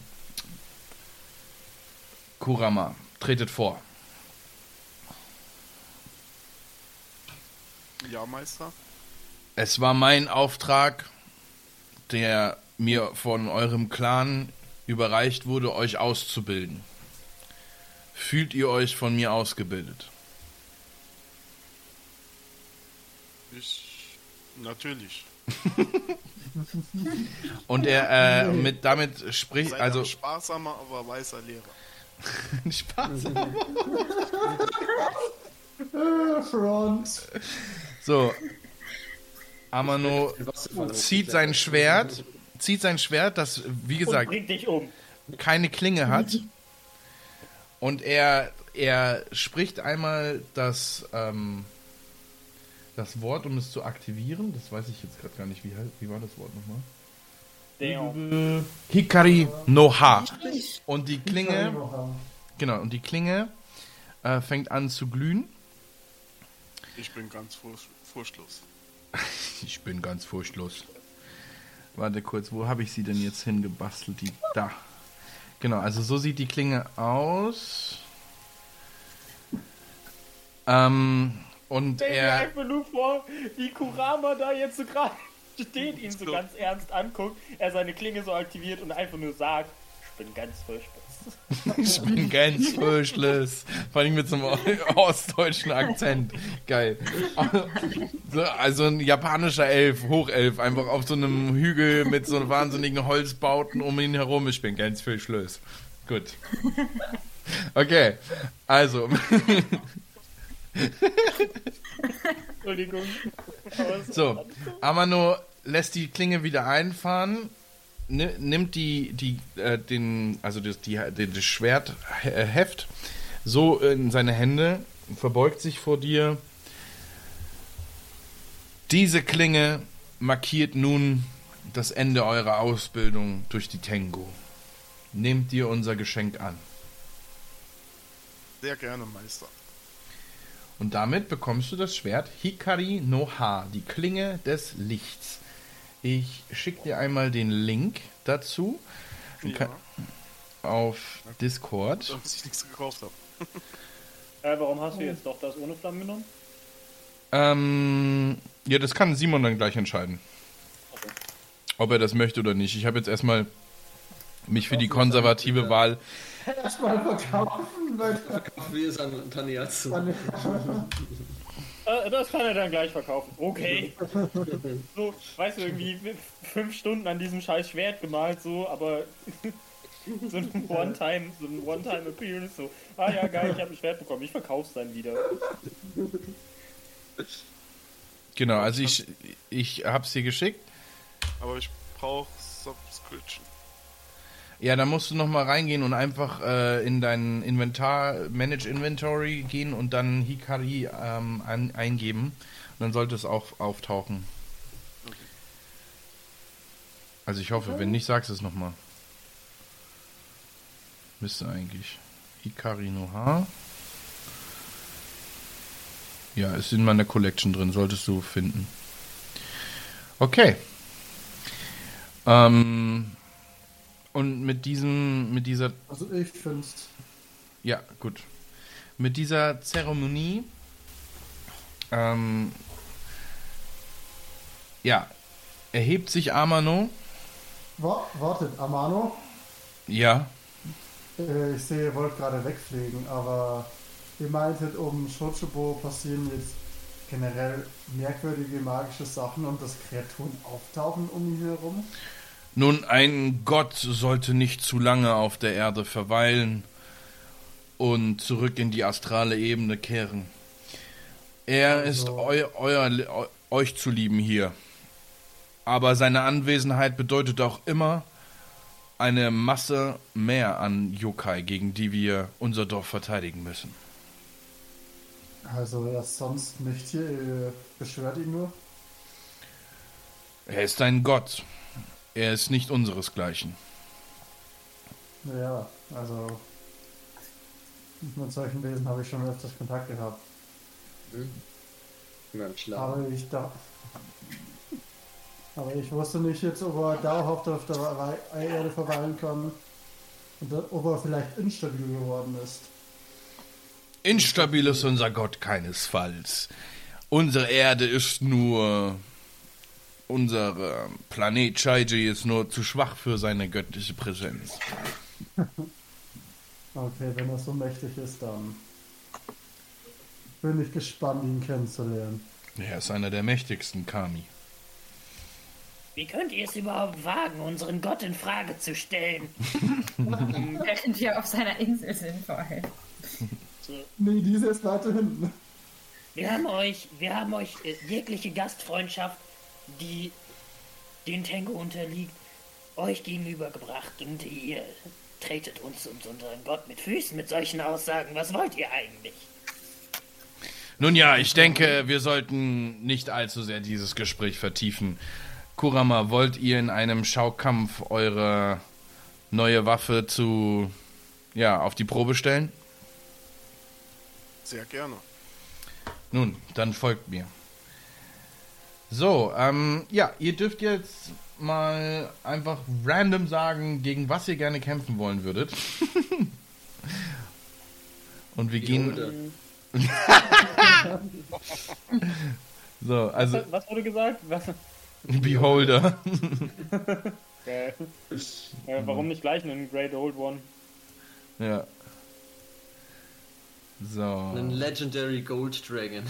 [SPEAKER 1] Kurama, tretet vor.
[SPEAKER 2] Ja, Meister.
[SPEAKER 1] Es war mein Auftrag, der mir von eurem Clan überreicht wurde, euch auszubilden. Fühlt ihr euch von mir ausgebildet?
[SPEAKER 2] Ich. Natürlich.
[SPEAKER 1] Und er äh, mit damit spricht, also
[SPEAKER 2] ein sparsamer, aber weißer Lehrer.
[SPEAKER 1] Spaß.
[SPEAKER 4] Front.
[SPEAKER 1] So, Amano zieht sein Schwert, zieht sein Schwert, das wie gesagt
[SPEAKER 6] um.
[SPEAKER 1] keine Klinge hat. Und er, er spricht einmal das, ähm, das Wort, um es zu aktivieren. Das weiß ich jetzt gerade gar nicht. Wie, wie war das Wort nochmal?
[SPEAKER 6] Damn.
[SPEAKER 1] Hikari no Ha. Und die Klinge, genau, und die Klinge äh, fängt an zu glühen.
[SPEAKER 2] Ich bin ganz furch furchtlos.
[SPEAKER 1] Ich bin ganz furchtlos. Warte kurz, wo habe ich sie denn jetzt hingebastelt? Die da. Genau, also so sieht die Klinge aus. Ähm, und
[SPEAKER 6] Stell mir
[SPEAKER 1] er.
[SPEAKER 6] einfach nur vor, wie Kurama da jetzt so gerade steht, ihn so ganz ernst anguckt, er seine Klinge so aktiviert und einfach nur sagt, ich bin ganz furchtbar.
[SPEAKER 1] Ich bin ganz furchtlos. Vor allem mit so einem ostdeutschen Akzent. Geil. So, also ein japanischer Elf, Hochelf, einfach auf so einem Hügel mit so wahnsinnigen Holzbauten um ihn herum. Ich bin ganz furchtlos. Gut. Okay, also.
[SPEAKER 6] Entschuldigung.
[SPEAKER 1] So, Amano lässt die Klinge wieder einfahren, nimmt die, die, äh, den, also das, die, das Schwertheft so in seine Hände, verbeugt sich vor dir. Diese Klinge markiert nun das Ende eurer Ausbildung durch die Tengu. Nehmt ihr unser Geschenk an.
[SPEAKER 2] Sehr gerne, Meister.
[SPEAKER 1] Und damit bekommst du das Schwert Hikari no Ha, die Klinge des Lichts. Ich schicke dir einmal den Link dazu
[SPEAKER 2] Ja,
[SPEAKER 1] kann- auf Discord.
[SPEAKER 2] dass ich nichts gekauft habe.
[SPEAKER 6] Äh, warum hast du jetzt doch das ohne Flammen genommen?
[SPEAKER 1] Ähm, ja, das kann Simon dann gleich entscheiden. Ob er das möchte oder nicht. Ich habe jetzt erstmal mich für die konservative Wahl.
[SPEAKER 4] Erstmal verkaufen, weil
[SPEAKER 3] Wie ist an Taniatsu?
[SPEAKER 6] Äh, das kann er dann gleich verkaufen. Okay. So, weißt du, irgendwie fünf Stunden an diesem scheiß Schwert gemalt, so, aber so ein One-Time, so ein One-Time-Appearance, so, ah ja, geil, ich habe ein Schwert bekommen, ich verkauf's dann wieder.
[SPEAKER 1] Genau, also ich, ich habe es dir geschickt.
[SPEAKER 2] Aber ich brauche Subscription.
[SPEAKER 1] Ja, dann musst du nochmal reingehen und einfach äh, in dein Inventar, Manage Inventory gehen und dann Hikari ähm, an, eingeben. Und dann sollte es auch auftauchen. Also ich hoffe, wenn nicht, sagst du es nochmal. Müsste eigentlich. Hikari no Ha. Ja, ist in meiner Collection drin, solltest du finden. Okay. Ähm, und mit diesem, mit dieser,
[SPEAKER 4] Also ich find's.
[SPEAKER 1] ja, gut. Mit dieser Zeremonie, ähm, ja, erhebt sich Amano.
[SPEAKER 4] Wa wartet, Amano.
[SPEAKER 1] Ja,
[SPEAKER 4] Äh, ich sehe, ihr wollt gerade wegfliegen, aber ihr meintet, um Shochobo passieren jetzt generell merkwürdige magische Sachen und dass Kreaturen auftauchen um ihn herum.
[SPEAKER 1] Nun, ein Gott sollte nicht zu lange auf der Erde verweilen und zurück in die astrale Ebene kehren. Er ist
[SPEAKER 4] Also-
[SPEAKER 1] eu, euer, eu, euch zu lieben hier. Aber seine Anwesenheit bedeutet auch immer eine Masse mehr an Yokai, gegen die wir unser Dorf verteidigen müssen.
[SPEAKER 4] Also er ist sonst nicht hier, ihr beschwört ihn nur.
[SPEAKER 1] Er ist ein Gott. Er ist nicht unseresgleichen.
[SPEAKER 4] Ja, also mit solchen Wesen habe ich schon öfters Kontakt gehabt.
[SPEAKER 3] Schlaf.
[SPEAKER 4] Aber ich da. Aber ich wusste nicht jetzt, ob er dauerhaft auf der Erde verweilen kann. Und ob er vielleicht instabil geworden ist.
[SPEAKER 1] Instabil ist unser Gott keinesfalls. Unsere Erde ist nur. Unser äh, Planet Shaiji ist nur zu schwach für seine göttliche Präsenz.
[SPEAKER 4] Okay, wenn er so mächtig ist, dann bin ich gespannt, ihn kennenzulernen.
[SPEAKER 1] Er ist einer der mächtigsten Kami.
[SPEAKER 7] Wie könnt ihr es überhaupt wagen, unseren Gott in Frage zu stellen?
[SPEAKER 5] Während wir auf seiner Insel sind, vor allem.
[SPEAKER 4] Nee, diese ist weiter hinten.
[SPEAKER 7] Wir haben euch, wir haben euch äh, jegliche Gastfreundschaft, die den Tango unterliegt, euch gegenübergebracht und ihr tretet uns und unseren Gott mit Füßen mit solchen Aussagen. Was wollt ihr eigentlich?
[SPEAKER 1] Nun ja, ich denke, wir sollten nicht allzu sehr dieses Gespräch vertiefen. Kurama, wollt ihr in einem Schaukampf eure neue Waffe zu. ja, auf die Probe stellen?
[SPEAKER 2] Sehr gerne.
[SPEAKER 1] Nun, dann folgt mir. So, ähm, ja, ihr dürft jetzt mal einfach random sagen, gegen was ihr gerne kämpfen wollen würdet. Und wir gehen. So, also,
[SPEAKER 6] Was wurde gesagt? Was?
[SPEAKER 1] Beholder.
[SPEAKER 6] Äh, äh, warum nicht gleich einen Great Old One?
[SPEAKER 1] ja. So.
[SPEAKER 3] Einen Legendary Gold Dragon.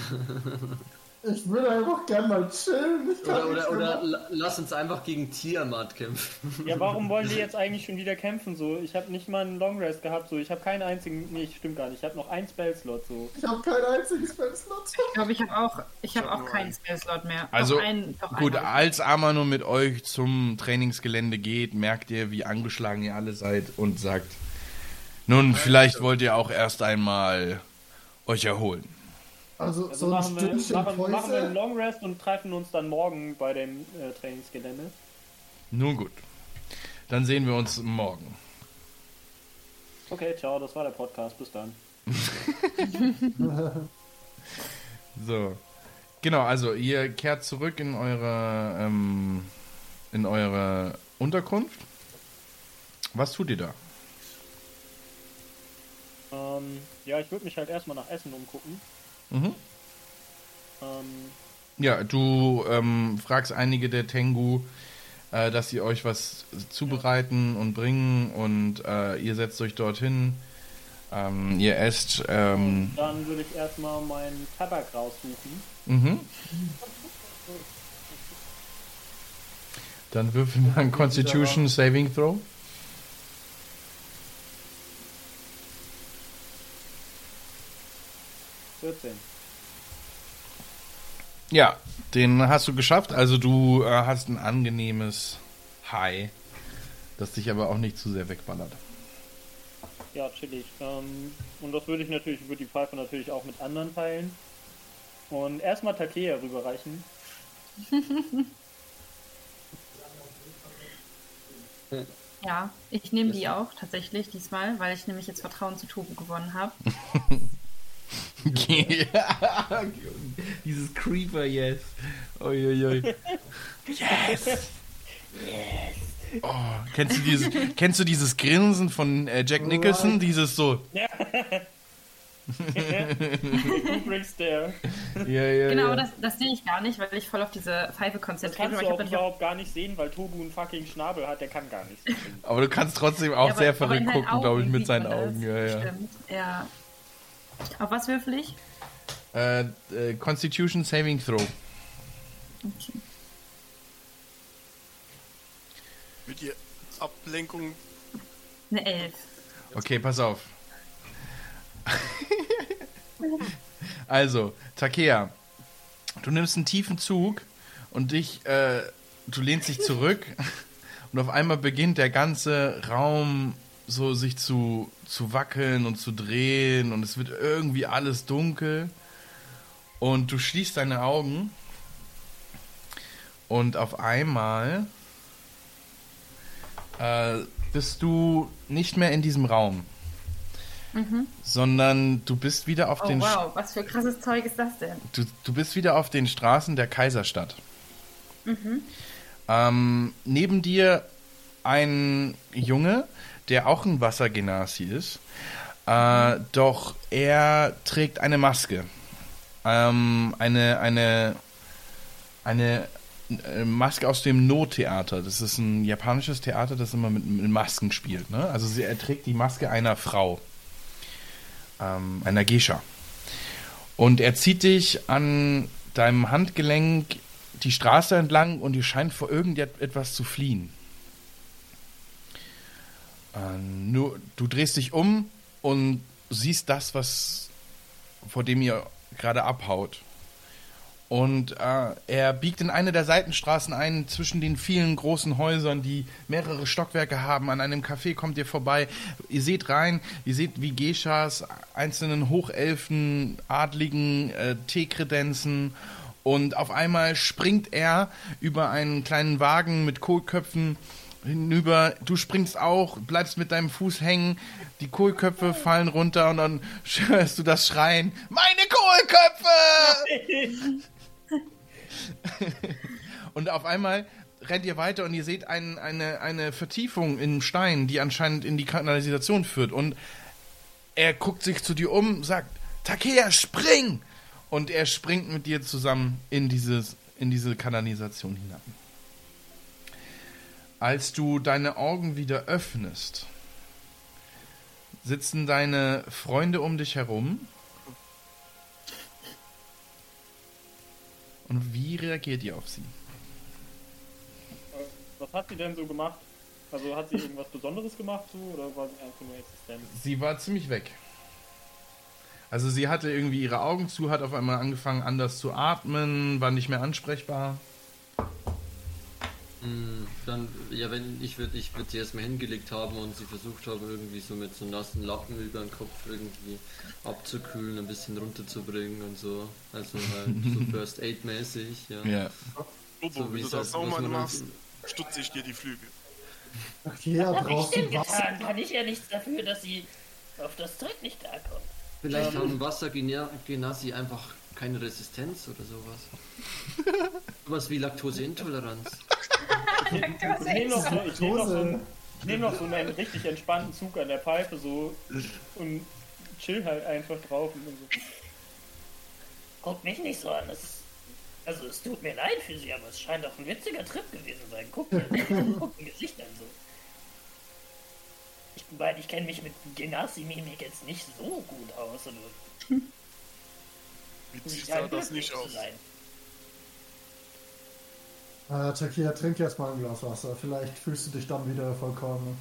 [SPEAKER 4] Ich will einfach gern mal chillen.
[SPEAKER 3] Oder, oder, oder lass uns einfach gegen Tiamat kämpfen.
[SPEAKER 6] Ja, warum wollen die jetzt eigentlich schon wieder kämpfen? So, ich habe nicht mal einen Long Rest gehabt. So, ich habe keinen einzigen. Nee, stimmt gar nicht. Ich habe noch einen Spell-Slot. So.
[SPEAKER 4] Ich habe keinen einzigen Spellslot.
[SPEAKER 5] Ich glaube, ich habe auch, ich habe
[SPEAKER 2] hab
[SPEAKER 5] auch keinen
[SPEAKER 2] einen.
[SPEAKER 5] Spellslot mehr.
[SPEAKER 1] Also,
[SPEAKER 5] Doch einen, doch
[SPEAKER 1] Gut,
[SPEAKER 5] einen.
[SPEAKER 1] als Amano mit euch zum Trainingsgelände geht, merkt ihr, wie angeschlagen ihr alle seid und sagt, nun, vielleicht wollt ihr auch erst einmal euch erholen.
[SPEAKER 4] Also,
[SPEAKER 6] Also
[SPEAKER 4] so ein
[SPEAKER 6] machen, wir, machen, machen wir einen. Long Rest und treffen uns dann morgen bei dem äh, Trainingsgelände.
[SPEAKER 1] Nun gut. Dann sehen wir uns morgen.
[SPEAKER 6] Okay, ciao, das war der Podcast. Bis dann.
[SPEAKER 1] So. Genau, also ihr kehrt zurück in eure ähm, in eure Unterkunft. Was tut ihr da?
[SPEAKER 6] Ähm, ja, ich würde mich halt erstmal nach Essen umgucken.
[SPEAKER 1] Mhm.
[SPEAKER 6] Ähm,
[SPEAKER 1] Ja, du ähm, fragst einige der Tengu, äh, dass sie euch was zubereiten und bringen und äh, ihr setzt euch dorthin. Ähm, ihr esst. Ähm,
[SPEAKER 6] dann würde ich erstmal meinen Tabak raussuchen.
[SPEAKER 1] mhm. Dann würfel mal ein Constitution Saving Throw.
[SPEAKER 6] Vierzehn.
[SPEAKER 1] Ja, den hast du geschafft. Also du äh, hast ein angenehmes High, das dich aber auch nicht zu sehr wegballert.
[SPEAKER 6] Ja, chillig. Ähm, und das würde ich natürlich, würde die Pfeife natürlich auch mit anderen teilen. Und erstmal Takea rüberreichen.
[SPEAKER 5] Ja, ich nehme die auch tatsächlich diesmal, weil ich nämlich jetzt Vertrauen zu Tobu gewonnen habe.
[SPEAKER 1] Dieses Creeper, yes. Uiuiui. Yes. Oh, kennst du dieses, kennst du dieses Grinsen von äh, Jack Nicholson? Dieses so.
[SPEAKER 6] Der.
[SPEAKER 1] Ja, ja,
[SPEAKER 5] Genau,
[SPEAKER 1] ja.
[SPEAKER 5] das, das sehe ich gar nicht, weil ich voll auf diese Pfeife
[SPEAKER 6] Das
[SPEAKER 5] konzentriert
[SPEAKER 6] kannst
[SPEAKER 5] bin.
[SPEAKER 6] auch
[SPEAKER 5] Ich habe
[SPEAKER 6] überhaupt gar nicht sehen, weil Tobu einen fucking Schnabel hat, der kann gar nichts. sehen.
[SPEAKER 1] Aber du kannst trotzdem auch
[SPEAKER 5] Ja,
[SPEAKER 1] sehr
[SPEAKER 5] aber
[SPEAKER 1] verrückt gucken, glaube ich, mit seinen
[SPEAKER 5] das.
[SPEAKER 1] Augen. Ja, ja.
[SPEAKER 5] Stimmt, ja. Auf was würfel ich?
[SPEAKER 1] Äh, äh, Constitution Saving Throw.
[SPEAKER 5] Okay.
[SPEAKER 2] Mit ihr Ablenkung
[SPEAKER 5] Eine Elf.
[SPEAKER 1] Okay, pass auf. also, Takea, du nimmst einen tiefen Zug und dich äh, du lehnst dich zurück und auf einmal beginnt der ganze Raum so sich zu, zu wackeln und zu drehen und es wird irgendwie alles dunkel und du schließt deine Augen und auf einmal äh, bist du nicht mehr in diesem Raum, sondern du bist wieder auf
[SPEAKER 5] Oh
[SPEAKER 1] den
[SPEAKER 5] wow, was für krasses Zeug ist das denn?
[SPEAKER 1] du, du bist wieder auf den Straßen der Kaiserstadt. Ähm, neben dir ein Junge, der auch ein Wassergenasi ist, äh, doch er trägt eine Maske. Ähm, eine, eine, eine äh, Maske aus dem No-Theater. Das ist ein japanisches Theater, das immer mit, mit Masken spielt. Ne? Also sie, er trägt die Maske einer Frau, ähm, einer Geisha. Und er zieht dich an deinem Handgelenk die Straße entlang und ihr scheint vor irgendetwas zu fliehen. Ähm, nur, du drehst dich um und siehst das, was vor dem ihr gerade abhaut. Und äh, er biegt in eine der Seitenstraßen ein, zwischen den vielen großen Häusern, die mehrere Stockwerke haben. An einem Café kommt ihr vorbei. Ihr seht rein, ihr seht wie Geishas, einzelnen Hochelfen, Adligen, äh, Teekredenzen. Und auf einmal springt er über einen kleinen Wagen mit Kohlköpfen hinüber. Du springst auch, bleibst mit deinem Fuß hängen. Die Kohlköpfe fallen runter und dann hörst du das Schreien. Meine Kohlköpfe! Und auf einmal rennt ihr weiter und ihr seht ein, eine, eine Vertiefung im Stein, die anscheinend in die Kanalisation führt. Und er guckt sich zu dir um, sagt, Takea, spring! Und er springt mit dir zusammen in, dieses, in diese Kanalisation hinab. Als du deine Augen wieder öffnest, sitzen deine Freunde um dich herum. Und wie reagiert ihr auf sie?
[SPEAKER 6] Was hat sie denn so gemacht? Also hat sie irgendwas Besonderes gemacht so, oder war sie einfach nur existent?
[SPEAKER 1] Sie war ziemlich weg. Also sie hatte irgendwie ihre Augen zu, hat auf einmal angefangen anders zu atmen, war nicht mehr ansprechbar.
[SPEAKER 3] Mm, Dann, ja, wenn ich würde ich würd sie erstmal hingelegt haben und sie versucht haben, irgendwie so mit so nassen Lappen über den Kopf irgendwie abzukühlen, ein bisschen runterzubringen und so. Also halt so First Aid mäßig, ja.
[SPEAKER 1] Ja.
[SPEAKER 2] Bobo,
[SPEAKER 3] So
[SPEAKER 2] wenn
[SPEAKER 3] wie
[SPEAKER 2] du das auch
[SPEAKER 3] was
[SPEAKER 2] mal
[SPEAKER 3] man
[SPEAKER 2] machst, stutze ich dir die Flügel.
[SPEAKER 4] Okay, ja,
[SPEAKER 7] Hab ich
[SPEAKER 4] brauchst
[SPEAKER 7] denn
[SPEAKER 4] du Wasser.
[SPEAKER 7] getan? Kann ich ja nichts dafür, dass sie auf das Zeug nicht klarkommt.
[SPEAKER 3] Vielleicht haben Wassergenasi einfach keine Resistenz oder sowas. sowas wie Laktoseintoleranz.
[SPEAKER 6] Ich nehme noch, so, ich nehm noch, so,
[SPEAKER 4] Dose.
[SPEAKER 6] einen- ich nehm noch so einen richtig entspannten Zug an der Pfeife so und chill halt einfach drauf und so.
[SPEAKER 7] Guck mich nicht so an. Es, also es tut mir leid für sie, aber es scheint auch ein witziger Trip gewesen sein. Guck mir guck ein Gesicht an so. Ich meine, ich kenne mich mit Genasi-Mimik jetzt nicht so gut aus. Aber
[SPEAKER 2] Witzig sah das nicht aus.
[SPEAKER 7] sein.
[SPEAKER 4] Äh, Takia, trink jetzt mal ein Glas Wasser. Vielleicht fühlst du dich dann wieder vollkommen.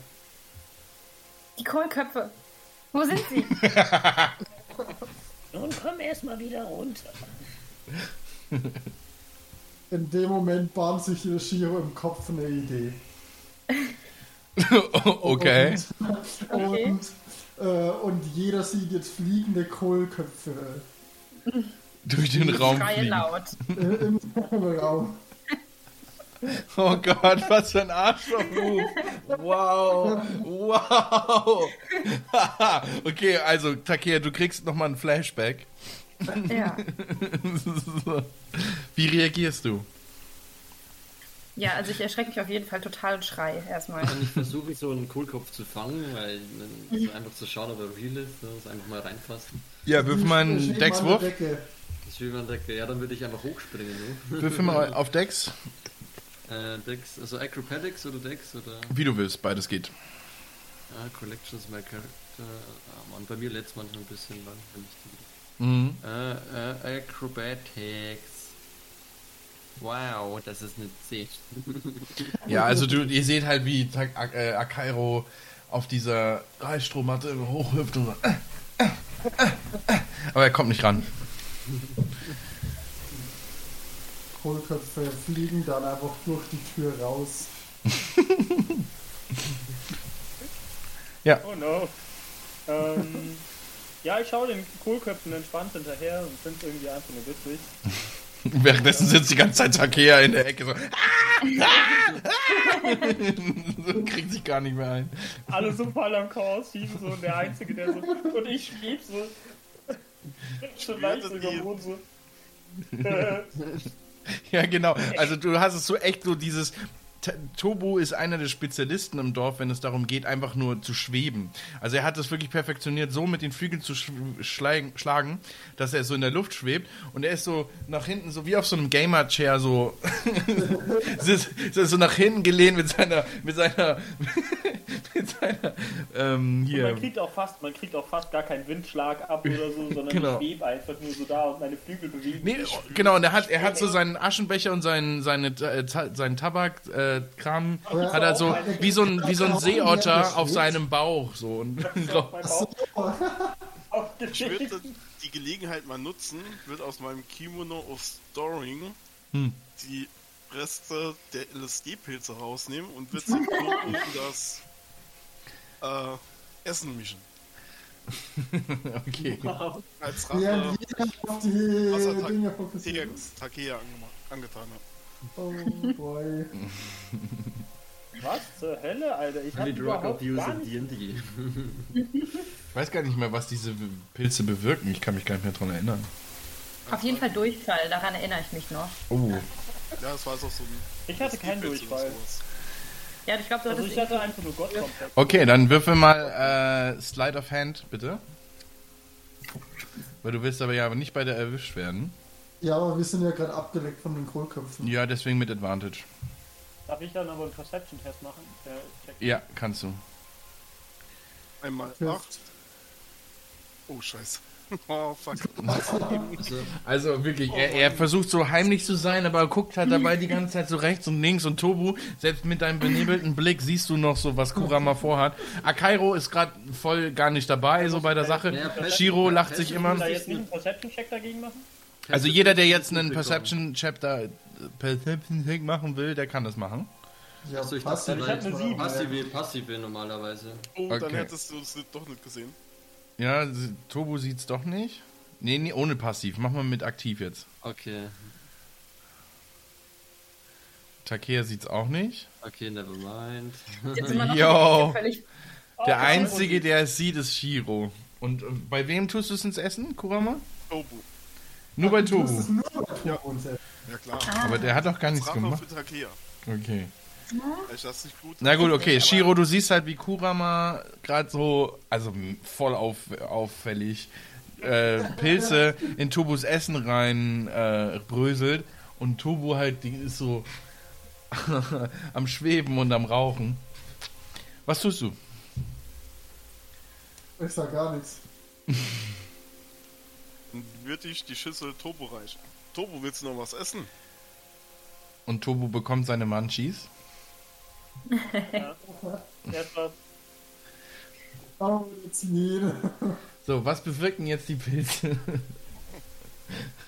[SPEAKER 5] Die Kohlköpfe. Wo sind sie?
[SPEAKER 7] Nun komm erstmal wieder runter.
[SPEAKER 4] In dem Moment bahnt sich Shiro im Kopf eine Idee.
[SPEAKER 1] okay.
[SPEAKER 4] Und,
[SPEAKER 5] Okay.
[SPEAKER 4] und, äh, und jeder sieht jetzt fliegende Kohlköpfe
[SPEAKER 1] Durch den Raum
[SPEAKER 5] Schreie
[SPEAKER 1] fliegen.
[SPEAKER 5] laut.
[SPEAKER 4] äh, im Raum.
[SPEAKER 1] Oh Gott, was für ein Arschloch-Move. Wow. Wow. okay, also, Takea, du kriegst nochmal ein Flashback.
[SPEAKER 5] Ja.
[SPEAKER 1] Wie reagierst du?
[SPEAKER 5] ja, also ich erschrecke mich auf jeden Fall total und schrei erstmal.
[SPEAKER 3] Dann ich versuche so einen Kohlkopf zu fangen, weil es ist einfach zu schauen, ob er real ist. Ne? Das einfach mal reinfassen.
[SPEAKER 1] Ja, würfel mal einen Deckswurf.
[SPEAKER 4] meine Decke.
[SPEAKER 3] Ist wie man denkt, ja, dann würde ich einfach hochspringen. Ne?
[SPEAKER 1] Würfel mal auf Dex.
[SPEAKER 3] Äh, Dex, also Acrobatics oder Dex oder
[SPEAKER 1] Wie du willst, beides geht.
[SPEAKER 3] ah, Collections my character. Ah, Mann, bei mir letztes Mal ein bisschen lang. wenn ich die-
[SPEAKER 1] Mhm.
[SPEAKER 3] Äh, äh, Acrobatics. Wow, das ist eine 10.
[SPEAKER 1] Ja, also du, ihr seht halt, wie Ak- äh, Akairo auf dieser Reisstrohmatte hochhüpft und so. Äh, äh. Aber er kommt nicht ran.
[SPEAKER 4] Kohlköpfe fliegen dann einfach durch die Tür raus.
[SPEAKER 6] Oh no. Ähm, ja, ich schaue den Kohlköpfen entspannt hinterher und finde es irgendwie einfach nur witzig.
[SPEAKER 1] Währenddessen sitzt die ganze Zeit Takea in der Ecke so. Ah, so kriegt sich gar nicht mehr ein.
[SPEAKER 6] Alle so voll am Chaos schieben so und der Einzige, der so. Und ich schrieb so. Schon leicht so
[SPEAKER 1] Ja, genau. Also du hast es so echt so dieses. Tobu ist einer der Spezialisten im Dorf, wenn es darum geht, einfach nur zu schweben. Also er hat es wirklich perfektioniert, so mit den Flügeln zu sch schlagen, dass er so in der Luft schwebt und er ist so nach hinten, so wie auf so einem Gamer-Chair, so, so, nach hinten gelehnt mit seiner, mit seiner, mit seiner, ähm,
[SPEAKER 6] und
[SPEAKER 1] hier.
[SPEAKER 6] man kriegt auch fast, man kriegt auch fast gar keinen Windschlag ab oder so, sondern
[SPEAKER 1] Genau.
[SPEAKER 6] ich schwebe einfach nur so da und meine Flügel bewegen.
[SPEAKER 1] Nee, genau, und er hat, er hat so seinen Aschenbecher und seinen, seine, äh, seinen Tabakkram, äh, Kram,
[SPEAKER 4] Aber
[SPEAKER 1] hat er so, wie so ein, wie so ein Seeotter auf seinem Bauch, so. Und,
[SPEAKER 2] Ich würde die Gelegenheit mal nutzen, wird aus meinem Kimono of Storing
[SPEAKER 1] Hm.
[SPEAKER 2] die Reste der LSD-Pilze rausnehmen und wird sie in das äh, Essen mischen.
[SPEAKER 1] okay.
[SPEAKER 2] Als
[SPEAKER 4] Während
[SPEAKER 2] Rache,
[SPEAKER 4] auf die
[SPEAKER 2] was er
[SPEAKER 4] Dinge
[SPEAKER 2] Takea, angetan hat.
[SPEAKER 4] Oh boy.
[SPEAKER 6] Was zur Hölle, Alter? Ich hab
[SPEAKER 3] Only drug
[SPEAKER 6] überhaupt
[SPEAKER 3] abuse
[SPEAKER 6] gar
[SPEAKER 3] in
[SPEAKER 6] nicht...
[SPEAKER 3] D&D.
[SPEAKER 1] Ich weiß gar nicht mehr, was diese Pilze bewirken. Ich kann mich gar nicht mehr dran erinnern.
[SPEAKER 5] Auf jeden Fall Durchfall, daran erinnere ich mich noch.
[SPEAKER 1] Oh.
[SPEAKER 2] Ja, das war so so ein
[SPEAKER 6] Ich hatte keinen Durchfall.
[SPEAKER 5] Ja, ich glaube, du
[SPEAKER 6] Also ich hatte einfach nur Gottkomplex.
[SPEAKER 1] Okay, dann würfel mal äh, Slide of Hand, bitte. Weil du willst aber ja nicht bei der erwischt werden.
[SPEAKER 4] Ja, aber wir sind ja gerade abgeleckt von den Kohlköpfen.
[SPEAKER 1] Ja, deswegen mit Advantage.
[SPEAKER 6] Darf ich dann aber einen Perception-Test machen? Äh.
[SPEAKER 1] Ja, kannst du.
[SPEAKER 2] Einmal
[SPEAKER 4] Ja.
[SPEAKER 2] acht. Oh, scheiße. Oh, fuck.
[SPEAKER 3] Also,
[SPEAKER 1] Also wirklich, er, er versucht so heimlich zu sein, aber guckt halt dabei die ganze Zeit so rechts und links und Tobu, selbst mit deinem benebelten Blick siehst du noch so, was Kurama vorhat. Akairo ist gerade voll gar nicht dabei, so bei der Sache. Shiro lacht sich immer.
[SPEAKER 6] da jetzt nicht einen Perception-Check dagegen machen?
[SPEAKER 1] Also jeder, der jetzt einen Perception Chapter Perception Check machen will, der kann das machen.
[SPEAKER 4] Ja,
[SPEAKER 3] Achso, ich
[SPEAKER 4] passiv
[SPEAKER 3] dachte,
[SPEAKER 6] ich hab eine
[SPEAKER 3] passive, passive normalerweise.
[SPEAKER 2] Oh, dann
[SPEAKER 1] Okay.
[SPEAKER 2] hättest du es doch nicht gesehen.
[SPEAKER 1] Ja, Tobu sieht's doch nicht. Nee, nee, ohne passiv. Machen wir mit aktiv jetzt.
[SPEAKER 3] Okay,
[SPEAKER 1] Takea sieht's auch nicht.
[SPEAKER 3] okay, never mind.
[SPEAKER 5] jetzt immer noch
[SPEAKER 1] Yo.
[SPEAKER 5] völlig
[SPEAKER 1] Der
[SPEAKER 6] Oh,
[SPEAKER 1] einzige, der es sieht, ist Shiro. Und äh, bei wem tust du es ins Essen, Kurama?
[SPEAKER 2] Tobu.
[SPEAKER 1] Nur bei
[SPEAKER 4] Das ist
[SPEAKER 1] Tobu.
[SPEAKER 4] nur bei Tobu und selbst.
[SPEAKER 2] Ja klar.
[SPEAKER 1] Aber der hat doch gar nichts gemacht.
[SPEAKER 2] für Takea.
[SPEAKER 1] Okay.
[SPEAKER 2] Gut.
[SPEAKER 1] Na gut, okay. Shiro, du siehst halt, wie Kurama gerade so, also voll auf, auffällig, äh, Pilze in Tobus Essen rein äh, bröselt. Und Tobu halt, die ist so am Schweben und am Rauchen. Was tust du?
[SPEAKER 4] Ich sag gar nichts.
[SPEAKER 2] Dann würde ich die Schüssel Tobu reichen. Tobu, willst du noch was essen?
[SPEAKER 1] Und Tobu bekommt seine Munchies.
[SPEAKER 6] Erst was.
[SPEAKER 4] Oh, jetzt nie.
[SPEAKER 1] So, was bewirken jetzt die Pilze?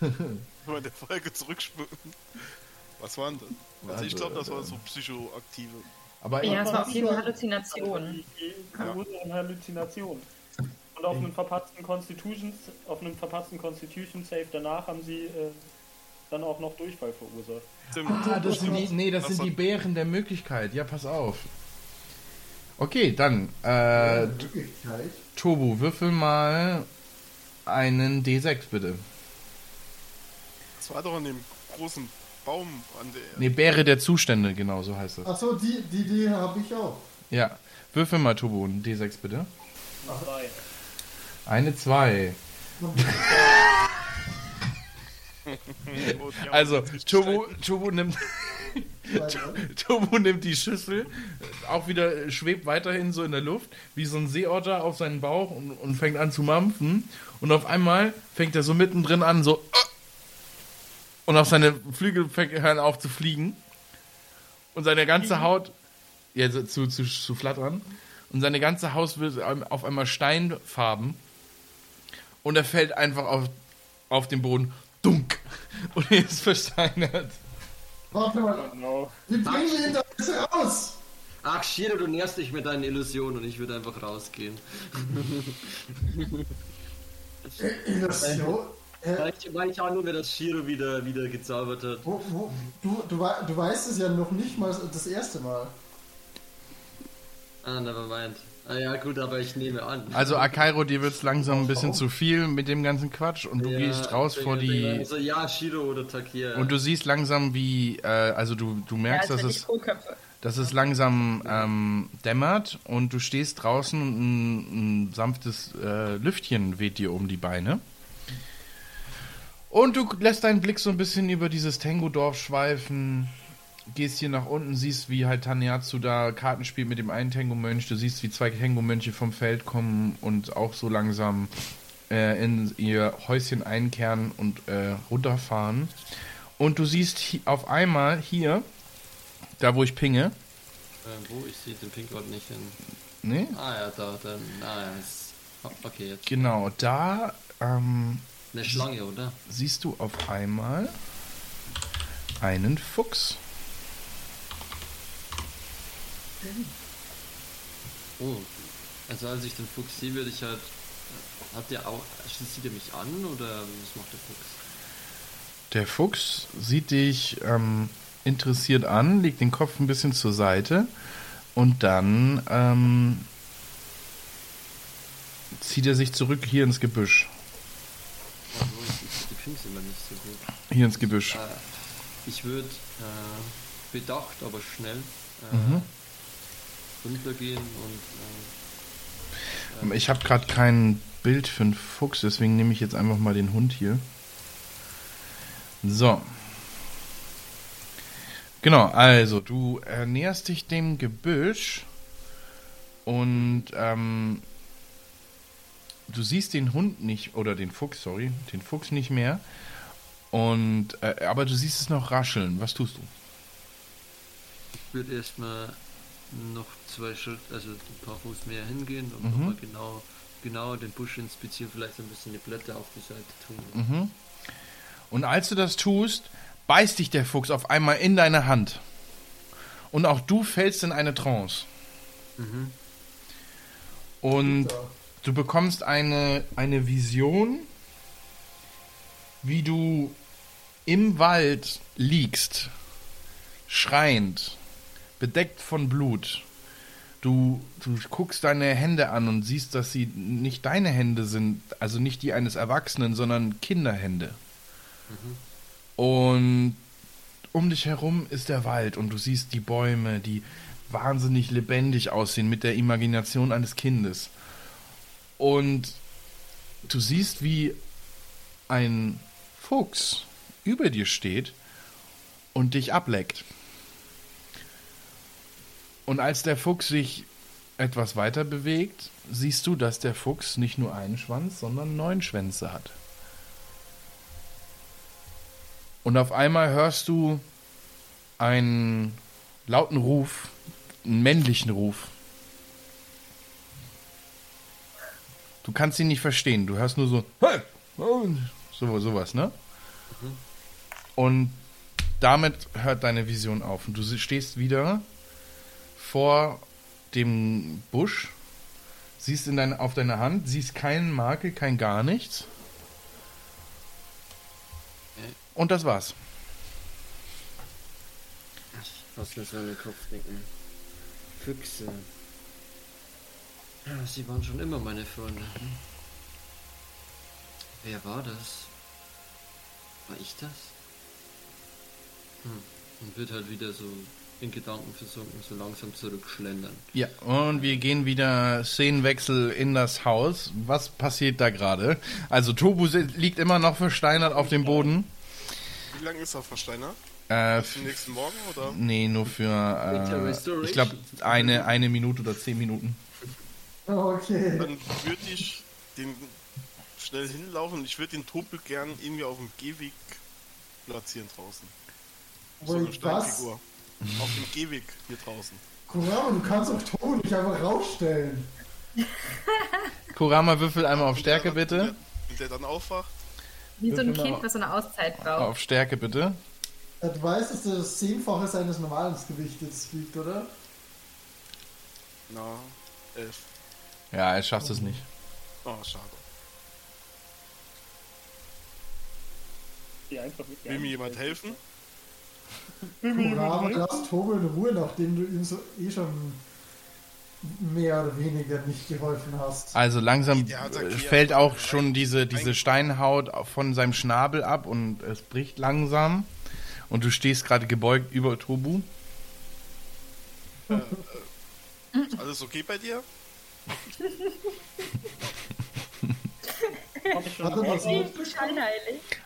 [SPEAKER 2] Wir der Folge zurückspüren. Was waren das? Also ich glaube, das war so psychoaktive.
[SPEAKER 1] Aber
[SPEAKER 5] Ja, es war auf jeden Fall
[SPEAKER 6] die verursachen Halluzinationen. Und auf einem verpatzten Constitution, auf einem verpatzten Constitution Save danach haben sie äh, dann auch noch Durchfall verursacht.
[SPEAKER 1] Ah, das sind die, nee, das sind die Bären der Möglichkeit. Ja, pass auf. Okay, dann, äh,
[SPEAKER 4] Möglichkeit.
[SPEAKER 1] Tobu, würfel mal einen D6, bitte.
[SPEAKER 2] Das war doch an dem großen Baum an der
[SPEAKER 1] Nee, Bäre der Zustände, genau, so heißt das.
[SPEAKER 4] Achso, die, die Idee habe ich auch.
[SPEAKER 1] Ja, würfel mal, Tobu, einen D6, bitte.
[SPEAKER 6] Drei.
[SPEAKER 1] Eine 2.
[SPEAKER 2] Die haben
[SPEAKER 1] Also, Tobu, Tobu nimmt... Tobu nimmt die Schüssel, auch wieder schwebt weiterhin so in der Luft, wie so ein Seeotter auf seinen Bauch und, und fängt an zu mampfen. Und auf einmal fängt er so mittendrin an, so. "Ah!" Und auf seine Flügel fängt- hören auf zu fliegen. Und seine ganze Haut. Ja, zu, zu, zu flattern. Und seine ganze Haut wird auf einmal steinfarben. Und er fällt einfach auf, auf den Boden. Dunk! und er ist versteinert.
[SPEAKER 4] Warte mal,
[SPEAKER 6] Oh no.
[SPEAKER 4] wie bringen wir ihn da jetzt raus?
[SPEAKER 3] Ach, Shiro, du nährst dich mit deinen Illusionen und ich würde einfach rausgehen.
[SPEAKER 4] Illusion? Äh,
[SPEAKER 3] Weil ich, weil ich auch nur, wer das Shiro wieder, wieder gezaubert hat.
[SPEAKER 4] wo, wo, du, du, du weißt es ja noch nicht mal das erste Mal.
[SPEAKER 3] Ah, never mind. Ah ja, gut, aber ich nehme an.
[SPEAKER 1] Also Akairo, dir wird's langsam ein bisschen zu viel mit dem ganzen Quatsch und du
[SPEAKER 3] Ja,
[SPEAKER 1] gehst raus vor die...
[SPEAKER 3] Also, ja, Shiro oder Takia.
[SPEAKER 1] Und du siehst langsam, wie, äh, also du, du
[SPEAKER 5] Ja,
[SPEAKER 1] merkst,
[SPEAKER 5] als
[SPEAKER 1] dass es, dass es langsam ähm, dämmert und du stehst draußen und ein, ein sanftes äh, Lüftchen weht dir um die Beine. Und du lässt deinen Blick so ein bisschen über dieses Tengu-Dorf schweifen, gehst hier nach unten, siehst, wie halt Taneatsu da Karten spielt mit dem einen Tengu-Mönch, du siehst, wie zwei Tengu-Mönche vom Feld kommen und auch so langsam äh, in ihr Häuschen einkehren und äh, runterfahren. Und du siehst auf einmal hier, da wo ich pinge,
[SPEAKER 3] Äh, wo? Ich sehe den Pinkort nicht hin.
[SPEAKER 1] ne?
[SPEAKER 3] Ah ja, da, dann. Ah ja, ist, okay, jetzt.
[SPEAKER 1] Genau, da ähm,
[SPEAKER 3] Eine Schlange, oder?
[SPEAKER 1] siehst du auf einmal einen Fuchs.
[SPEAKER 3] Oh. Also als ich den Fuchs sehe, würde ich halt. Hat der auch. Sieht er mich an oder was macht der Fuchs?
[SPEAKER 1] Der Fuchs sieht dich ähm, interessiert an, legt den Kopf ein bisschen zur Seite und dann ähm, zieht er sich zurück hier ins Gebüsch.
[SPEAKER 3] Oh, ich, die Pins immer nicht so gut.
[SPEAKER 1] Hier ins Gebüsch.
[SPEAKER 3] Äh, ich würde äh, bedacht, aber schnell äh,
[SPEAKER 1] Mhm.
[SPEAKER 3] Runtergehen und äh,
[SPEAKER 1] Ich habe gerade kein Bild für einen Fuchs, deswegen nehme ich jetzt einfach mal den Hund hier. So. Genau, also du äh, näherst dich dem Gebüsch und ähm, du siehst den Hund nicht, oder den Fuchs, sorry, den Fuchs nicht mehr. Und äh, aber du siehst es noch rascheln. Was tust du?
[SPEAKER 3] ich würde erstmal noch zwei Schritt, also ein paar Fuß mehr hingehen und
[SPEAKER 1] Mhm.
[SPEAKER 3] nochmal genau, genau den Busch inspizieren, vielleicht ein bisschen die Blätter auf die Seite tun.
[SPEAKER 1] Mhm. Und als du das tust, beißt dich der Fuchs auf einmal in deine Hand. Und auch du fällst in eine Trance.
[SPEAKER 3] Mhm.
[SPEAKER 1] Und du bekommst eine, eine Vision, wie du im Wald liegst, schreiend, bedeckt von Blut. Du, du guckst deine Hände an und siehst, dass sie nicht deine Hände sind, also nicht die eines Erwachsenen, sondern Kinderhände. Und um dich herum ist der Wald und du siehst die Bäume, die wahnsinnig lebendig aussehen mit der Imagination eines Kindes. Und du siehst, wie ein Fuchs über dir steht und dich ableckt. Und als der Fuchs sich etwas weiter bewegt, siehst du, dass der Fuchs nicht nur einen Schwanz, sondern neun Schwänze hat. Und auf einmal hörst du einen lauten Ruf, einen männlichen Ruf. Du kannst ihn nicht verstehen. Du hörst nur so, "Hey!" so sowas, ne? Und damit hört deine Vision auf. Und du stehst wieder vor dem Busch, siehst in dein, auf deine Hand, siehst keinen Makel, kein gar nichts. Und das war's.
[SPEAKER 3] Was in den Kopf denken. Füchse. Sie waren schon immer meine Freunde. Wer war das? War ich das? Hm. Und wird halt wieder so in Gedanken versunken, so langsam zurückschlendern.
[SPEAKER 1] Ja, und wir gehen wieder Szenenwechsel in das Haus. Was passiert da gerade? Also Tobu liegt immer noch versteinert auf dem Boden.
[SPEAKER 2] Wie lange ist er versteinert?
[SPEAKER 1] Äh,
[SPEAKER 2] zum nächsten Morgen oder?
[SPEAKER 1] nee, nur für, äh, ich glaube, eine, eine Minute oder zehn Minuten.
[SPEAKER 4] Okay.
[SPEAKER 2] Dann würde ich den schnell hinlaufen und ich würde den Topel gern irgendwie auf dem Gehweg platzieren draußen. So eine
[SPEAKER 4] Wait, was?
[SPEAKER 2] Auf dem Gehweg hier draußen.
[SPEAKER 4] Kurama, du kannst auch Togo nicht einfach rausstellen.
[SPEAKER 1] Kurama, würfel einmal auf Stärke,
[SPEAKER 2] Und der-
[SPEAKER 1] bitte.
[SPEAKER 2] Wenn der dann aufwacht,
[SPEAKER 5] Wie so ein Kind, was so eine Auszeit braucht.
[SPEAKER 1] Auf Stärke bitte.
[SPEAKER 4] Du weißt, dass das Zehnfache seines normalen Gewichtes wiegt, oder?
[SPEAKER 2] Na, elf.
[SPEAKER 1] Ja, er schafft es nicht.
[SPEAKER 2] Oh, schade. Will mir jemand helfen?
[SPEAKER 4] Kurama, lass Togo in Ruhe, nachdem du ihm so eh schon mehr oder weniger nicht geholfen hast.
[SPEAKER 1] Also langsam äh, fällt auch schon diese, diese Steinhaut von seinem Schnabel ab und es bricht langsam. Und du stehst gerade gebeugt über Tobu.
[SPEAKER 2] Ist alles okay bei dir?
[SPEAKER 6] Hab ich schon
[SPEAKER 4] Warte, was
[SPEAKER 6] gemacht.
[SPEAKER 4] mit?
[SPEAKER 5] Scheinheilig.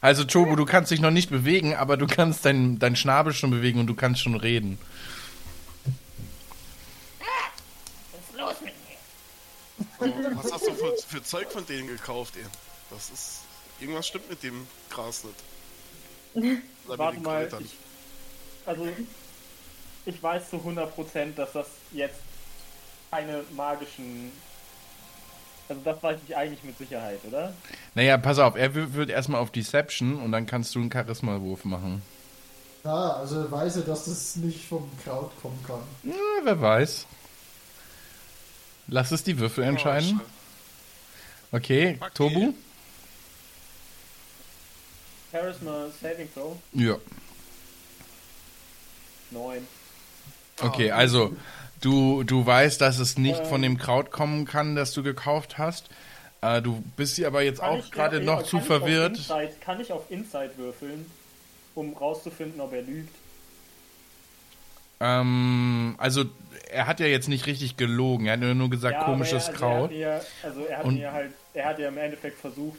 [SPEAKER 1] Also Tobu, du kannst dich noch nicht bewegen, aber du kannst deinen dein Schnabel schon bewegen und du kannst schon reden.
[SPEAKER 7] Was ist los mit mir?
[SPEAKER 2] Was hast du für, für Zeug von denen gekauft, ey? Das ist. Irgendwas stimmt mit dem Gras nicht. Oder
[SPEAKER 6] Warte mal, ich, also ich weiß zu 100%, dass das jetzt keine magischen. Also das weiß ich eigentlich mit Sicherheit, oder?
[SPEAKER 1] Naja, pass auf, er wird erstmal auf Deception und dann kannst du einen Charisma-Wurf machen.
[SPEAKER 4] Ja, also weiß er, dass das nicht vom Kraut kommen kann.
[SPEAKER 1] Ja, wer weiß. Lass es die Würfel entscheiden. Okay,
[SPEAKER 2] Okay.
[SPEAKER 1] Tobu?
[SPEAKER 6] Charisma Saving Throw
[SPEAKER 1] Ja.
[SPEAKER 6] 9.
[SPEAKER 1] Okay, also du, du weißt, dass es nicht
[SPEAKER 6] Ähm.
[SPEAKER 1] von dem Kraut kommen kann, das du gekauft hast. Äh, du bist dir aber jetzt
[SPEAKER 6] Kann
[SPEAKER 1] auch gerade noch
[SPEAKER 6] kann
[SPEAKER 1] zu
[SPEAKER 6] ich auf
[SPEAKER 1] verwirrt.
[SPEAKER 6] Insight, kann ich auf Insight würfeln, um rauszufinden, ob er lügt?
[SPEAKER 1] Ähm, also er hat ja jetzt nicht richtig gelogen, er hat ja nur gesagt
[SPEAKER 6] Ja,
[SPEAKER 1] komisches
[SPEAKER 6] er, also
[SPEAKER 1] Kraut,
[SPEAKER 6] Er hat mir, also er hat mir halt, er hat ja im Endeffekt versucht,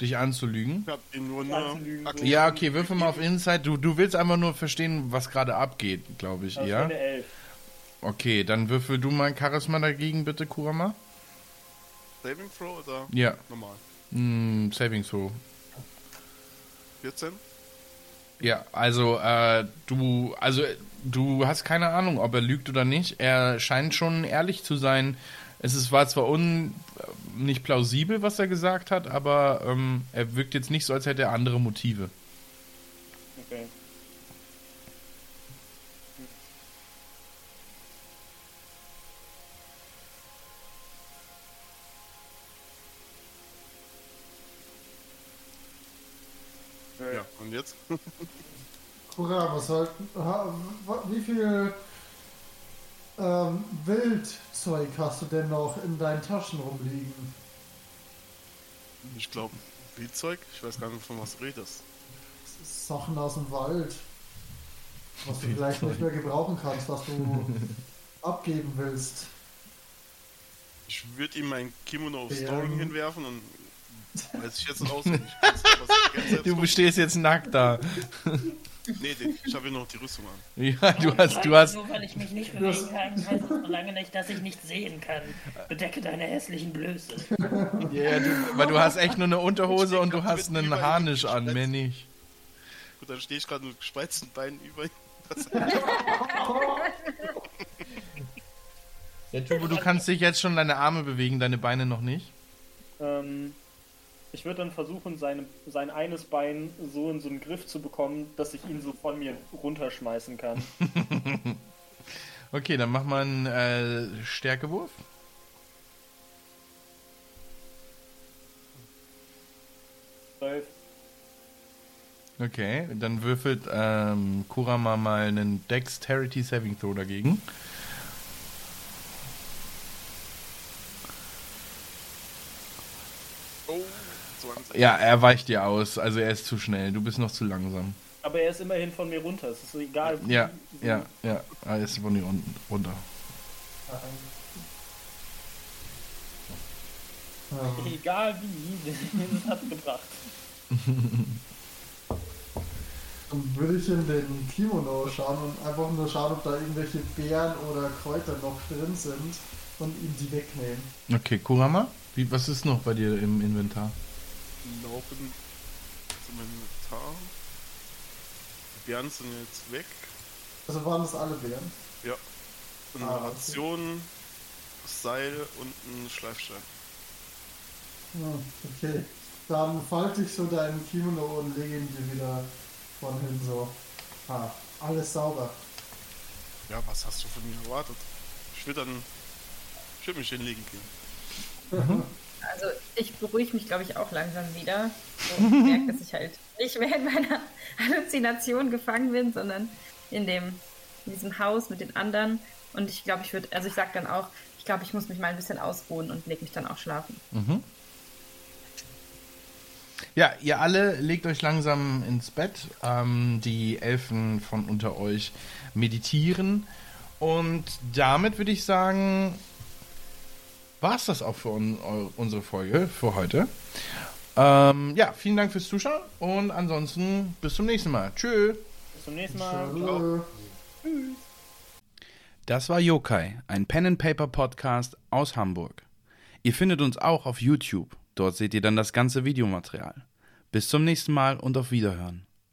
[SPEAKER 1] dich anzulügen.
[SPEAKER 2] Ich hab ihn nur
[SPEAKER 6] Anzulügen, so.
[SPEAKER 1] Ja, okay, würfel mal auf Insight. Du, du willst einfach nur verstehen, was gerade abgeht, glaube ich,
[SPEAKER 6] das
[SPEAKER 1] ja?
[SPEAKER 6] war eine 11.
[SPEAKER 1] Okay, dann würfel du mal Charisma dagegen, bitte, Kurama.
[SPEAKER 2] Saving Throw oder
[SPEAKER 1] Ja,
[SPEAKER 2] normal?
[SPEAKER 1] hm, Saving Throw.
[SPEAKER 2] 14?
[SPEAKER 1] Ja, also äh, du, also du hast keine Ahnung, ob er lügt oder nicht. Er scheint schon ehrlich zu sein. Es ist, war zwar un, nicht plausibel, was er gesagt hat, aber ähm, er wirkt jetzt nicht so, als hätte er andere Motive.
[SPEAKER 2] Und jetzt?
[SPEAKER 4] Kurama, sollten, ha- wa- wie viel ähm, Wildzeug hast du denn noch in deinen Taschen rumliegen?
[SPEAKER 2] Ich glaube, Spielzeug? Ich weiß gar nicht, von was du redest.
[SPEAKER 4] Sachen aus dem Wald. Was du vielleicht nicht mehr gebrauchen kannst, was du abgeben willst.
[SPEAKER 2] Ich würde ihm mein Kimono of
[SPEAKER 4] Ja.
[SPEAKER 2] Storing hinwerfen und weiß ich jetzt auswendig. Ich weiß nicht, was ich jetzt selbst
[SPEAKER 1] Du stehst jetzt nackt da.
[SPEAKER 2] Nee, den, ich habe hier noch die Rüstung an.
[SPEAKER 1] Ja, du hast, du hast,
[SPEAKER 7] Nur weil ich mich nicht bewegen kann, heißt das noch lange nicht, dass ich nicht sehen kann. Bedecke deine hässlichen Blöße.
[SPEAKER 1] ja, du, weil du hast echt nur eine Unterhose und du hast einen Harnisch an, mehr nicht.
[SPEAKER 2] Gut, dann stehe ich gerade mit gespreizten Beinen über
[SPEAKER 1] Ja, Tubo, du kannst dich jetzt schon deine Arme bewegen, deine Beine noch nicht.
[SPEAKER 6] Ähm, ich würde dann versuchen, seine, sein eines Bein so in so einen Griff zu bekommen, dass ich ihn so von mir runterschmeißen kann.
[SPEAKER 1] Okay, dann mach mal einen äh, Stärkewurf.
[SPEAKER 6] Zwölf.
[SPEAKER 1] Okay, dann würfelt ähm, Kurama mal einen Dexterity Saving Throw dagegen.
[SPEAKER 2] Oh, 20.
[SPEAKER 1] Ja, er weicht dir aus, also er ist zu schnell, du bist noch zu langsam.
[SPEAKER 6] Aber er ist immerhin von mir runter. Es ist so egal. wie-
[SPEAKER 1] Ja,
[SPEAKER 6] so-
[SPEAKER 1] ja, ja, er ist von dir unten runter.
[SPEAKER 4] Ähm,
[SPEAKER 6] Egal wie, das hat gebracht.
[SPEAKER 4] Dann würde ich in den Kimono schauen und einfach nur schauen, ob da irgendwelche Beeren oder Kräuter noch drin sind und ihm die wegnehmen.
[SPEAKER 1] Okay, Kurama, wie, was ist noch bei dir im Inventar?
[SPEAKER 2] Laufen zum Inventar. Die Beeren sind jetzt weg.
[SPEAKER 4] Also waren das alle Beeren?
[SPEAKER 2] Ja. Eine
[SPEAKER 4] Ah, okay.
[SPEAKER 2] Ration, Seil und ein Schleifstein.
[SPEAKER 4] Hm, okay. dann falte ich so deinen Kimono und lege ihn dir wieder von hin so. Ah, alles sauber.
[SPEAKER 2] Ja, was hast du von mir erwartet? Ich würde dann. Ich würde mich hinlegen gehen.
[SPEAKER 5] Also ich beruhige mich, glaube ich, auch langsam wieder. So, ich merke, dass ich halt nicht mehr in meiner Halluzination gefangen bin, sondern in dem in diesem Haus mit den anderen. Und ich glaube, ich würde, also ich sage dann auch, ich glaube, ich muss mich mal ein bisschen ausruhen und leg mich dann auch schlafen.
[SPEAKER 1] Ja, ihr alle legt euch langsam ins Bett. Ähm, die Elfen von unter euch meditieren. Und damit würde ich sagen, war es das auch für un unsere Folge für heute. Ähm, ja, vielen Dank fürs Zuschauen und ansonsten bis zum nächsten Mal. Tschö.
[SPEAKER 6] Bis zum nächsten Mal.
[SPEAKER 4] Tschö.
[SPEAKER 1] Das war Yokai, ein Pen and Paper Podcast aus Hamburg. Ihr findet uns auch auf YouTube. Dort seht ihr dann das ganze Videomaterial. Bis zum nächsten Mal und auf Wiederhören.